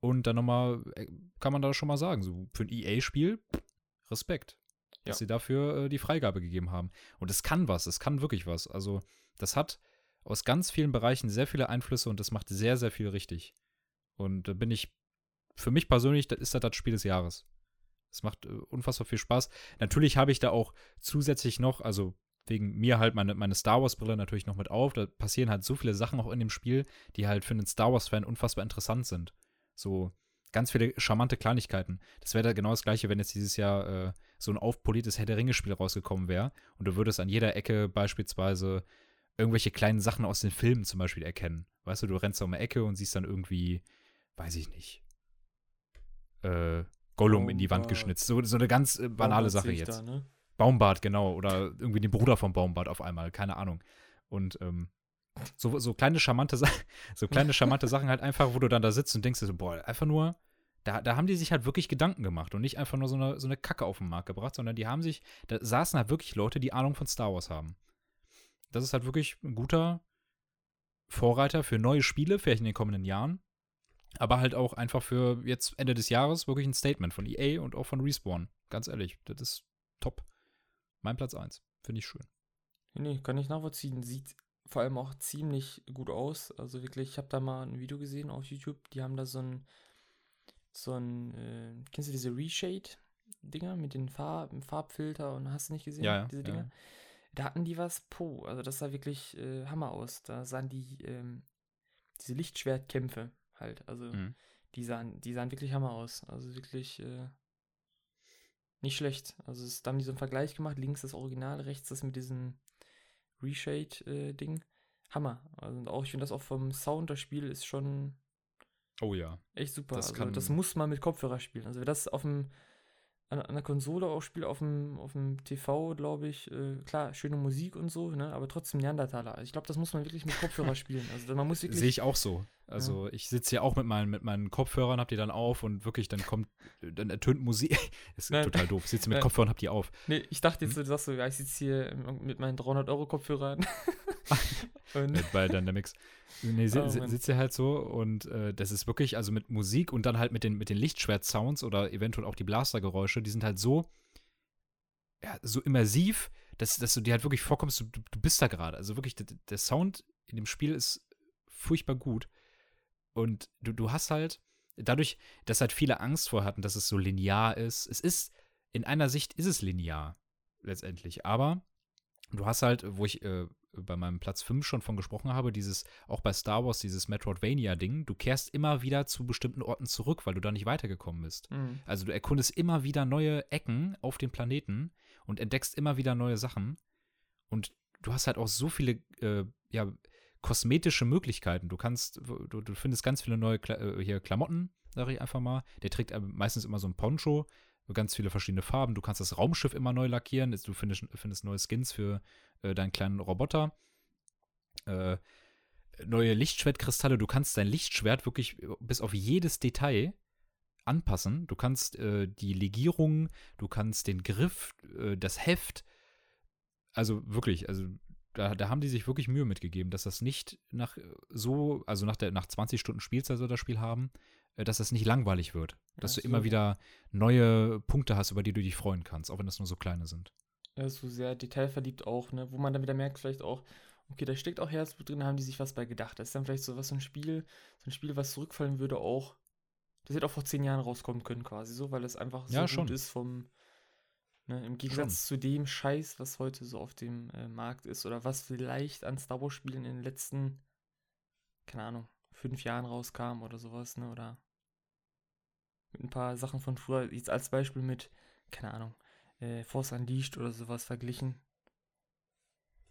Und dann nochmal, äh, kann man da schon mal sagen, so für ein EA-Spiel, Respekt. Ja. Dass sie dafür äh, die Freigabe gegeben haben. Und es kann was, es kann wirklich was. Also, das hat aus ganz vielen Bereichen sehr viele Einflüsse und das macht sehr, sehr viel richtig. Und da bin ich, für mich persönlich, das ist das das Spiel des Jahres. Es macht äh, unfassbar viel Spaß. Natürlich habe ich da auch zusätzlich noch, also wegen mir halt meine, meine Star Wars-Brille natürlich noch mit auf. Da passieren halt so viele Sachen auch in dem Spiel, die halt für einen Star Wars-Fan unfassbar interessant sind. So ganz viele charmante Kleinigkeiten. Das wäre da genau das gleiche, wenn jetzt dieses Jahr äh, so ein aufpoliertes Herr der Ringe-Spiel rausgekommen wäre und du würdest an jeder Ecke beispielsweise irgendwelche kleinen Sachen aus den Filmen zum Beispiel erkennen. Weißt du, du rennst um eine Ecke und siehst dann irgendwie, weiß ich nicht, äh, Gollum in die Wand geschnitzt. So, so eine ganz äh, banale Sache jetzt. Da, ne? Baumbart, genau. Oder irgendwie den Bruder vom Baumbart auf einmal, keine Ahnung. Und ähm, so, so kleine charmante so kleine charmante Sachen halt einfach, wo du dann da sitzt und denkst so, boah, einfach nur, da, da haben die sich halt wirklich Gedanken gemacht und nicht einfach nur so eine, so eine Kacke auf den Markt gebracht, sondern die haben sich, da saßen halt wirklich Leute, die Ahnung von Star Wars haben. Das ist halt wirklich ein guter Vorreiter für neue Spiele, vielleicht in den kommenden Jahren. Aber halt auch einfach für jetzt Ende des Jahres wirklich ein Statement von EA und auch von Respawn. Ganz ehrlich, das ist top. Mein Platz 1. Finde ich schön. Nee, kann ich nachvollziehen. Sieht vor allem auch ziemlich gut aus. Also wirklich, ich habe da mal ein Video gesehen auf YouTube. Die haben da so ein, so ein, äh, kennst du diese Reshade-Dinger mit den Farben, Farbfilter und hast du nicht gesehen, ja, ja, diese Dinger? Ja. Da hatten die was, po, also das sah wirklich äh, Hammer aus. Da sahen die, ähm, diese Lichtschwertkämpfe halt, also mhm. die sahen, die sahen wirklich Hammer aus. Also wirklich, äh, nicht schlecht. Also es, da haben die so einen Vergleich gemacht. Links das Original, rechts das mit diesem Reshade-Ding. Äh, Hammer. Also und auch, ich finde das auch vom Sound, das Spiel ist schon Oh ja. Echt super. Das, also, das muss man mit Kopfhörer spielen. Also wer das auf dem an, an der Konsole auch spielt, auf dem, auf dem TV, glaube ich, äh, klar, schöne Musik und so, ne, aber trotzdem Neandertaler. Ich glaube, das muss man wirklich mit Kopfhörer spielen. Also man muss wirklich. Sehe ich auch so. Also ja. ich sitze hier auch mit meinen, mit meinen Kopfhörern, hab die dann auf und wirklich, dann kommt, dann ertönt Musik. das ist Nein. total doof. Ich sitze mit Nein. Kopfhörern, hab die auf. Nee, ich dachte jetzt, hm? du sagst so, ja, ich sitze hier mit meinen 300 Euro Kopfhörern. bei Dynamics. Nee, si oh, sitzt halt so und äh, das ist wirklich, also mit Musik und dann halt mit den, mit den Lichtschwert-Sounds oder eventuell auch die Blastergeräusche, die sind halt so, ja, so immersiv, dass, dass du dir halt wirklich vorkommst, du, du bist da gerade. Also wirklich, der, der Sound in dem Spiel ist furchtbar gut. Und du, du hast halt, dadurch, dass halt viele Angst vor hatten, dass es so linear ist, es ist, in einer Sicht ist es linear, letztendlich. Aber du hast halt, wo ich äh, bei meinem Platz 5 schon von gesprochen habe, dieses, auch bei Star Wars, dieses Metroidvania-Ding, du kehrst immer wieder zu bestimmten Orten zurück, weil du da nicht weitergekommen bist. Mhm. Also du erkundest immer wieder neue Ecken auf dem Planeten und entdeckst immer wieder neue Sachen. Und du hast halt auch so viele, äh, ja, kosmetische Möglichkeiten. Du kannst, du, du findest ganz viele neue Kla äh, hier Klamotten, sage ich einfach mal. Der trägt meistens immer so ein Poncho, ganz viele verschiedene Farben. Du kannst das Raumschiff immer neu lackieren. Du findest, findest neue Skins für äh, deinen kleinen Roboter. Äh, neue Lichtschwertkristalle. Du kannst dein Lichtschwert wirklich bis auf jedes Detail anpassen. Du kannst äh, die Legierung, du kannst den Griff, äh, das Heft. Also wirklich, also da, da haben die sich wirklich Mühe mitgegeben, dass das nicht nach so, also nach, der, nach 20 Stunden Spielzeit soll das Spiel haben, äh, dass das nicht langweilig wird. Dass ja, du immer wieder neue Punkte hast, über die du dich freuen kannst, auch wenn das nur so kleine sind. Ja, so sehr detailverliebt auch, ne? Wo man dann wieder merkt, vielleicht auch, okay, da steckt auch Herzblut drin, da haben die sich was bei gedacht. Das ist dann vielleicht so was, so ein Spiel, so ein Spiel, was zurückfallen würde, auch. Das hätte auch vor zehn Jahren rauskommen können, quasi so, weil es einfach so ja, gut schon. ist vom, Ne, Im Gegensatz Schon. zu dem Scheiß, was heute so auf dem äh, Markt ist oder was vielleicht an Star Wars-Spielen in den letzten, keine Ahnung, fünf Jahren rauskam oder sowas, ne? Oder mit ein paar Sachen von früher, jetzt als Beispiel mit, keine Ahnung, äh, Force Unleashed oder sowas verglichen.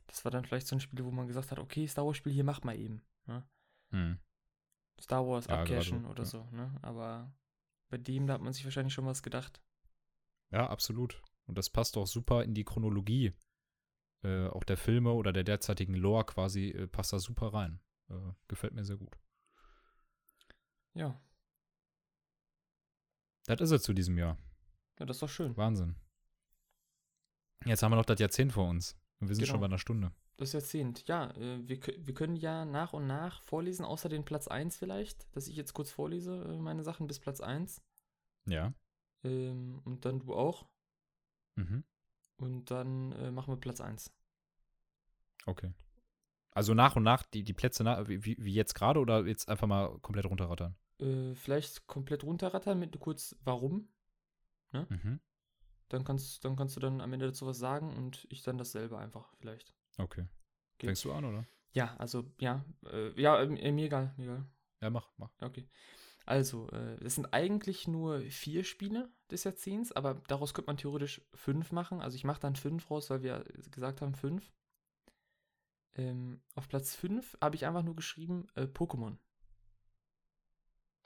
Das war dann vielleicht so ein Spiel, wo man gesagt hat, okay, Star Wars-Spiel hier macht mal eben. Ne? Hm. Star Wars ja, abcashen oder ja. so, ne? Aber bei dem, da hat man sich wahrscheinlich schon was gedacht. Ja, absolut. Und das passt auch super in die Chronologie äh, auch der Filme oder der derzeitigen Lore quasi, äh, passt da super rein. Äh, gefällt mir sehr gut. Ja. Das ist es zu diesem Jahr. Ja, das ist doch schön. Wahnsinn. Jetzt haben wir noch das Jahrzehnt vor uns. Und wir sind genau. schon bei einer Stunde. Das Jahrzehnt, ja. Äh, wir, wir können ja nach und nach vorlesen, außer den Platz 1 vielleicht, dass ich jetzt kurz vorlese, äh, meine Sachen bis Platz 1. Ja. Ähm, und dann du auch. Mhm. Und dann äh, machen wir Platz 1. Okay. Also nach und nach die, die Plätze, nach, wie, wie jetzt gerade oder jetzt einfach mal komplett runterrattern? Äh, vielleicht komplett runterrattern mit kurz Warum. Ne? Mhm. Dann, kannst, dann kannst du dann am Ende dazu was sagen und ich dann dasselbe einfach vielleicht. Okay. okay. Fängst du an, oder? Ja, also ja. Äh, ja, äh, mir egal, mir egal. Ja, mach, mach. Okay. Also, äh, es sind eigentlich nur vier Spiele des Jahrzehnts, aber daraus könnte man theoretisch fünf machen. Also ich mache dann fünf raus, weil wir gesagt haben fünf. Ähm, auf Platz fünf habe ich einfach nur geschrieben äh, Pokémon.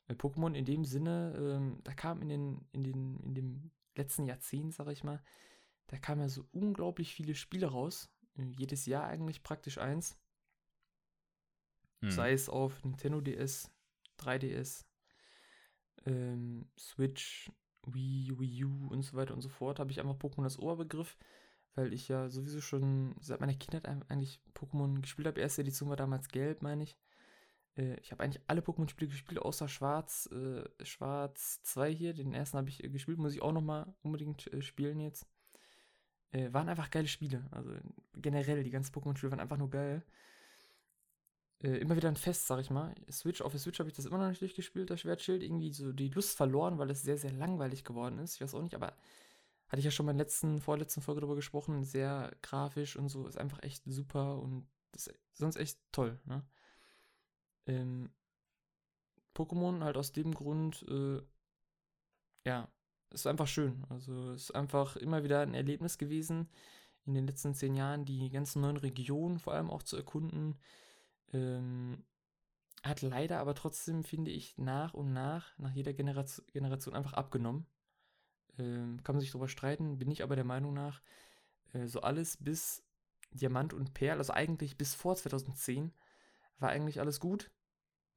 Äh, Pokémon in dem Sinne, ähm, da kam in den, in den, in dem letzten Jahrzehnt, sag ich mal, da kamen ja so unglaublich viele Spiele raus. Äh, jedes Jahr eigentlich praktisch eins. Hm. Sei es auf Nintendo DS, 3DS, ähm, Switch, Wii, Wii U und so weiter und so fort, habe ich einfach Pokémon als Oberbegriff, weil ich ja sowieso schon seit meiner Kindheit eigentlich Pokémon gespielt habe. Erste Edition war damals gelb, meine ich. Äh, ich habe eigentlich alle Pokémon-Spiele gespielt, außer Schwarz, äh, Schwarz 2 hier. Den ersten habe ich äh, gespielt, muss ich auch nochmal unbedingt äh, spielen jetzt. Äh, waren einfach geile Spiele. Also generell, die ganzen Pokémon-Spiele waren einfach nur geil. Äh, immer wieder ein Fest, sag ich mal. Switch, auf der Switch habe ich das immer noch nicht durchgespielt, das Schwertschild. Irgendwie so die Lust verloren, weil es sehr, sehr langweilig geworden ist. Ich weiß auch nicht, aber hatte ich ja schon in der letzten, vorletzten Folge darüber gesprochen. Sehr grafisch und so. Ist einfach echt super und ist sonst echt toll, ne? Ähm, Pokémon halt aus dem Grund, äh, ja, ist einfach schön. Also ist einfach immer wieder ein Erlebnis gewesen, in den letzten zehn Jahren die ganzen neuen Regionen vor allem auch zu erkunden. Ähm, hat leider aber trotzdem, finde ich, nach und nach, nach jeder Generation, Generation einfach abgenommen. Ähm, kann man sich darüber streiten, bin ich aber der Meinung nach, äh, so alles bis Diamant und Perl, also eigentlich bis vor 2010, war eigentlich alles gut.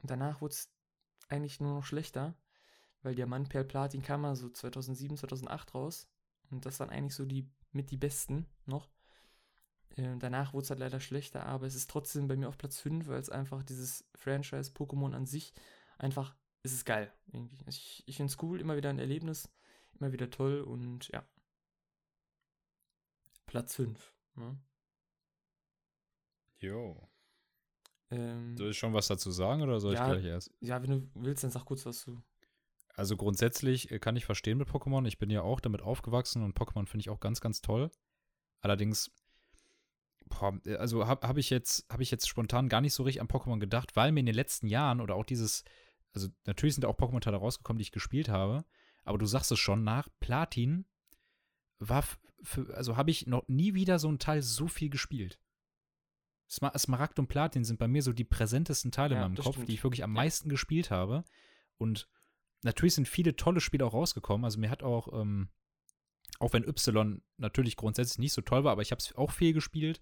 Und danach wurde es eigentlich nur noch schlechter, weil Diamant, Perl, Platin kam mal so 2007, 2008 raus. Und das waren eigentlich so die mit die besten noch. Äh, danach wurde es halt leider schlechter, aber es ist trotzdem bei mir auf Platz 5, weil es einfach dieses Franchise Pokémon an sich einfach, es ist geil irgendwie. Also ich, ich finde es cool, immer wieder ein Erlebnis, immer wieder toll und ja. Platz 5. Ne? Jo. Ähm, soll ich schon was dazu sagen oder soll ja, ich gleich erst? Ja, wenn du willst, dann sag kurz was zu. Also grundsätzlich äh, kann ich verstehen mit Pokémon. Ich bin ja auch damit aufgewachsen und Pokémon finde ich auch ganz, ganz toll. Allerdings also habe hab ich, jetzt, hab ich jetzt spontan gar nicht so richtig an Pokémon gedacht, weil mir in den letzten Jahren oder auch dieses, also natürlich sind auch Pokémon-Teile rausgekommen, die ich gespielt habe, aber du sagst es schon, nach Platin war, für, also habe ich noch nie wieder so ein Teil so viel gespielt. Smar Smaragd und Platin sind bei mir so die präsentesten Teile ja, in meinem Kopf, stimmt. die ich wirklich am ja. meisten gespielt habe. Und natürlich sind viele tolle Spiele auch rausgekommen. Also mir hat auch, ähm, auch wenn Y natürlich grundsätzlich nicht so toll war, aber ich habe es auch viel gespielt.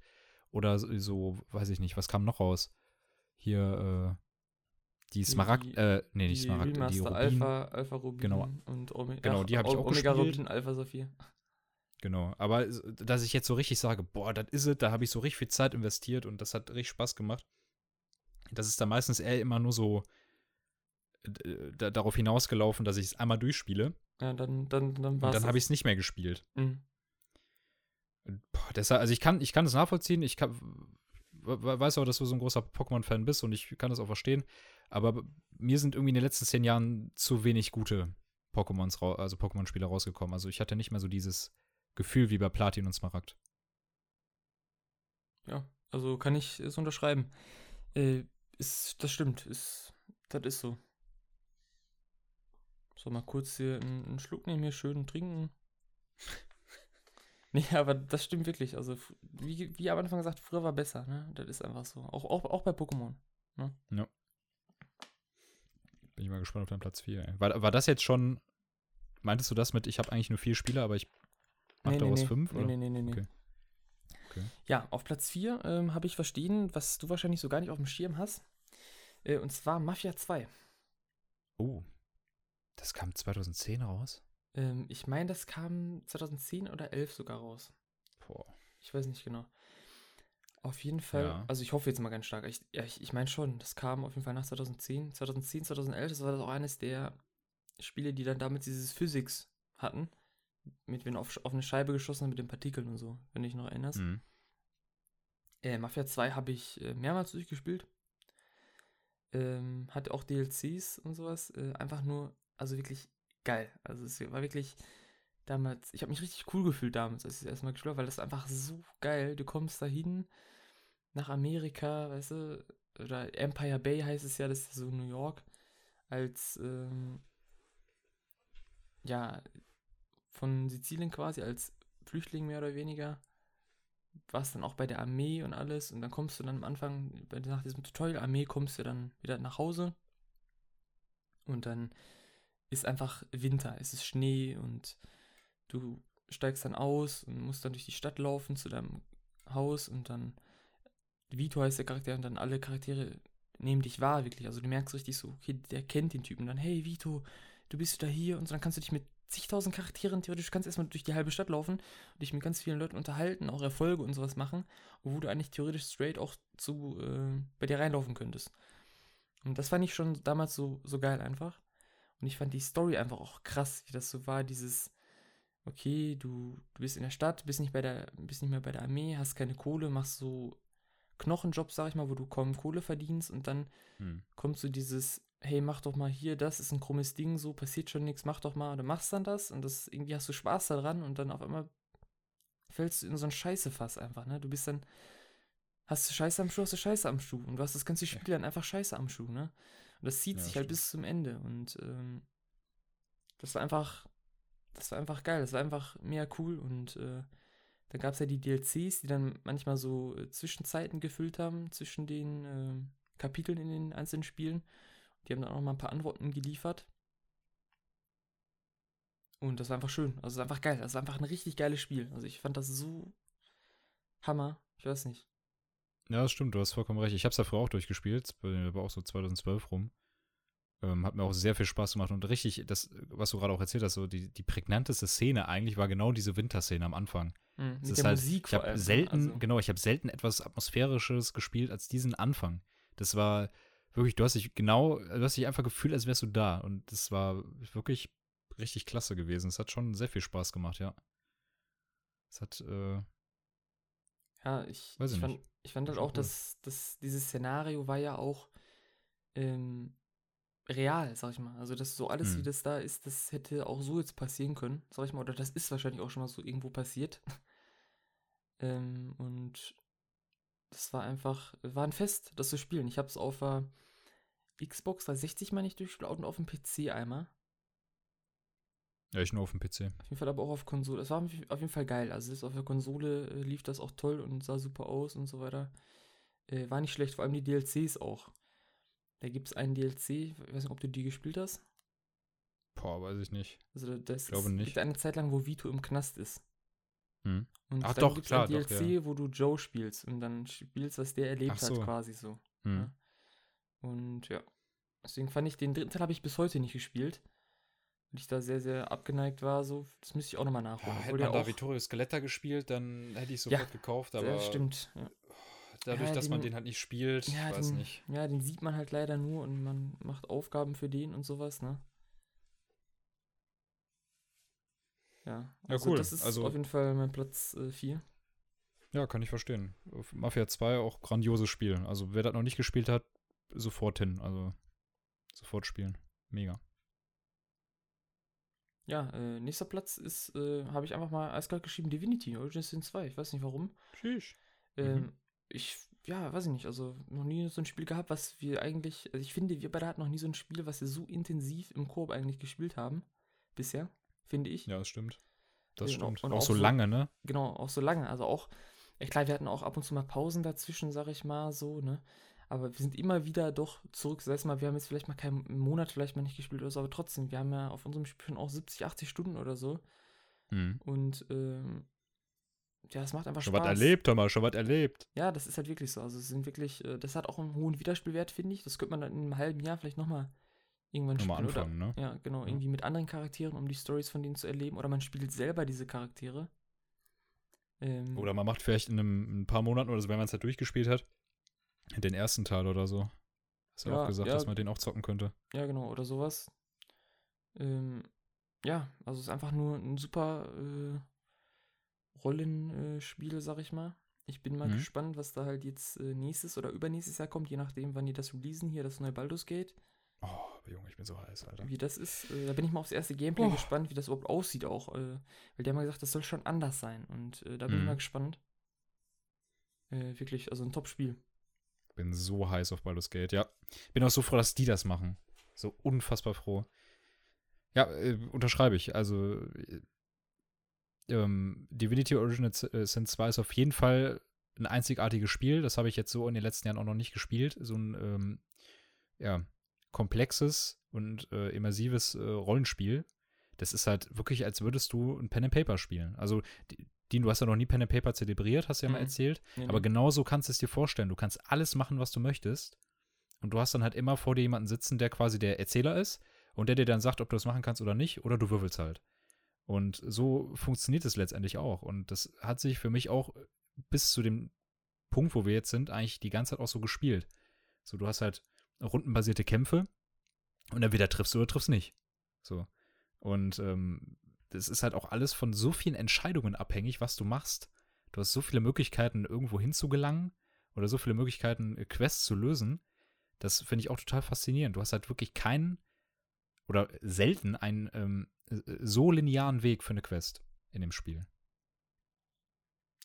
Oder so, weiß ich nicht, was kam noch raus? Hier, äh, die Smaragd, die, äh, nee, nicht Smaragd, die Rubin. Alpha, Alpha Rubin genau. und Ome genau, die habe ich auch Omega gespielt. Rubin, Alpha Saphir. Genau, aber dass ich jetzt so richtig sage, boah, das ist es, da habe ich so richtig viel Zeit investiert und das hat richtig Spaß gemacht. Das ist dann meistens eher immer nur so äh, darauf hinausgelaufen, dass ich es einmal durchspiele. Ja, dann, dann, dann war Und dann habe ich es nicht mehr gespielt. Mhm. Boah, deshalb, also ich kann, ich kann das nachvollziehen. Ich kann, weiß auch, dass du so ein großer Pokémon-Fan bist und ich kann das auch verstehen. Aber mir sind irgendwie in den letzten zehn Jahren zu wenig gute Pokémons, also Pokémon-Spiele rausgekommen. Also ich hatte nicht mehr so dieses Gefühl wie bei Platin und Smaragd. Ja, also kann ich es unterschreiben. Äh, ist, das stimmt, ist, das ist so. So, mal kurz hier einen, einen Schluck nehmen, hier schön trinken. Nee, aber das stimmt wirklich. Also, wie, wie am Anfang gesagt, früher war besser, ne? Das ist einfach so. Auch, auch, auch bei Pokémon. Ne? Ja. Bin ich mal gespannt auf deinen Platz 4. War, war das jetzt schon. Meintest du das mit, ich habe eigentlich nur vier Spieler, aber ich mache nee, daraus nee, fünf? Nee, oder? nee, nee, nee. Okay. okay. Ja, auf Platz 4 ähm, habe ich verstehen, was du wahrscheinlich so gar nicht auf dem Schirm hast. Äh, und zwar Mafia 2. Oh. Das kam 2010 raus? Ähm, ich meine, das kam 2010 oder 11 sogar raus. Boah. Ich weiß nicht genau. Auf jeden Fall, ja. also ich hoffe jetzt mal ganz stark. Ich, ja, ich, ich meine schon, das kam auf jeden Fall nach 2010. 2010, 2011, das war das auch eines der Spiele, die dann damit dieses Physics hatten. Mit, wenn auf, auf eine Scheibe geschossen haben mit den Partikeln und so, wenn du dich noch erinnerst. Mhm. Äh, Mafia 2 habe ich äh, mehrmals durchgespielt. Ähm, hatte auch DLCs und sowas. Äh, einfach nur, also wirklich geil. Also es war wirklich damals, ich habe mich richtig cool gefühlt damals, als ich es erstmal gespielt habe, weil das einfach so geil. Du kommst dahin nach Amerika, weißt du, oder Empire Bay heißt es ja, das ist so New York. als, ähm, ja, von Sizilien quasi als Flüchtling mehr oder weniger. Warst dann auch bei der Armee und alles. Und dann kommst du dann am Anfang, nach diesem Tutorial Armee, kommst du dann wieder nach Hause. Und dann ist einfach Winter, es ist Schnee und du steigst dann aus und musst dann durch die Stadt laufen zu deinem Haus und dann Vito heißt der Charakter und dann alle Charaktere nehmen dich wahr, wirklich. Also du merkst richtig so, okay, der kennt den Typen. Dann, hey Vito, du bist wieder hier und so, dann kannst du dich mit zigtausend Charakteren theoretisch kannst erstmal durch die halbe Stadt laufen und dich mit ganz vielen Leuten unterhalten, auch Erfolge und sowas machen, wo du eigentlich theoretisch straight auch zu äh, bei dir reinlaufen könntest. Und das fand ich schon damals so, so geil einfach. Und ich fand die Story einfach auch krass, wie das so war, dieses, okay, du, du bist in der Stadt, bist nicht bei der, bist nicht mehr bei der Armee, hast keine Kohle, machst so Knochenjobs, sag ich mal, wo du kaum Kohle verdienst und dann hm. kommt so dieses, hey, mach doch mal hier, das ist ein krummes Ding, so passiert schon nichts, mach doch mal, du machst dann das und das irgendwie hast du Spaß daran und dann auf einmal fällst du in so ein Scheißefass einfach, ne? Du bist dann, hast du Scheiße am Schuh, hast du Scheiße am Schuh und du hast das ganze Spiel ja. dann einfach Scheiße am Schuh, ne? Und das zieht ja, sich halt stimmt. bis zum Ende und ähm, das war einfach, das war einfach geil, das war einfach mega cool und äh, dann gab es ja die DLCs, die dann manchmal so äh, Zwischenzeiten gefüllt haben zwischen den äh, Kapiteln in den einzelnen Spielen. Die haben dann auch mal ein paar Antworten geliefert. Und das war einfach schön. Also es ist einfach geil. Das ist einfach ein richtig geiles Spiel. Also ich fand das so Hammer. Ich weiß nicht. Ja, das stimmt, du hast vollkommen recht. Ich habe es ja früher auch durchgespielt, war auch so 2012 rum. Ähm, hat mir auch sehr viel Spaß gemacht und richtig, das, was du gerade auch erzählt hast, so die, die prägnanteste Szene eigentlich war genau diese Winterszene am Anfang. Mhm, mit der halt, Musik ich habe ne? selten, also. genau, ich habe selten etwas Atmosphärisches gespielt als diesen Anfang. Das war wirklich, du hast dich genau, du hast dich einfach gefühlt, als wärst du da und das war wirklich richtig klasse gewesen. Es hat schon sehr viel Spaß gemacht, ja. Es hat, äh, ja, ich, ich, ich fand, ich fand halt auch, dass, dass dieses Szenario war ja auch ähm, real, sag ich mal. Also, dass so alles, hm. wie das da ist, das hätte auch so jetzt passieren können, sag ich mal. Oder das ist wahrscheinlich auch schon mal so irgendwo passiert. ähm, und das war einfach, war ein Fest, das zu spielen. Ich habe es auf der Xbox 360 mal nicht durchgespielt und auf dem PC einmal. Ja, ich nur auf dem PC. Auf jeden Fall aber auch auf Konsole. Es war auf jeden Fall geil. Also auf der Konsole äh, lief das auch toll und sah super aus und so weiter. Äh, war nicht schlecht, vor allem die DLCs auch. Da gibt es einen DLC, ich weiß nicht, ob du die gespielt hast. Boah, weiß ich nicht. Also das ich glaube ist, nicht. gibt eine Zeit lang, wo Vito im Knast ist. Hm. Und Ach dann doch, gibt's klar, ein DLC, doch, ja. wo du Joe spielst und dann spielst, was der erlebt so. hat, quasi so. Hm. Ja. Und ja, deswegen fand ich den dritten Teil habe ich bis heute nicht gespielt. Weil ich da sehr, sehr abgeneigt war, so, das müsste ich auch nochmal nachholen. Ja, hätte man da Vittorio Skeletta gespielt, dann hätte ich sofort ja, gekauft, aber. Ja, stimmt. Ja dadurch, ja, dass den, man den halt nicht spielt. Ja, weiß den, nicht. Ja, den sieht man halt leider nur und man macht Aufgaben für den und sowas, ne? Ja, also ja cool. das ist also, auf jeden Fall mein Platz 4. Äh, ja, kann ich verstehen. Mafia 2 auch grandioses Spiel. Also wer das noch nicht gespielt hat, sofort hin. Also sofort spielen. Mega. Ja, äh, nächster Platz ist, äh, habe ich einfach mal eiskalt geschrieben, Divinity, Origins Sin 2. Ich weiß nicht warum. Tschüss. Ähm, mhm ich, ja, weiß ich nicht, also noch nie so ein Spiel gehabt, was wir eigentlich, also ich finde, wir beide hatten noch nie so ein Spiel, was wir so intensiv im Koop eigentlich gespielt haben, bisher, finde ich. Ja, das stimmt. Das genau. stimmt. Und auch, auch so lange, ne? Genau, auch so lange, also auch, ja klar, wir hatten auch ab und zu mal Pausen dazwischen, sag ich mal, so, ne, aber wir sind immer wieder doch zurück, sei es mal, wir haben jetzt vielleicht mal keinen Monat vielleicht mal nicht gespielt oder so, aber trotzdem, wir haben ja auf unserem Spiel schon auch 70, 80 Stunden oder so. Mhm. Und ähm, ja, es macht einfach schon Spaß. Schon was erlebt, Thomas, schon was erlebt. Ja, das ist halt wirklich so. Also es sind wirklich, äh, das hat auch einen hohen Wiederspielwert, finde ich. Das könnte man dann in einem halben Jahr vielleicht nochmal irgendwann nochmal spielen. anfangen, oder, ne? Ja, genau, irgendwie mit anderen Charakteren, um die Stories von denen zu erleben. Oder man spielt selber diese Charaktere. Ähm, oder man macht vielleicht in, einem, in ein paar Monaten oder so, wenn man es halt durchgespielt hat, den ersten Teil oder so. Hast du ja, auch gesagt, ja, dass man den auch zocken könnte. Ja, genau, oder sowas. Ähm, ja, also es ist einfach nur ein super äh, Rollenspiele, sag ich mal. Ich bin mal mhm. gespannt, was da halt jetzt äh, nächstes oder übernächstes Jahr kommt, je nachdem, wann die das releasen, hier das neue Baldur's Gate. Oh, Junge, ich bin so heiß, Alter. Wie das ist, äh, da bin ich mal aufs erste Gameplay oh. gespannt, wie das überhaupt aussieht auch. Äh, weil der hat mal gesagt, das soll schon anders sein. Und äh, da bin mhm. ich mal gespannt. Äh, wirklich, also ein Top-Spiel. Bin so heiß auf Baldur's Gate, ja. Bin auch so froh, dass die das machen. So unfassbar froh. Ja, äh, unterschreibe ich. Also äh, ähm, Divinity Original äh, Sin 2 ist auf jeden Fall ein einzigartiges Spiel. Das habe ich jetzt so in den letzten Jahren auch noch nicht gespielt. So ein ähm, ja, komplexes und äh, immersives äh, Rollenspiel. Das ist halt wirklich, als würdest du ein Pen and Paper spielen. Also, Dean, du hast ja noch nie Pen and Paper zelebriert, hast du ja mhm. mal erzählt. Nee, aber nee. genauso kannst du es dir vorstellen. Du kannst alles machen, was du möchtest. Und du hast dann halt immer vor dir jemanden sitzen, der quasi der Erzähler ist und der dir dann sagt, ob du das machen kannst oder nicht, oder du würfelst halt. Und so funktioniert es letztendlich auch. Und das hat sich für mich auch bis zu dem Punkt, wo wir jetzt sind, eigentlich die ganze Zeit auch so gespielt. So, du hast halt rundenbasierte Kämpfe und entweder triffst du oder triffst nicht. So. Und ähm, das ist halt auch alles von so vielen Entscheidungen abhängig, was du machst. Du hast so viele Möglichkeiten, irgendwo hinzugelangen oder so viele Möglichkeiten, äh, Quests zu lösen. Das finde ich auch total faszinierend. Du hast halt wirklich keinen oder selten einen ähm, so linearen Weg für eine Quest in dem Spiel.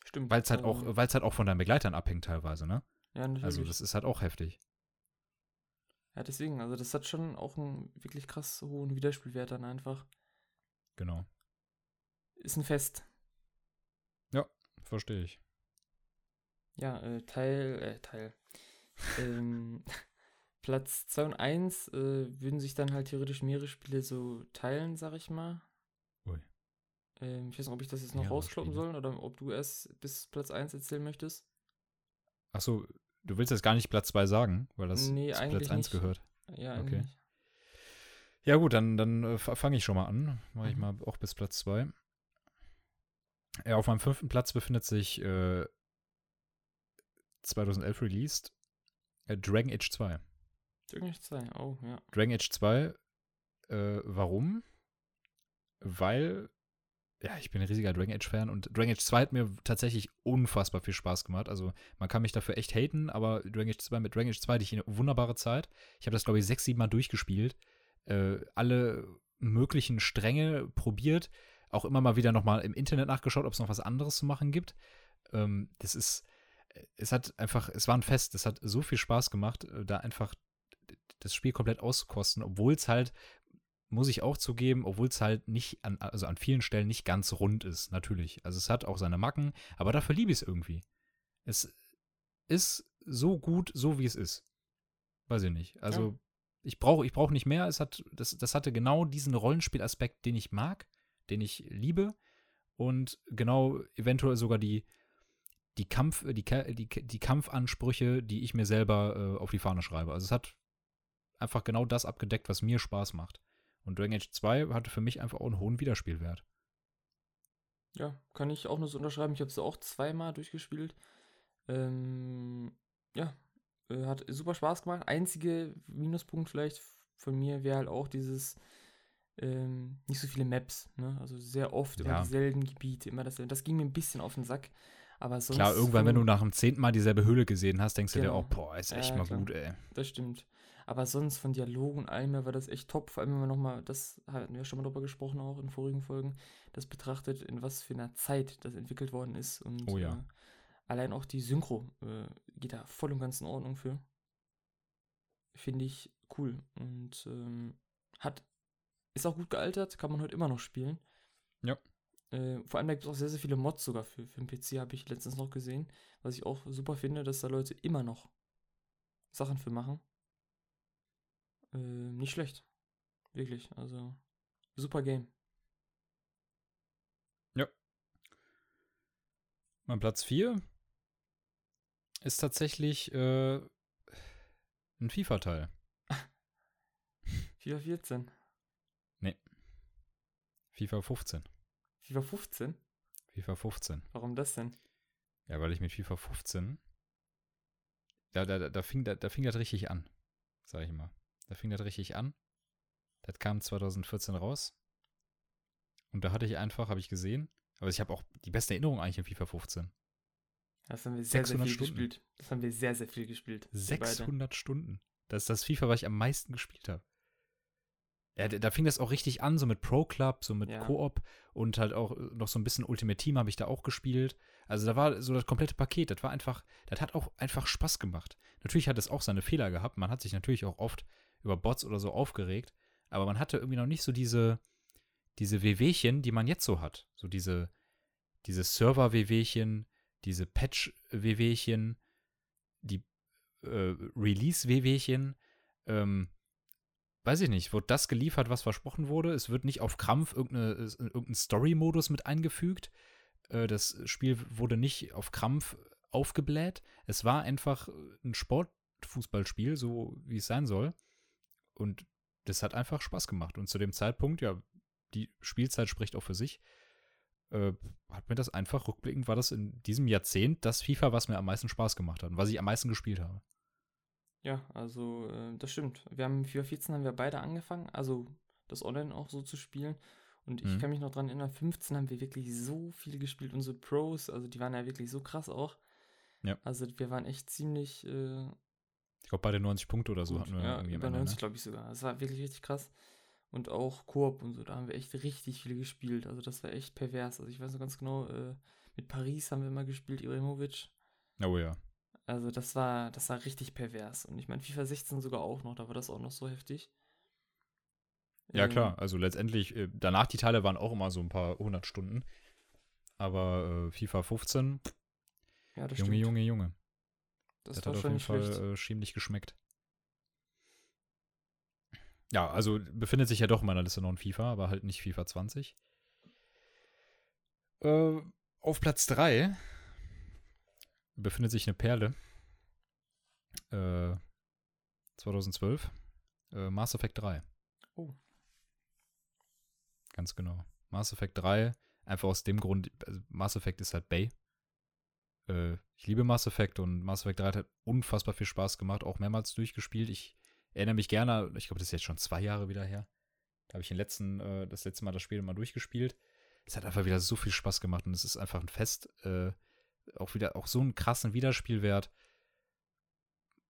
Stimmt. Weil es halt, auch, halt auch von deinen Begleitern abhängt teilweise, ne? Ja, natürlich. Also das ist halt auch heftig. Ja, deswegen, also das hat schon auch einen wirklich krass hohen Wiederspielwert dann einfach. Genau. Ist ein Fest. Ja, verstehe ich. Ja, äh, Teil, äh, Teil. ähm, Platz 2 und 1 äh, würden sich dann halt theoretisch mehrere Spiele so teilen, sag ich mal. Ui. Ähm, ich weiß nicht, ob ich das jetzt noch rauskloppen soll oder ob du erst bis Platz 1 erzählen möchtest. Achso, du willst jetzt gar nicht Platz 2 sagen, weil das nee, zu Platz 1 nicht. gehört. Ja, okay. Eigentlich. Ja, gut, dann, dann äh, fange ich schon mal an. Mache ich mhm. mal auch bis Platz 2. Ja, auf meinem fünften Platz befindet sich äh, 2011 released äh, Dragon Age 2. Dragon Age 2, oh ja. Dragon Age 2, äh, warum? Weil, ja, ich bin ein riesiger Dragon Age-Fan und Dragon Age 2 hat mir tatsächlich unfassbar viel Spaß gemacht. Also man kann mich dafür echt haten, aber Dragon Age 2 mit Dragon Age 2 hatte ich eine wunderbare Zeit. Ich habe das, glaube ich, sechs, sieben Mal durchgespielt. Äh, alle möglichen Stränge probiert, auch immer mal wieder nochmal im Internet nachgeschaut, ob es noch was anderes zu machen gibt. Ähm, das ist, es hat einfach, es war ein Fest, es hat so viel Spaß gemacht, äh, da einfach das Spiel komplett auszukosten, obwohl es halt, muss ich auch zugeben, obwohl es halt nicht an, also an vielen Stellen nicht ganz rund ist, natürlich. Also es hat auch seine Macken, aber dafür liebe ich es irgendwie. Es ist so gut, so wie es ist. Weiß ich nicht. Also ja. Ich brauche ich brauch nicht mehr. Es hat, das, das hatte genau diesen Rollenspielaspekt, den ich mag, den ich liebe. Und genau eventuell sogar die, die, Kampf, die, die, die Kampfansprüche, die ich mir selber äh, auf die Fahne schreibe. Also es hat einfach genau das abgedeckt, was mir Spaß macht. Und Dragon Age 2 hatte für mich einfach auch einen hohen Wiederspielwert. Ja, kann ich auch nur so unterschreiben. Ich habe es auch zweimal durchgespielt. Ähm, ja, äh, hat super Spaß gemacht. Einzige Minuspunkt vielleicht von mir wäre halt auch dieses ähm, nicht so viele Maps, ne? Also sehr oft ja. immer dieselben Gebiete, immer das. Das ging mir ein bisschen auf den Sack. Aber sonst. Klar, irgendwann, wenn du nach dem zehnten Mal dieselbe Höhle gesehen hast, denkst genau. du dir genau. auch, boah, ist echt ja, mal klar. gut, ey. Das stimmt. Aber sonst von Dialogen und allem her war das echt top. Vor allem, wenn man nochmal, das hatten wir schon mal drüber gesprochen, auch in vorigen Folgen, das betrachtet, in was für einer Zeit das entwickelt worden ist. Und oh ja. Äh, allein auch die Synchro äh, geht da voll und ganz in Ordnung für. Finde ich cool. Und ähm, hat, ist auch gut gealtert, kann man heute immer noch spielen. Ja. Äh, vor allem gibt es auch sehr, sehr viele Mods sogar für, für den PC, habe ich letztens noch gesehen. Was ich auch super finde, dass da Leute immer noch Sachen für machen. Äh, nicht schlecht. Wirklich. Also, super Game. Ja. Mein Platz 4 ist tatsächlich äh, ein FIFA-Teil. FIFA 14? Nee. FIFA 15. FIFA 15? FIFA 15. Warum das denn? Ja, weil ich mit FIFA 15 da, da, da, fing, da, da fing das richtig an, sag ich mal. Da fing das richtig an. Das kam 2014 raus. Und da hatte ich einfach, habe ich gesehen, aber ich habe auch die beste Erinnerung eigentlich in FIFA 15. Das haben wir sehr, sehr viel Stunden. gespielt. Das haben wir sehr, sehr viel gespielt. 600 Stunden. Das ist das FIFA, was ich am meisten gespielt habe. Ja, da fing das auch richtig an, so mit Pro Club, so mit ja. Koop und halt auch noch so ein bisschen Ultimate Team habe ich da auch gespielt. Also da war so das komplette Paket, das war einfach, das hat auch einfach Spaß gemacht. Natürlich hat es auch seine Fehler gehabt, man hat sich natürlich auch oft über Bots oder so aufgeregt, aber man hatte irgendwie noch nicht so diese, diese WWchen, die man jetzt so hat. So diese, diese Server-WWchen, diese Patch-WWchen, die äh, Release-WWchen, ähm, weiß ich nicht, wird das geliefert, was versprochen wurde. Es wird nicht auf Krampf irgendeine, irgendein Story-Modus mit eingefügt. Äh, das Spiel wurde nicht auf Krampf aufgebläht. Es war einfach ein Sportfußballspiel, so wie es sein soll. Und das hat einfach Spaß gemacht. Und zu dem Zeitpunkt, ja, die Spielzeit spricht auch für sich, äh, hat mir das einfach rückblickend, war das in diesem Jahrzehnt das FIFA, was mir am meisten Spaß gemacht hat und was ich am meisten gespielt habe. Ja, also äh, das stimmt. Wir haben FIFA 14 haben wir beide angefangen, also das Online auch so zu spielen. Und ich mhm. kann mich noch dran erinnern, 15 haben wir wirklich so viel gespielt. Unsere Pros, also die waren ja wirklich so krass auch. Ja. Also wir waren echt ziemlich. Äh, ich glaube, beide 90 Punkte oder so gut, hatten wir ja, irgendwie über 90, ne? glaube ich sogar. Das war wirklich richtig krass. Und auch Koop und so, da haben wir echt richtig viel gespielt. Also das war echt pervers. Also ich weiß noch ganz genau, äh, mit Paris haben wir immer gespielt, Ibrahimovic. Oh ja. Also das war, das war richtig pervers. Und ich meine, FIFA 16 sogar auch noch, da war das auch noch so heftig. Ja, ähm, klar, also letztendlich, äh, danach die Teile waren auch immer so ein paar hundert Stunden. Aber äh, FIFA 15, ja, das Junge, stimmt. Junge, Junge. Das, das hat auf jeden Fall äh, schiemlich geschmeckt. Ja, also befindet sich ja doch in meiner Liste noch ein FIFA, aber halt nicht FIFA 20. Äh, auf Platz 3 befindet sich eine Perle. Äh, 2012. Äh, Mass Effect 3. Oh. Ganz genau. Mass Effect 3, einfach aus dem Grund, also Mass Effect ist halt Bay. Äh, ich liebe Mass Effect und Mass Effect 3 hat unfassbar viel Spaß gemacht, auch mehrmals durchgespielt. Ich erinnere mich gerne, ich glaube, das ist jetzt schon zwei Jahre wieder her. Da habe ich den letzten, äh, das letzte Mal das Spiel mal durchgespielt. Es hat einfach wieder so viel Spaß gemacht und es ist einfach ein Fest. Äh, auch wieder, auch so einen krassen Wiederspielwert.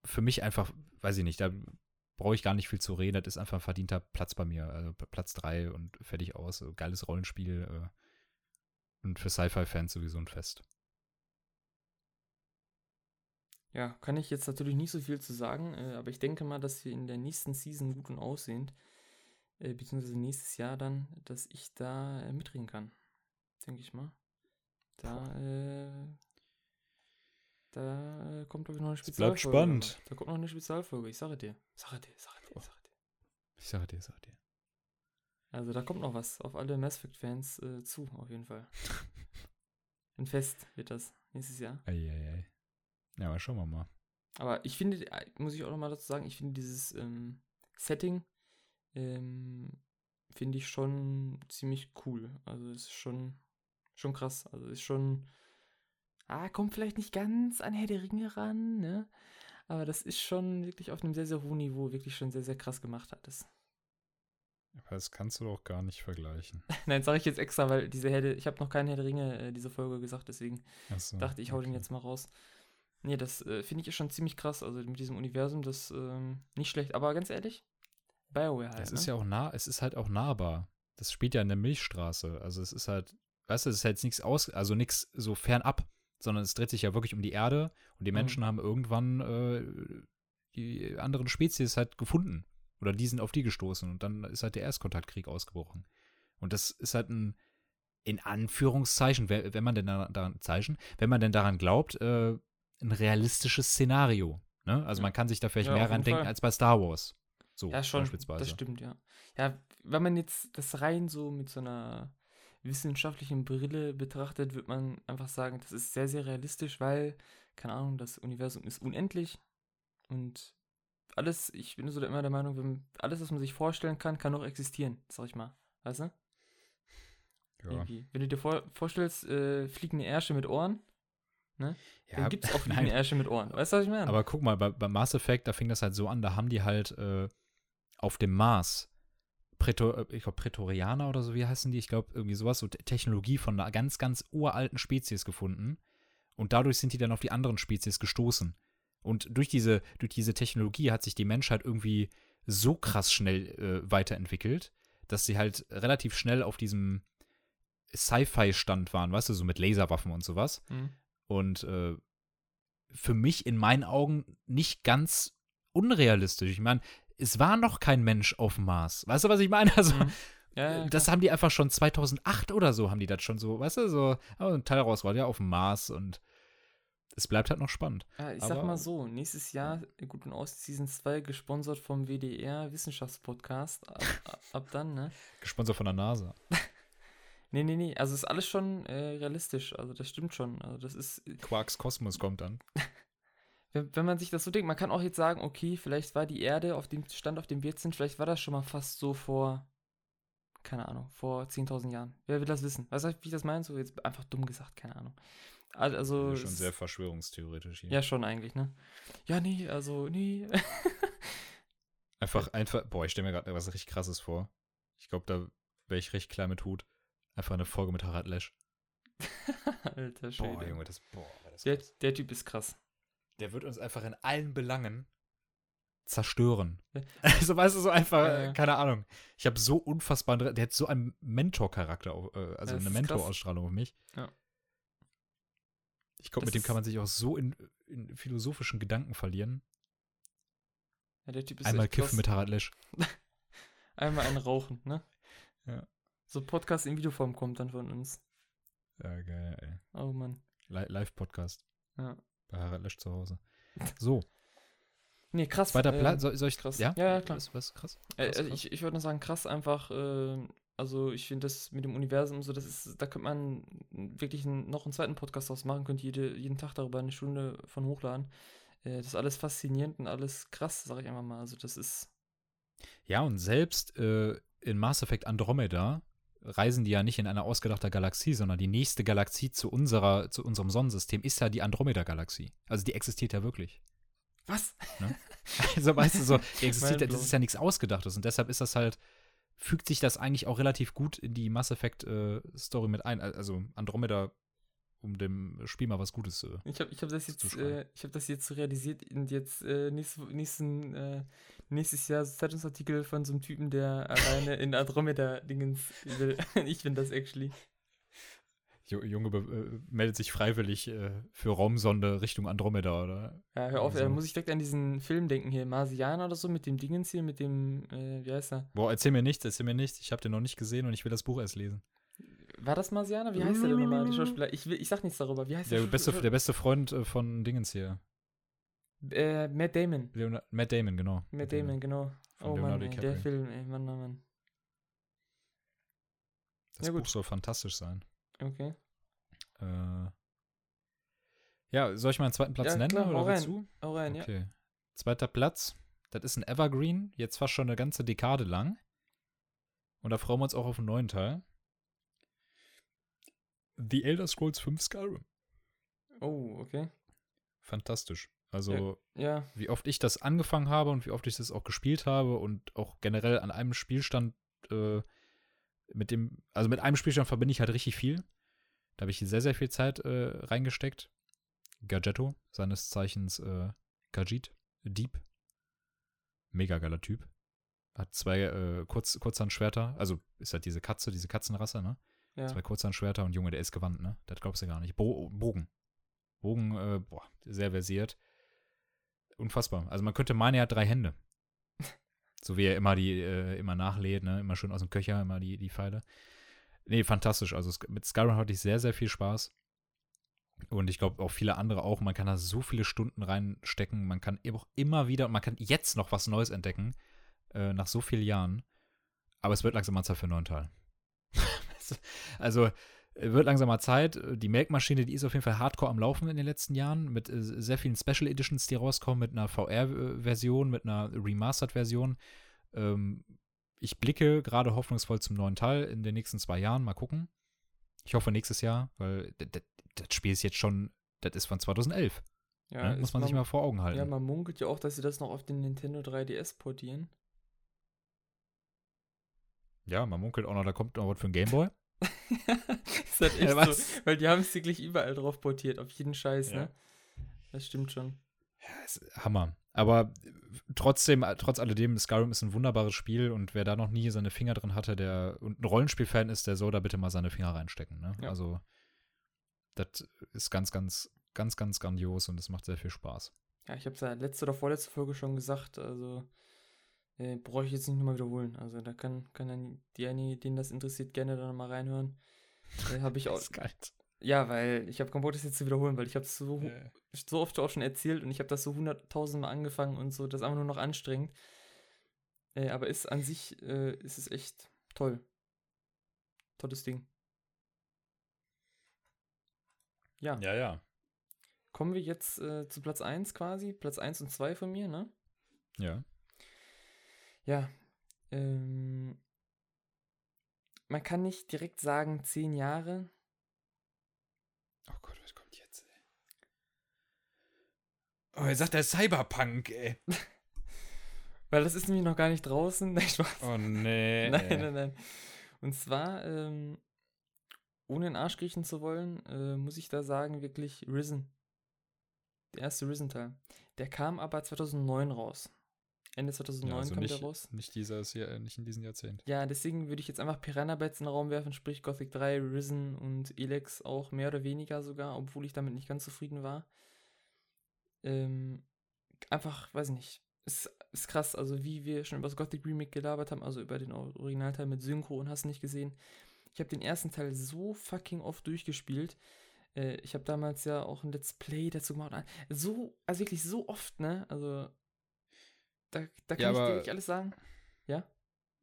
Für mich einfach, weiß ich nicht, da brauche ich gar nicht viel zu reden. Das ist einfach ein verdienter Platz bei mir. Also Platz 3 und fertig aus. Geiles Rollenspiel. Äh, und für Sci-Fi-Fans sowieso ein Fest. Ja, kann ich jetzt natürlich nicht so viel zu sagen, äh, aber ich denke mal, dass wir in der nächsten Season gut und aussehend, äh, beziehungsweise nächstes Jahr dann, dass ich da äh, mitreden kann. Denke ich mal. Da, äh, da kommt, glaube ich, noch eine Spezialfolge. Es bleibt spannend. Da kommt noch eine Spezialfolge, ich sage dir. Sage dir, sage dir, sage dir. Ich sage dir, sage dir. Also da kommt noch was auf alle Mass Effect-Fans äh, zu, auf jeden Fall. Ein Fest wird das nächstes Jahr. Eieiei. Ei, ei. Ja, aber schauen wir mal. Aber ich finde, äh, muss ich auch nochmal dazu sagen, ich finde dieses ähm, Setting, ähm, finde ich schon ziemlich cool. Also es ist schon, schon krass. Also ist schon, ah, kommt vielleicht nicht ganz an Herr der Ringe ran, ne? Aber das ist schon wirklich auf einem sehr, sehr hohen Niveau, wirklich schon sehr, sehr krass gemacht hat es. Aber das kannst du doch gar nicht vergleichen. Nein, sage ich jetzt extra, weil diese Herde, ich habe noch keine Herr der Ringe äh, diese Folge gesagt, deswegen so, dachte ich, hau okay. den jetzt mal raus. Nee, das äh, finde ich schon ziemlich krass. Also mit diesem Universum, das ähm, nicht schlecht. Aber ganz ehrlich, BioWare halt. Es ne? ist ja auch nah, es ist halt auch nahbar. Das spielt ja in der Milchstraße. Also es ist halt, weißt du, es ist halt nichts aus, also nichts so fernab, sondern es dreht sich ja wirklich um die Erde und die mhm. Menschen haben irgendwann äh, die anderen Spezies halt gefunden. Oder die sind auf die gestoßen und dann ist halt der Erstkontaktkrieg ausgebrochen. Und das ist halt ein, in Anführungszeichen, wenn man denn daran, Zeichen, wenn man denn daran glaubt, äh, ein realistisches Szenario. Ne? Also ja. man kann sich da vielleicht ja, mehr reindenken als bei Star Wars. So ja, schon, beispielsweise. Das stimmt, ja. Ja, wenn man jetzt das rein so mit so einer wissenschaftlichen Brille betrachtet, wird man einfach sagen, das ist sehr, sehr realistisch, weil, keine Ahnung, das Universum ist unendlich und alles, ich bin so immer der Meinung, wenn, alles, was man sich vorstellen kann, kann auch existieren, sag ich mal. Weißt du? Ja. Wenn du dir vor, vorstellst, äh, fliegende Ärsche mit Ohren, Ne? Ja, Dann gibt es auch eine Ärsche mit Ohren. Weißt du, was ich meine? Aber guck mal, bei, bei, Mass Effect, da fing das halt so an, da haben die halt äh, auf dem Mars Prätor, äh, ich glaube, Prätorianer oder so, wie heißen die? Ich glaube, irgendwie sowas, so Technologie von einer ganz, ganz uralten Spezies gefunden. Und dadurch sind die dann auf die anderen Spezies gestoßen. Und durch diese, durch diese Technologie hat sich die Menschheit irgendwie so krass schnell äh, weiterentwickelt, dass sie halt relativ schnell auf diesem Sci-Fi-Stand waren, weißt du, so mit Laserwaffen und sowas. Mhm. Und äh, für mich in meinen Augen nicht ganz unrealistisch. Ich meine, es war noch kein Mensch auf dem Mars. Weißt du, was ich meine? Also, mhm. ja, ja, das haben die einfach schon 2008 oder so, haben die das schon so, weißt du, so, oh, ein Teil raus war ja auf dem Mars und es bleibt halt noch spannend. Ja, ich Aber, sag mal so, nächstes Jahr Gut und Ost Season 2 gesponsert vom WDR Wissenschaftspodcast. Ab, ab dann, ne? Gesponsert von der NASA. nee, nee, nee. Also ist alles schon äh, realistisch. Also das stimmt schon. Also das ist. Äh, Quarks Kosmos kommt dann. wenn, wenn man sich das so denkt, man kann auch jetzt sagen, okay, vielleicht war die Erde auf dem Stand, auf dem wir jetzt sind, vielleicht war das schon mal fast so vor, keine Ahnung, vor 10.000 Jahren. Wer will das wissen? Weißt du, wie ich das meine? So jetzt einfach dumm gesagt, keine Ahnung. Also. Ja, schon sehr verschwörungstheoretisch hier. Ja, schon eigentlich, ne? Ja, nee, also, nee. einfach, einfach, boah, ich stelle mir gerade was richtig krasses vor. Ich glaube, da wäre ich recht klein mit Hut. Einfach eine Folge mit Harald Lesch. Alter Schwede. Boah, Junge, das, boah, das der, der Typ ist krass. Der wird uns einfach in allen Belangen zerstören. also, weißt du, so einfach, ja, ja. keine Ahnung. Ich habe so unfassbar, der hat so einen Mentor-Charakter, äh, also eine Mentor-Ausstrahlung auf mich. Ja. Ich glaube, mit dem kann man sich auch so in, in philosophischen Gedanken verlieren. Ja, der Typ ist Einmal kiffen mit Harald Lesch. Einmal ein Rauchen, ne? Ja. So Podcast in Videoform kommt dann von uns. Ja, geil, ey. Oh Mann. Live-Podcast. Ja. Bei Harald Lesch zu Hause. So. Nee, krass. Zweiter äh, Platz, soll, soll, ich krass? Ja, ja, ja klar. Was, was krass? Äh, krass, krass. Äh, ich, ich würde nur sagen, krass einfach, äh, also ich finde das mit dem Universum so, das ist, da könnte man wirklich einen, noch einen zweiten Podcast draus machen, könnte jede, jeden Tag darüber eine Stunde von hochladen. Äh, das ist alles faszinierend und alles krass, sag ich einfach mal. Also das ist. Ja, und selbst äh, in Mass Effect Andromeda reisen die ja nicht in eine ausgedachte Galaxie, sondern die nächste Galaxie zu unserer, zu unserem Sonnensystem ist ja die Andromeda-Galaxie. Also die existiert ja wirklich. Was? Ne? Also weißt du so, die existiert, das ist ja nichts Ausgedachtes und deshalb ist das halt fügt sich das eigentlich auch relativ gut in die Mass Effect äh, mit ein. Also Andromeda, um dem Spiel mal was Gutes äh, Ich habe ich hab das jetzt, äh, ich habe das jetzt realisiert und jetzt äh, nächst, nächsten, äh, nächstes Jahr Zeitungsartikel von so einem Typen, der alleine in Andromeda Dingens will. ich finde das actually. Junge äh, meldet sich freiwillig äh, für Raumsonde Richtung Andromeda, oder? Ja, hör auf, also. muss ich direkt an diesen Film denken hier, Marsianer oder so, mit dem Dingens hier, mit dem, äh, wie heißt er? Boah, erzähl mir nichts, erzähl mir nichts. Ich habe den noch nicht gesehen und ich will das Buch erst lesen. War das Marsianer? Wie heißt der denn nochmal, der Schauspieler? Ich, will, ich sag nichts darüber. Wie heißt der? Der beste, der beste Freund äh, von Dingens hier. Äh, Matt Damon. Leonard, Matt Damon, genau. Matt Damon, genau. Von oh Leonardo Mann, ey, der Film, ey, Mann, Mann, Mann. Das ja, Buch soll fantastisch sein. Okay. Äh, ja, soll ich mal einen zweiten Platz ja, nennen? Klar, oder rein. Zu? Hau rein, okay. ja. Zweiter Platz, das ist ein Evergreen, jetzt fast schon eine ganze Dekade lang. Und da freuen wir uns auch auf einen neuen Teil. The Elder Scrolls 5 Skyrim. Oh, okay. Fantastisch. Also, ja, ja. wie oft ich das angefangen habe und wie oft ich das auch gespielt habe und auch generell an einem Spielstand äh, mit dem, also mit einem Spielstand verbinde ich halt richtig viel. Da habe ich sehr, sehr viel Zeit äh, reingesteckt. Gadgetto, seines Zeichens äh, Kajit, Dieb. Mega geiler Typ. Hat zwei äh, Kurz, Kurzhandschwerter. Also ist halt diese Katze, diese Katzenrasse, ne? Ja. Zwei Kurzhandschwerter und Junge, der ist gewandt, ne? Das glaubst du gar nicht. Bo Bogen. Bogen, äh, boah, sehr versiert. Unfassbar. Also man könnte meinen, er hat drei Hände. so wie er immer die, äh, immer nachlädt, ne? Immer schön aus dem Köcher, immer die, die Pfeile. Nee, fantastisch. Also mit Skyrim hatte ich sehr, sehr viel Spaß. Und ich glaube auch viele andere auch. Man kann da so viele Stunden reinstecken. Man kann auch immer wieder, man kann jetzt noch was Neues entdecken, äh, nach so vielen Jahren. Aber es wird langsam mal Zeit für einen neuen Teil. also wird langsam mal Zeit. Die Melkmaschine, die ist auf jeden Fall hardcore am Laufen in den letzten Jahren, mit äh, sehr vielen Special Editions, die rauskommen, mit einer VR-Version, mit einer Remastered-Version. Ähm, ich blicke gerade hoffnungsvoll zum neuen Teil in den nächsten zwei Jahren. Mal gucken. Ich hoffe nächstes Jahr, weil das Spiel ist jetzt schon, das ist von 2011. Ja, ne? Muss man, man sich mal vor Augen halten. Ja, man munkelt ja auch, dass sie das noch auf den Nintendo 3DS portieren. Ja, man munkelt auch noch, da kommt noch was für ein Gameboy. ist halt echt ja, so, weil die haben es wirklich überall drauf portiert, auf jeden Scheiß, ja. ne? Das stimmt schon. Ja, Hammer. Aber trotzdem, trotz alledem, Skyrim ist ein wunderbares Spiel und wer da noch nie seine Finger drin hatte, der und ein Rollenspiel-Fan ist, der soll da bitte mal seine Finger reinstecken. Ne? Ja. Also, das ist ganz, ganz, ganz, ganz grandios und es macht sehr viel Spaß. Ja, ich habe es ja letzte oder vorletzte Folge schon gesagt, also äh, brauche ich jetzt nicht nochmal wiederholen. Also da kann, kann dann diejenigen, denen das interessiert, gerne dann mal reinhören. Äh, habe ich auch. Ja, weil ich habe keinen Bock, das jetzt zu wiederholen, weil ich habe es so, yeah. so oft auch schon erzählt und ich habe das so hunderttausendmal angefangen und so, das ist einfach nur noch anstrengend. Äh, aber ist an sich, äh, ist es echt toll. Tolles Ding. Ja. Ja, ja. Kommen wir jetzt äh, zu Platz 1 quasi, Platz 1 und 2 von mir, ne? Ja. Ja. Ähm, man kann nicht direkt sagen, 10 Jahre, Oh Gott, was kommt jetzt, ey? Oh, er sagt der Cyberpunk, ey. Weil das ist nämlich noch gar nicht draußen. Nein, Spaß. Oh nee. nein, nein, nein. Und zwar, ähm, ohne in den Arsch kriechen zu wollen, äh, muss ich da sagen, wirklich Risen. Der erste Risen-Teil. Der kam aber 2009 raus. Ende 2009 ja, also kam nicht, der raus. Nicht, dieses Jahr, nicht in diesem Jahrzehnt. Ja, deswegen würde ich jetzt einfach Piranha Bytes in den Raum werfen, sprich Gothic 3, Risen und Elex auch mehr oder weniger sogar, obwohl ich damit nicht ganz zufrieden war. Ähm, einfach, weiß nicht, ist, ist krass, also wie wir schon über das Gothic Remake gelabert haben, also über den Originalteil mit Synchro und hast nicht gesehen. Ich habe den ersten Teil so fucking oft durchgespielt. Äh, ich habe damals ja auch ein Let's Play dazu gemacht. So, also wirklich so oft, ne? Also da, da kann ja, ich dir nicht alles sagen. Ja?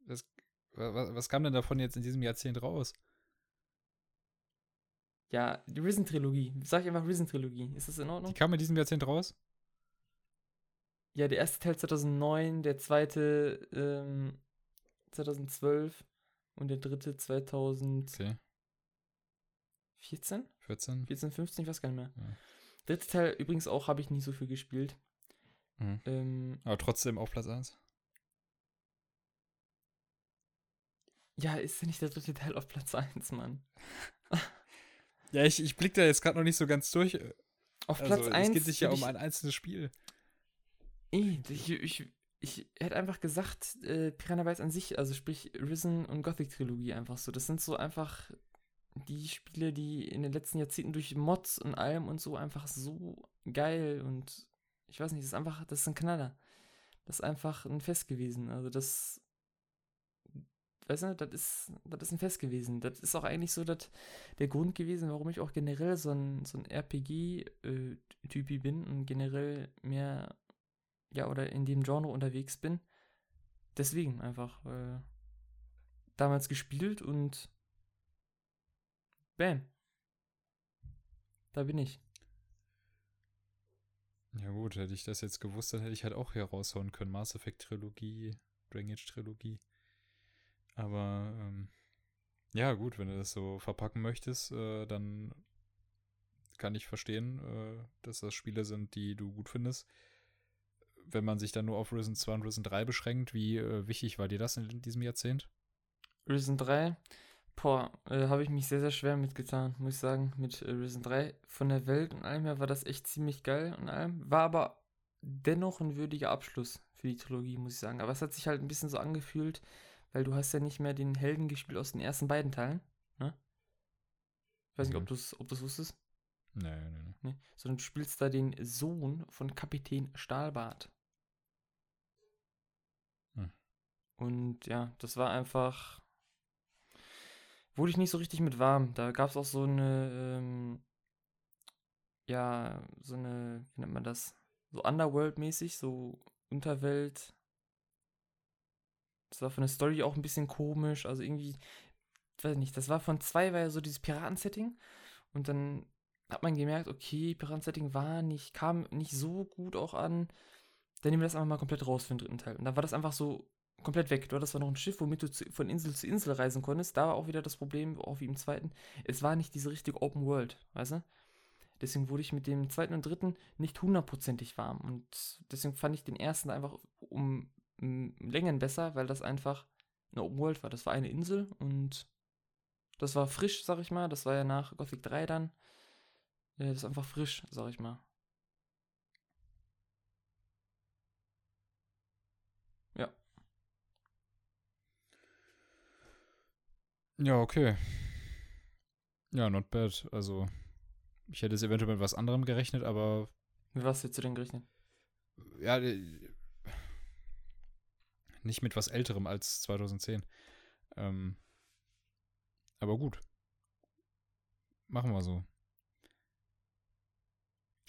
Was, was, was, kam denn davon jetzt in diesem Jahrzehnt raus? Ja, die Risen-Trilogie. Sag ich einfach Risen-Trilogie. Ist das in Ordnung? Die kam in diesem Jahrzehnt raus? Ja, der erste Teil 2009, der zweite ähm, 2012 und der dritte 2014? Okay. 14? 14? 14, 15, ich weiß gar nicht mehr. Ja. Dritte Teil übrigens auch habe ich nicht so viel gespielt. Mhm. Ähm, Aber trotzdem auf Platz 1. Ja, ist ja nicht der dritte Teil auf Platz 1, Mann. ja, ich, ich blick da jetzt gerade noch nicht so ganz durch. Auf also, Platz 1. Es geht sich ja um ein einzelnes Spiel. Ich, ich, ich hätte einfach gesagt, äh, Piranha Bytes an sich, also sprich Risen und Gothic Trilogie einfach so. Das sind so einfach die Spiele, die in den letzten Jahrzehnten durch Mods und allem und so einfach so geil und ich weiß nicht, das ist einfach, das ist ein Knaller. Das ist einfach ein Fest gewesen. Also das, weißt du, das ist, das ist ein Fest gewesen. Das ist auch eigentlich so das, der Grund gewesen, warum ich auch generell so ein, so ein RPG-Typi bin und generell mehr, ja, oder in dem Genre unterwegs bin. Deswegen einfach, äh, damals gespielt und bam. Da bin ich. Ja gut, hätte ich das jetzt gewusst, dann hätte ich halt auch hier raushauen können. Mass Effect Trilogie, Dragon Age Trilogie. Aber ähm, ja gut, wenn du das so verpacken möchtest, äh, dann kann ich verstehen, äh, dass das Spiele sind, die du gut findest. Wenn man sich dann nur auf Risen 2 und Risen 3 beschränkt, wie äh, wichtig war dir das in diesem Jahrzehnt? Risen 3 Boah, äh, habe ich mich sehr, sehr schwer mitgetan, muss ich sagen, mit äh, Risen 3. Von der Welt und allem her war das echt ziemlich geil und allem. War aber dennoch ein würdiger Abschluss für die Trilogie, muss ich sagen. Aber es hat sich halt ein bisschen so angefühlt, weil du hast ja nicht mehr den Helden gespielt aus den ersten beiden Teilen, ne? Ich weiß mhm. nicht, ob du es ob wusstest. Nee, nee, nee, nee. Sondern du spielst da den Sohn von Kapitän Stahlbart. Hm. Und ja, das war einfach wurde ich nicht so richtig mit warm. Da gab es auch so eine, ähm, ja, so eine, wie nennt man das? So Underworld-mäßig, so Unterwelt. Das war von der Story auch ein bisschen komisch. Also irgendwie, weiß nicht, das war von zwei, war ja so dieses Piraten-Setting. Und dann hat man gemerkt, okay, Piraten-Setting war nicht, kam nicht so gut auch an. Dann nehmen wir das einfach mal komplett raus für den dritten Teil. Und dann war das einfach so komplett weg. Du hattest zwar noch ein Schiff, womit du zu, von Insel zu Insel reisen konntest. Da war auch wieder das Problem, auch wie im zweiten. Es war nicht diese richtige Open World, weißt du? Deswegen wurde ich mit dem zweiten und dritten nicht hundertprozentig warm. Und deswegen fand ich den ersten einfach um, um Längen besser, weil das einfach eine Open World war. Das war eine Insel und das war frisch, sag ich mal. Das war ja nach Gothic 3 dann. Ja, das ist einfach frisch, sag ich mal. Ja, okay. Ja, not bad. Also, ich hätte es eventuell mit was anderem gerechnet, aber. Mit was hättest du denn gerechnet? Ja, nicht mit was älterem als 2010. Ähm, aber gut. Machen wir so.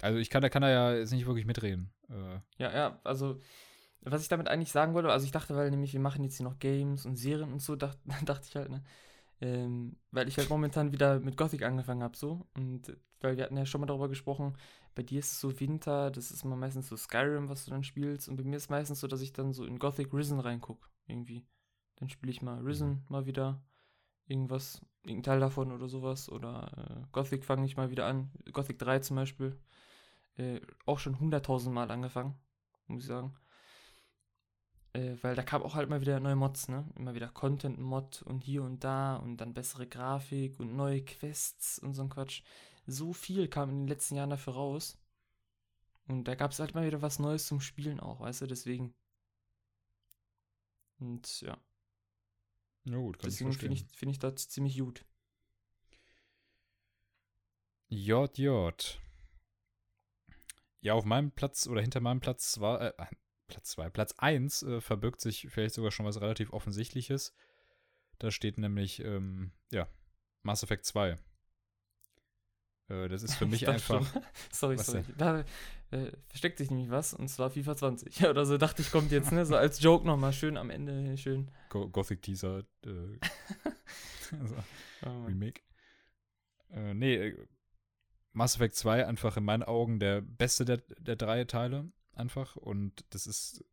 Also ich kann, da kann er ja jetzt nicht wirklich mitreden. Äh, ja, ja, also was ich damit eigentlich sagen wollte, also ich dachte, weil nämlich wir machen jetzt hier noch Games und Serien und so, dacht, dachte ich halt, ne? Ähm, weil ich halt momentan wieder mit Gothic angefangen habe, so. Und weil wir hatten ja schon mal darüber gesprochen, bei dir ist es so Winter, das ist immer meistens so Skyrim, was du dann spielst. Und bei mir ist es meistens so, dass ich dann so in Gothic Risen reingucke, irgendwie. Dann spiele ich mal Risen mhm. mal wieder. Irgendwas, irgendein Teil davon oder sowas. Oder äh, Gothic fange ich mal wieder an. Gothic 3 zum Beispiel. Äh, auch schon hunderttausend Mal angefangen, muss ich sagen. Äh, weil da kam auch halt mal wieder neue Mods, ne? Immer wieder Content-Mod und hier und da und dann bessere Grafik und neue Quests und so ein Quatsch. So viel kam in den letzten Jahren dafür raus. Und da gab es halt mal wieder was Neues zum Spielen auch, weißt du, deswegen. Und ja. Na gut, kann Deswegen finde ich, find ich das ziemlich gut. J, J. Ja, auf meinem Platz oder hinter meinem Platz war, äh, Platz 2, Platz 1 äh, verbirgt sich vielleicht sogar schon was relativ Offensichtliches. Da steht nämlich, ähm, ja, Mass Effect 2. Äh, das ist für mich einfach. Schon. sorry, sorry. Denn? Da äh, versteckt sich nämlich was und zwar FIFA 20. Oder so dachte ich, kommt jetzt, ne? So als Joke nochmal schön am Ende, schön. Go Gothic Teaser. Äh, also, oh Remake. Äh, nee, äh, Mass Effect 2 einfach in meinen Augen der beste der, der drei Teile. Einfach. Und das ist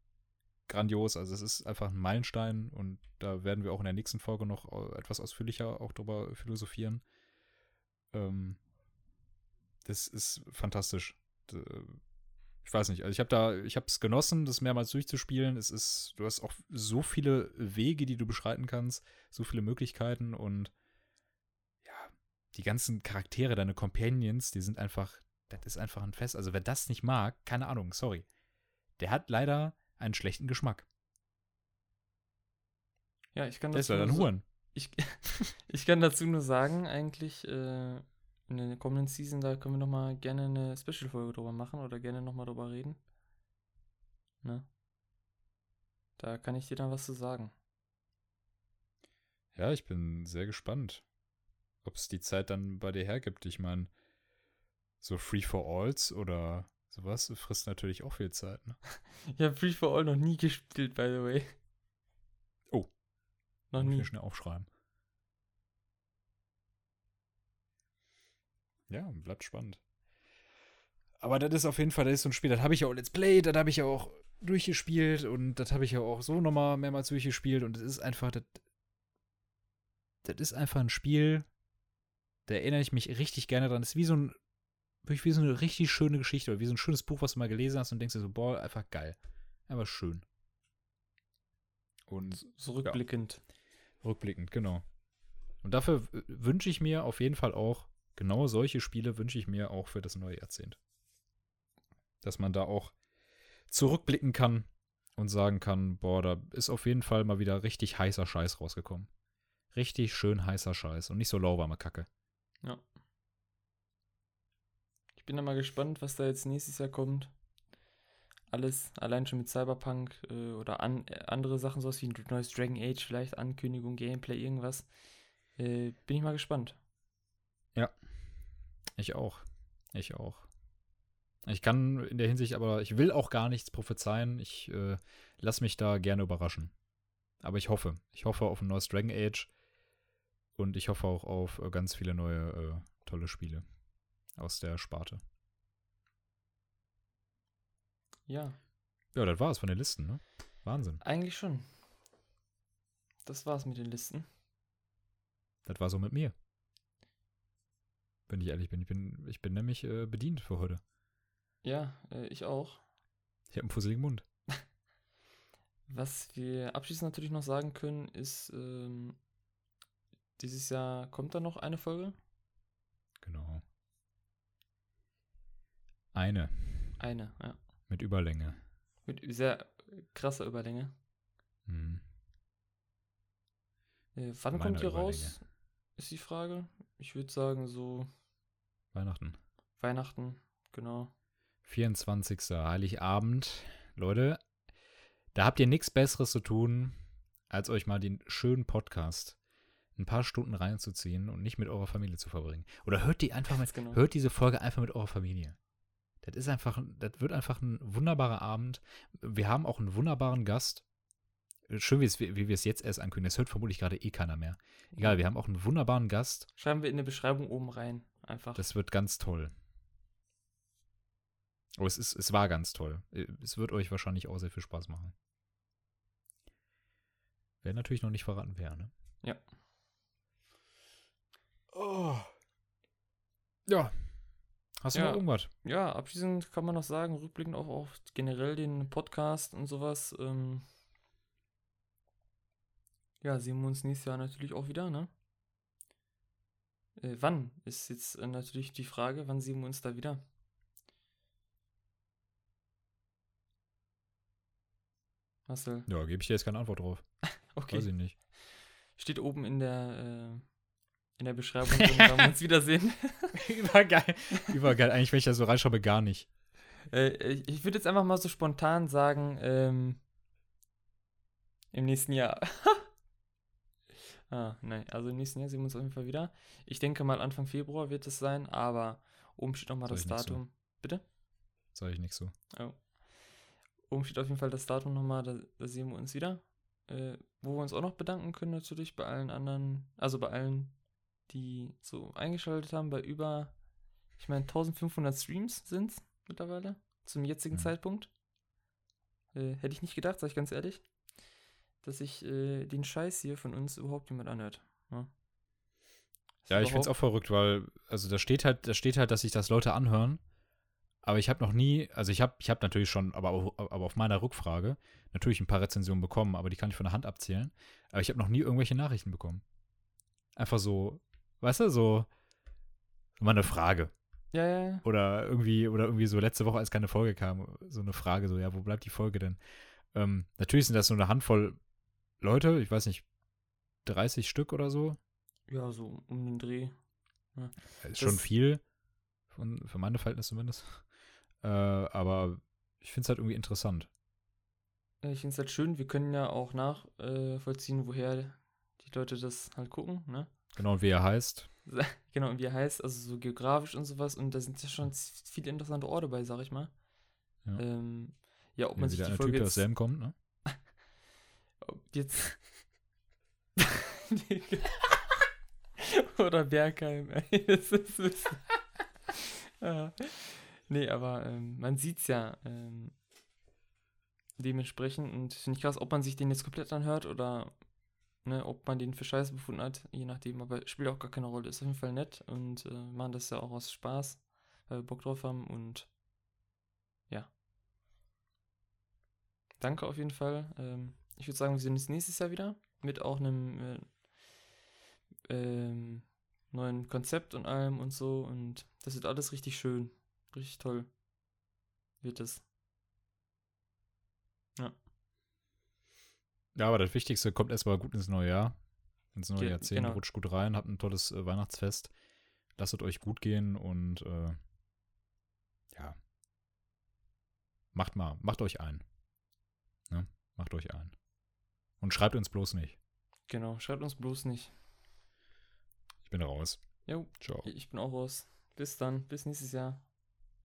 grandios. Also es ist einfach ein Meilenstein und da werden wir auch in der nächsten Folge noch etwas ausführlicher auch drüber philosophieren. Ähm, das ist fantastisch. Ich weiß nicht, also ich habe da, ich habe es genossen, das mehrmals durchzuspielen. Es ist, du hast auch so viele Wege, die du beschreiten kannst, so viele Möglichkeiten und ja, die ganzen Charaktere, deine Companions, die sind einfach, das ist einfach ein Fest. Also wer das nicht mag, keine Ahnung, sorry. Der hat leider einen schlechten Geschmack. Ja, ich kann dazu. Das dann Huren. Ich, ich kann dazu nur sagen, eigentlich, äh, in der kommenden Season, da können wir nochmal gerne eine Special-Folge drüber machen oder gerne nochmal drüber reden. Ne? Da kann ich dir dann was zu sagen. Ja, ich bin sehr gespannt, ob es die Zeit dann bei dir hergibt. Ich meine, so Free for Alls oder sowas frisst natürlich auch viel Zeit, ne? ich habe Free for All noch nie gespielt, by the way. Oh. Noch nie. Ich schnell aufschreiben. Ja, bleibt spannend. Aber das ist auf jeden Fall, das ist so ein Spiel, das habe ich ja auch Let's Play, das habe ich ja auch durchgespielt und das habe ich ja auch so nochmal mehrmals durchgespielt und es ist einfach, das, das ist einfach ein Spiel, da erinnere ich mich richtig gerne dran. Das ist wie so ein, wirklich wie so eine richtig schöne Geschichte oder wie so ein schönes Buch, was du mal gelesen hast und denkst dir so, boah, einfach geil. Einfach schön. Und so rückblickend. Ja, rückblickend, genau. Und dafür wünsche ich mir auf jeden Fall auch genau solche Spiele wünsche ich mir auch für das neue Jahrzehnt. Dass man da auch zurückblicken kann und sagen kann, boah, da ist auf jeden Fall mal wieder richtig heißer Scheiß rausgekommen. Richtig schön heißer Scheiß und nicht so lauwarme Kacke. Ja. Bin da mal gespannt, was da jetzt nächstes Jahr kommt. Alles allein schon mit Cyberpunk äh, oder an, äh, andere Sachen, sowas wie ein neues Dragon Age, vielleicht Ankündigung, Gameplay, irgendwas. Äh, bin ich mal gespannt. Ja, ich auch. Ich auch. Ich kann in der Hinsicht aber, ich will auch gar nichts prophezeien. Ich äh, lasse mich da gerne überraschen. Aber ich hoffe. Ich hoffe auf ein neues Dragon Age. Und ich hoffe auch auf äh, ganz viele neue äh, tolle Spiele aus der Sparte. Ja. Ja, das war's von den Listen, ne? Wahnsinn. Eigentlich schon. Das war's mit den Listen. Das war so mit mir. Wenn ich ehrlich bin. Ich bin, ich bin nämlich äh, bedient für heute. Ja, äh, ich auch. Ich habe einen fusseligen Mund. Was wir abschließend natürlich noch sagen können, ist, ähm, dieses Jahr kommt da noch eine Folge? Genau. Eine. Eine, ja. Mit Überlänge. Mit sehr krasser Überlänge. Hm. Äh, wann Meine kommt die raus? ist die Frage. Ich würde sagen so. Weihnachten. Weihnachten, genau. 24. Heiligabend. Leute, da habt ihr nichts Besseres zu tun, als euch mal den schönen Podcast ein paar Stunden reinzuziehen und nicht mit eurer Familie zu verbringen. Oder hört die einfach mit, genau. hört diese Folge einfach mit eurer Familie. Das ist einfach, das wird einfach ein wunderbarer Abend. Wir haben auch einen wunderbaren Gast. Schön, wie, wie wir es jetzt erst ankündigen. Das hört vermutlich gerade eh keiner mehr. Egal, wir haben auch einen wunderbaren Gast. Schreiben wir in der Beschreibung oben rein. Einfach. Das wird ganz toll. Oh, es, ist, es war ganz toll. Es wird euch wahrscheinlich auch sehr viel Spaß machen. Wer natürlich noch nicht verraten, wer, ne? Ja. Oh. Ja. Hast du ja. noch irgendwas? Ja, abschließend kann man noch sagen, rückblickend auch auf generell den Podcast und sowas. Ähm ja, sehen wir uns nächstes Jahr natürlich auch wieder, ne? Äh, wann ist jetzt äh, natürlich die Frage, wann sehen wir uns da wieder? Marcel. Ja, gebe ich dir jetzt keine Antwort drauf. okay. Weiß ich nicht. Steht oben in der, äh, in der Beschreibung, wenn wir uns wiedersehen. Übergeil. Übergeil. Eigentlich, wenn ich da so reinschaue, gar nicht. Äh, ich würde jetzt einfach mal so spontan sagen, ähm, im nächsten Jahr. ah, nein, also im nächsten Jahr sehen wir uns auf jeden Fall wieder. Ich denke mal Anfang Februar wird es sein, aber oben steht nochmal das Datum. So. Bitte? Sag ich nicht so. Oh. Oben steht auf jeden Fall das Datum nochmal, da, da sehen wir uns wieder. Äh, wo wir uns auch noch bedanken können, natürlich bei allen anderen, also bei allen, die so eingeschaltet haben, bei über, ich meine, 1500 Streams sind es mittlerweile, zum jetzigen mhm. Zeitpunkt. Äh, hätte ich nicht gedacht, sag ich ganz ehrlich, dass sich äh, den Scheiß hier von uns überhaupt jemand anhört. Ja, ja ich finde es auch verrückt, weil, also da steht halt, da steht halt, dass sich das Leute anhören aber ich habe noch nie, also ich habe ich hab natürlich schon, aber, aber auf meiner Rückfrage, natürlich ein paar Rezensionen bekommen, aber die kann ich von der Hand abzählen. Aber ich habe noch nie irgendwelche Nachrichten bekommen. Einfach so, weißt du, so mal eine Frage. Ja, ja, ja. Oder irgendwie, oder irgendwie so letzte Woche, als keine Folge kam, so eine Frage, so, ja, wo bleibt die Folge denn? Ähm, natürlich sind das nur eine Handvoll Leute, ich weiß nicht, 30 Stück oder so. Ja, so um den Dreh. Ja. Ist das schon viel, von, für meine Verhältnisse zumindest. Äh, aber ich finde es halt irgendwie interessant. Ich finde es halt schön, wir können ja auch nachvollziehen, äh, woher die Leute das halt gucken, ne? Genau, und wie er heißt. genau, und wie er heißt, also so geografisch und sowas. Und da sind ja schon viele interessante Orte bei, sag ich mal. Ja, ähm, ja ob man sich die Folge typ, jetzt... Selm kommt, ne? ob jetzt... Oder Bergheim, ey. Das ist... ja. Nee, aber ähm, man sieht's ja ähm, dementsprechend und finde ich krass, ob man sich den jetzt komplett anhört oder ne, ob man den für scheiße befunden hat, je nachdem, aber spielt auch gar keine Rolle. Ist auf jeden Fall nett und äh, machen das ja auch aus Spaß, weil wir Bock drauf haben und ja. Danke auf jeden Fall. Ähm, ich würde sagen, wir sehen uns nächstes Jahr wieder mit auch einem äh, ähm, neuen Konzept und allem und so und das wird alles richtig schön. Richtig toll. Wird es. Ja. Ja, aber das Wichtigste kommt erstmal gut ins neue Jahr. Ins neue Ge Jahrzehnt. Genau. Rutscht gut rein, habt ein tolles äh, Weihnachtsfest. Lasst es euch gut gehen und äh, ja. Macht mal, macht euch ein. Ne? Macht euch ein. Und schreibt uns bloß nicht. Genau, schreibt uns bloß nicht. Ich bin raus. Jo. Ciao. Ich bin auch raus. Bis dann. Bis nächstes Jahr.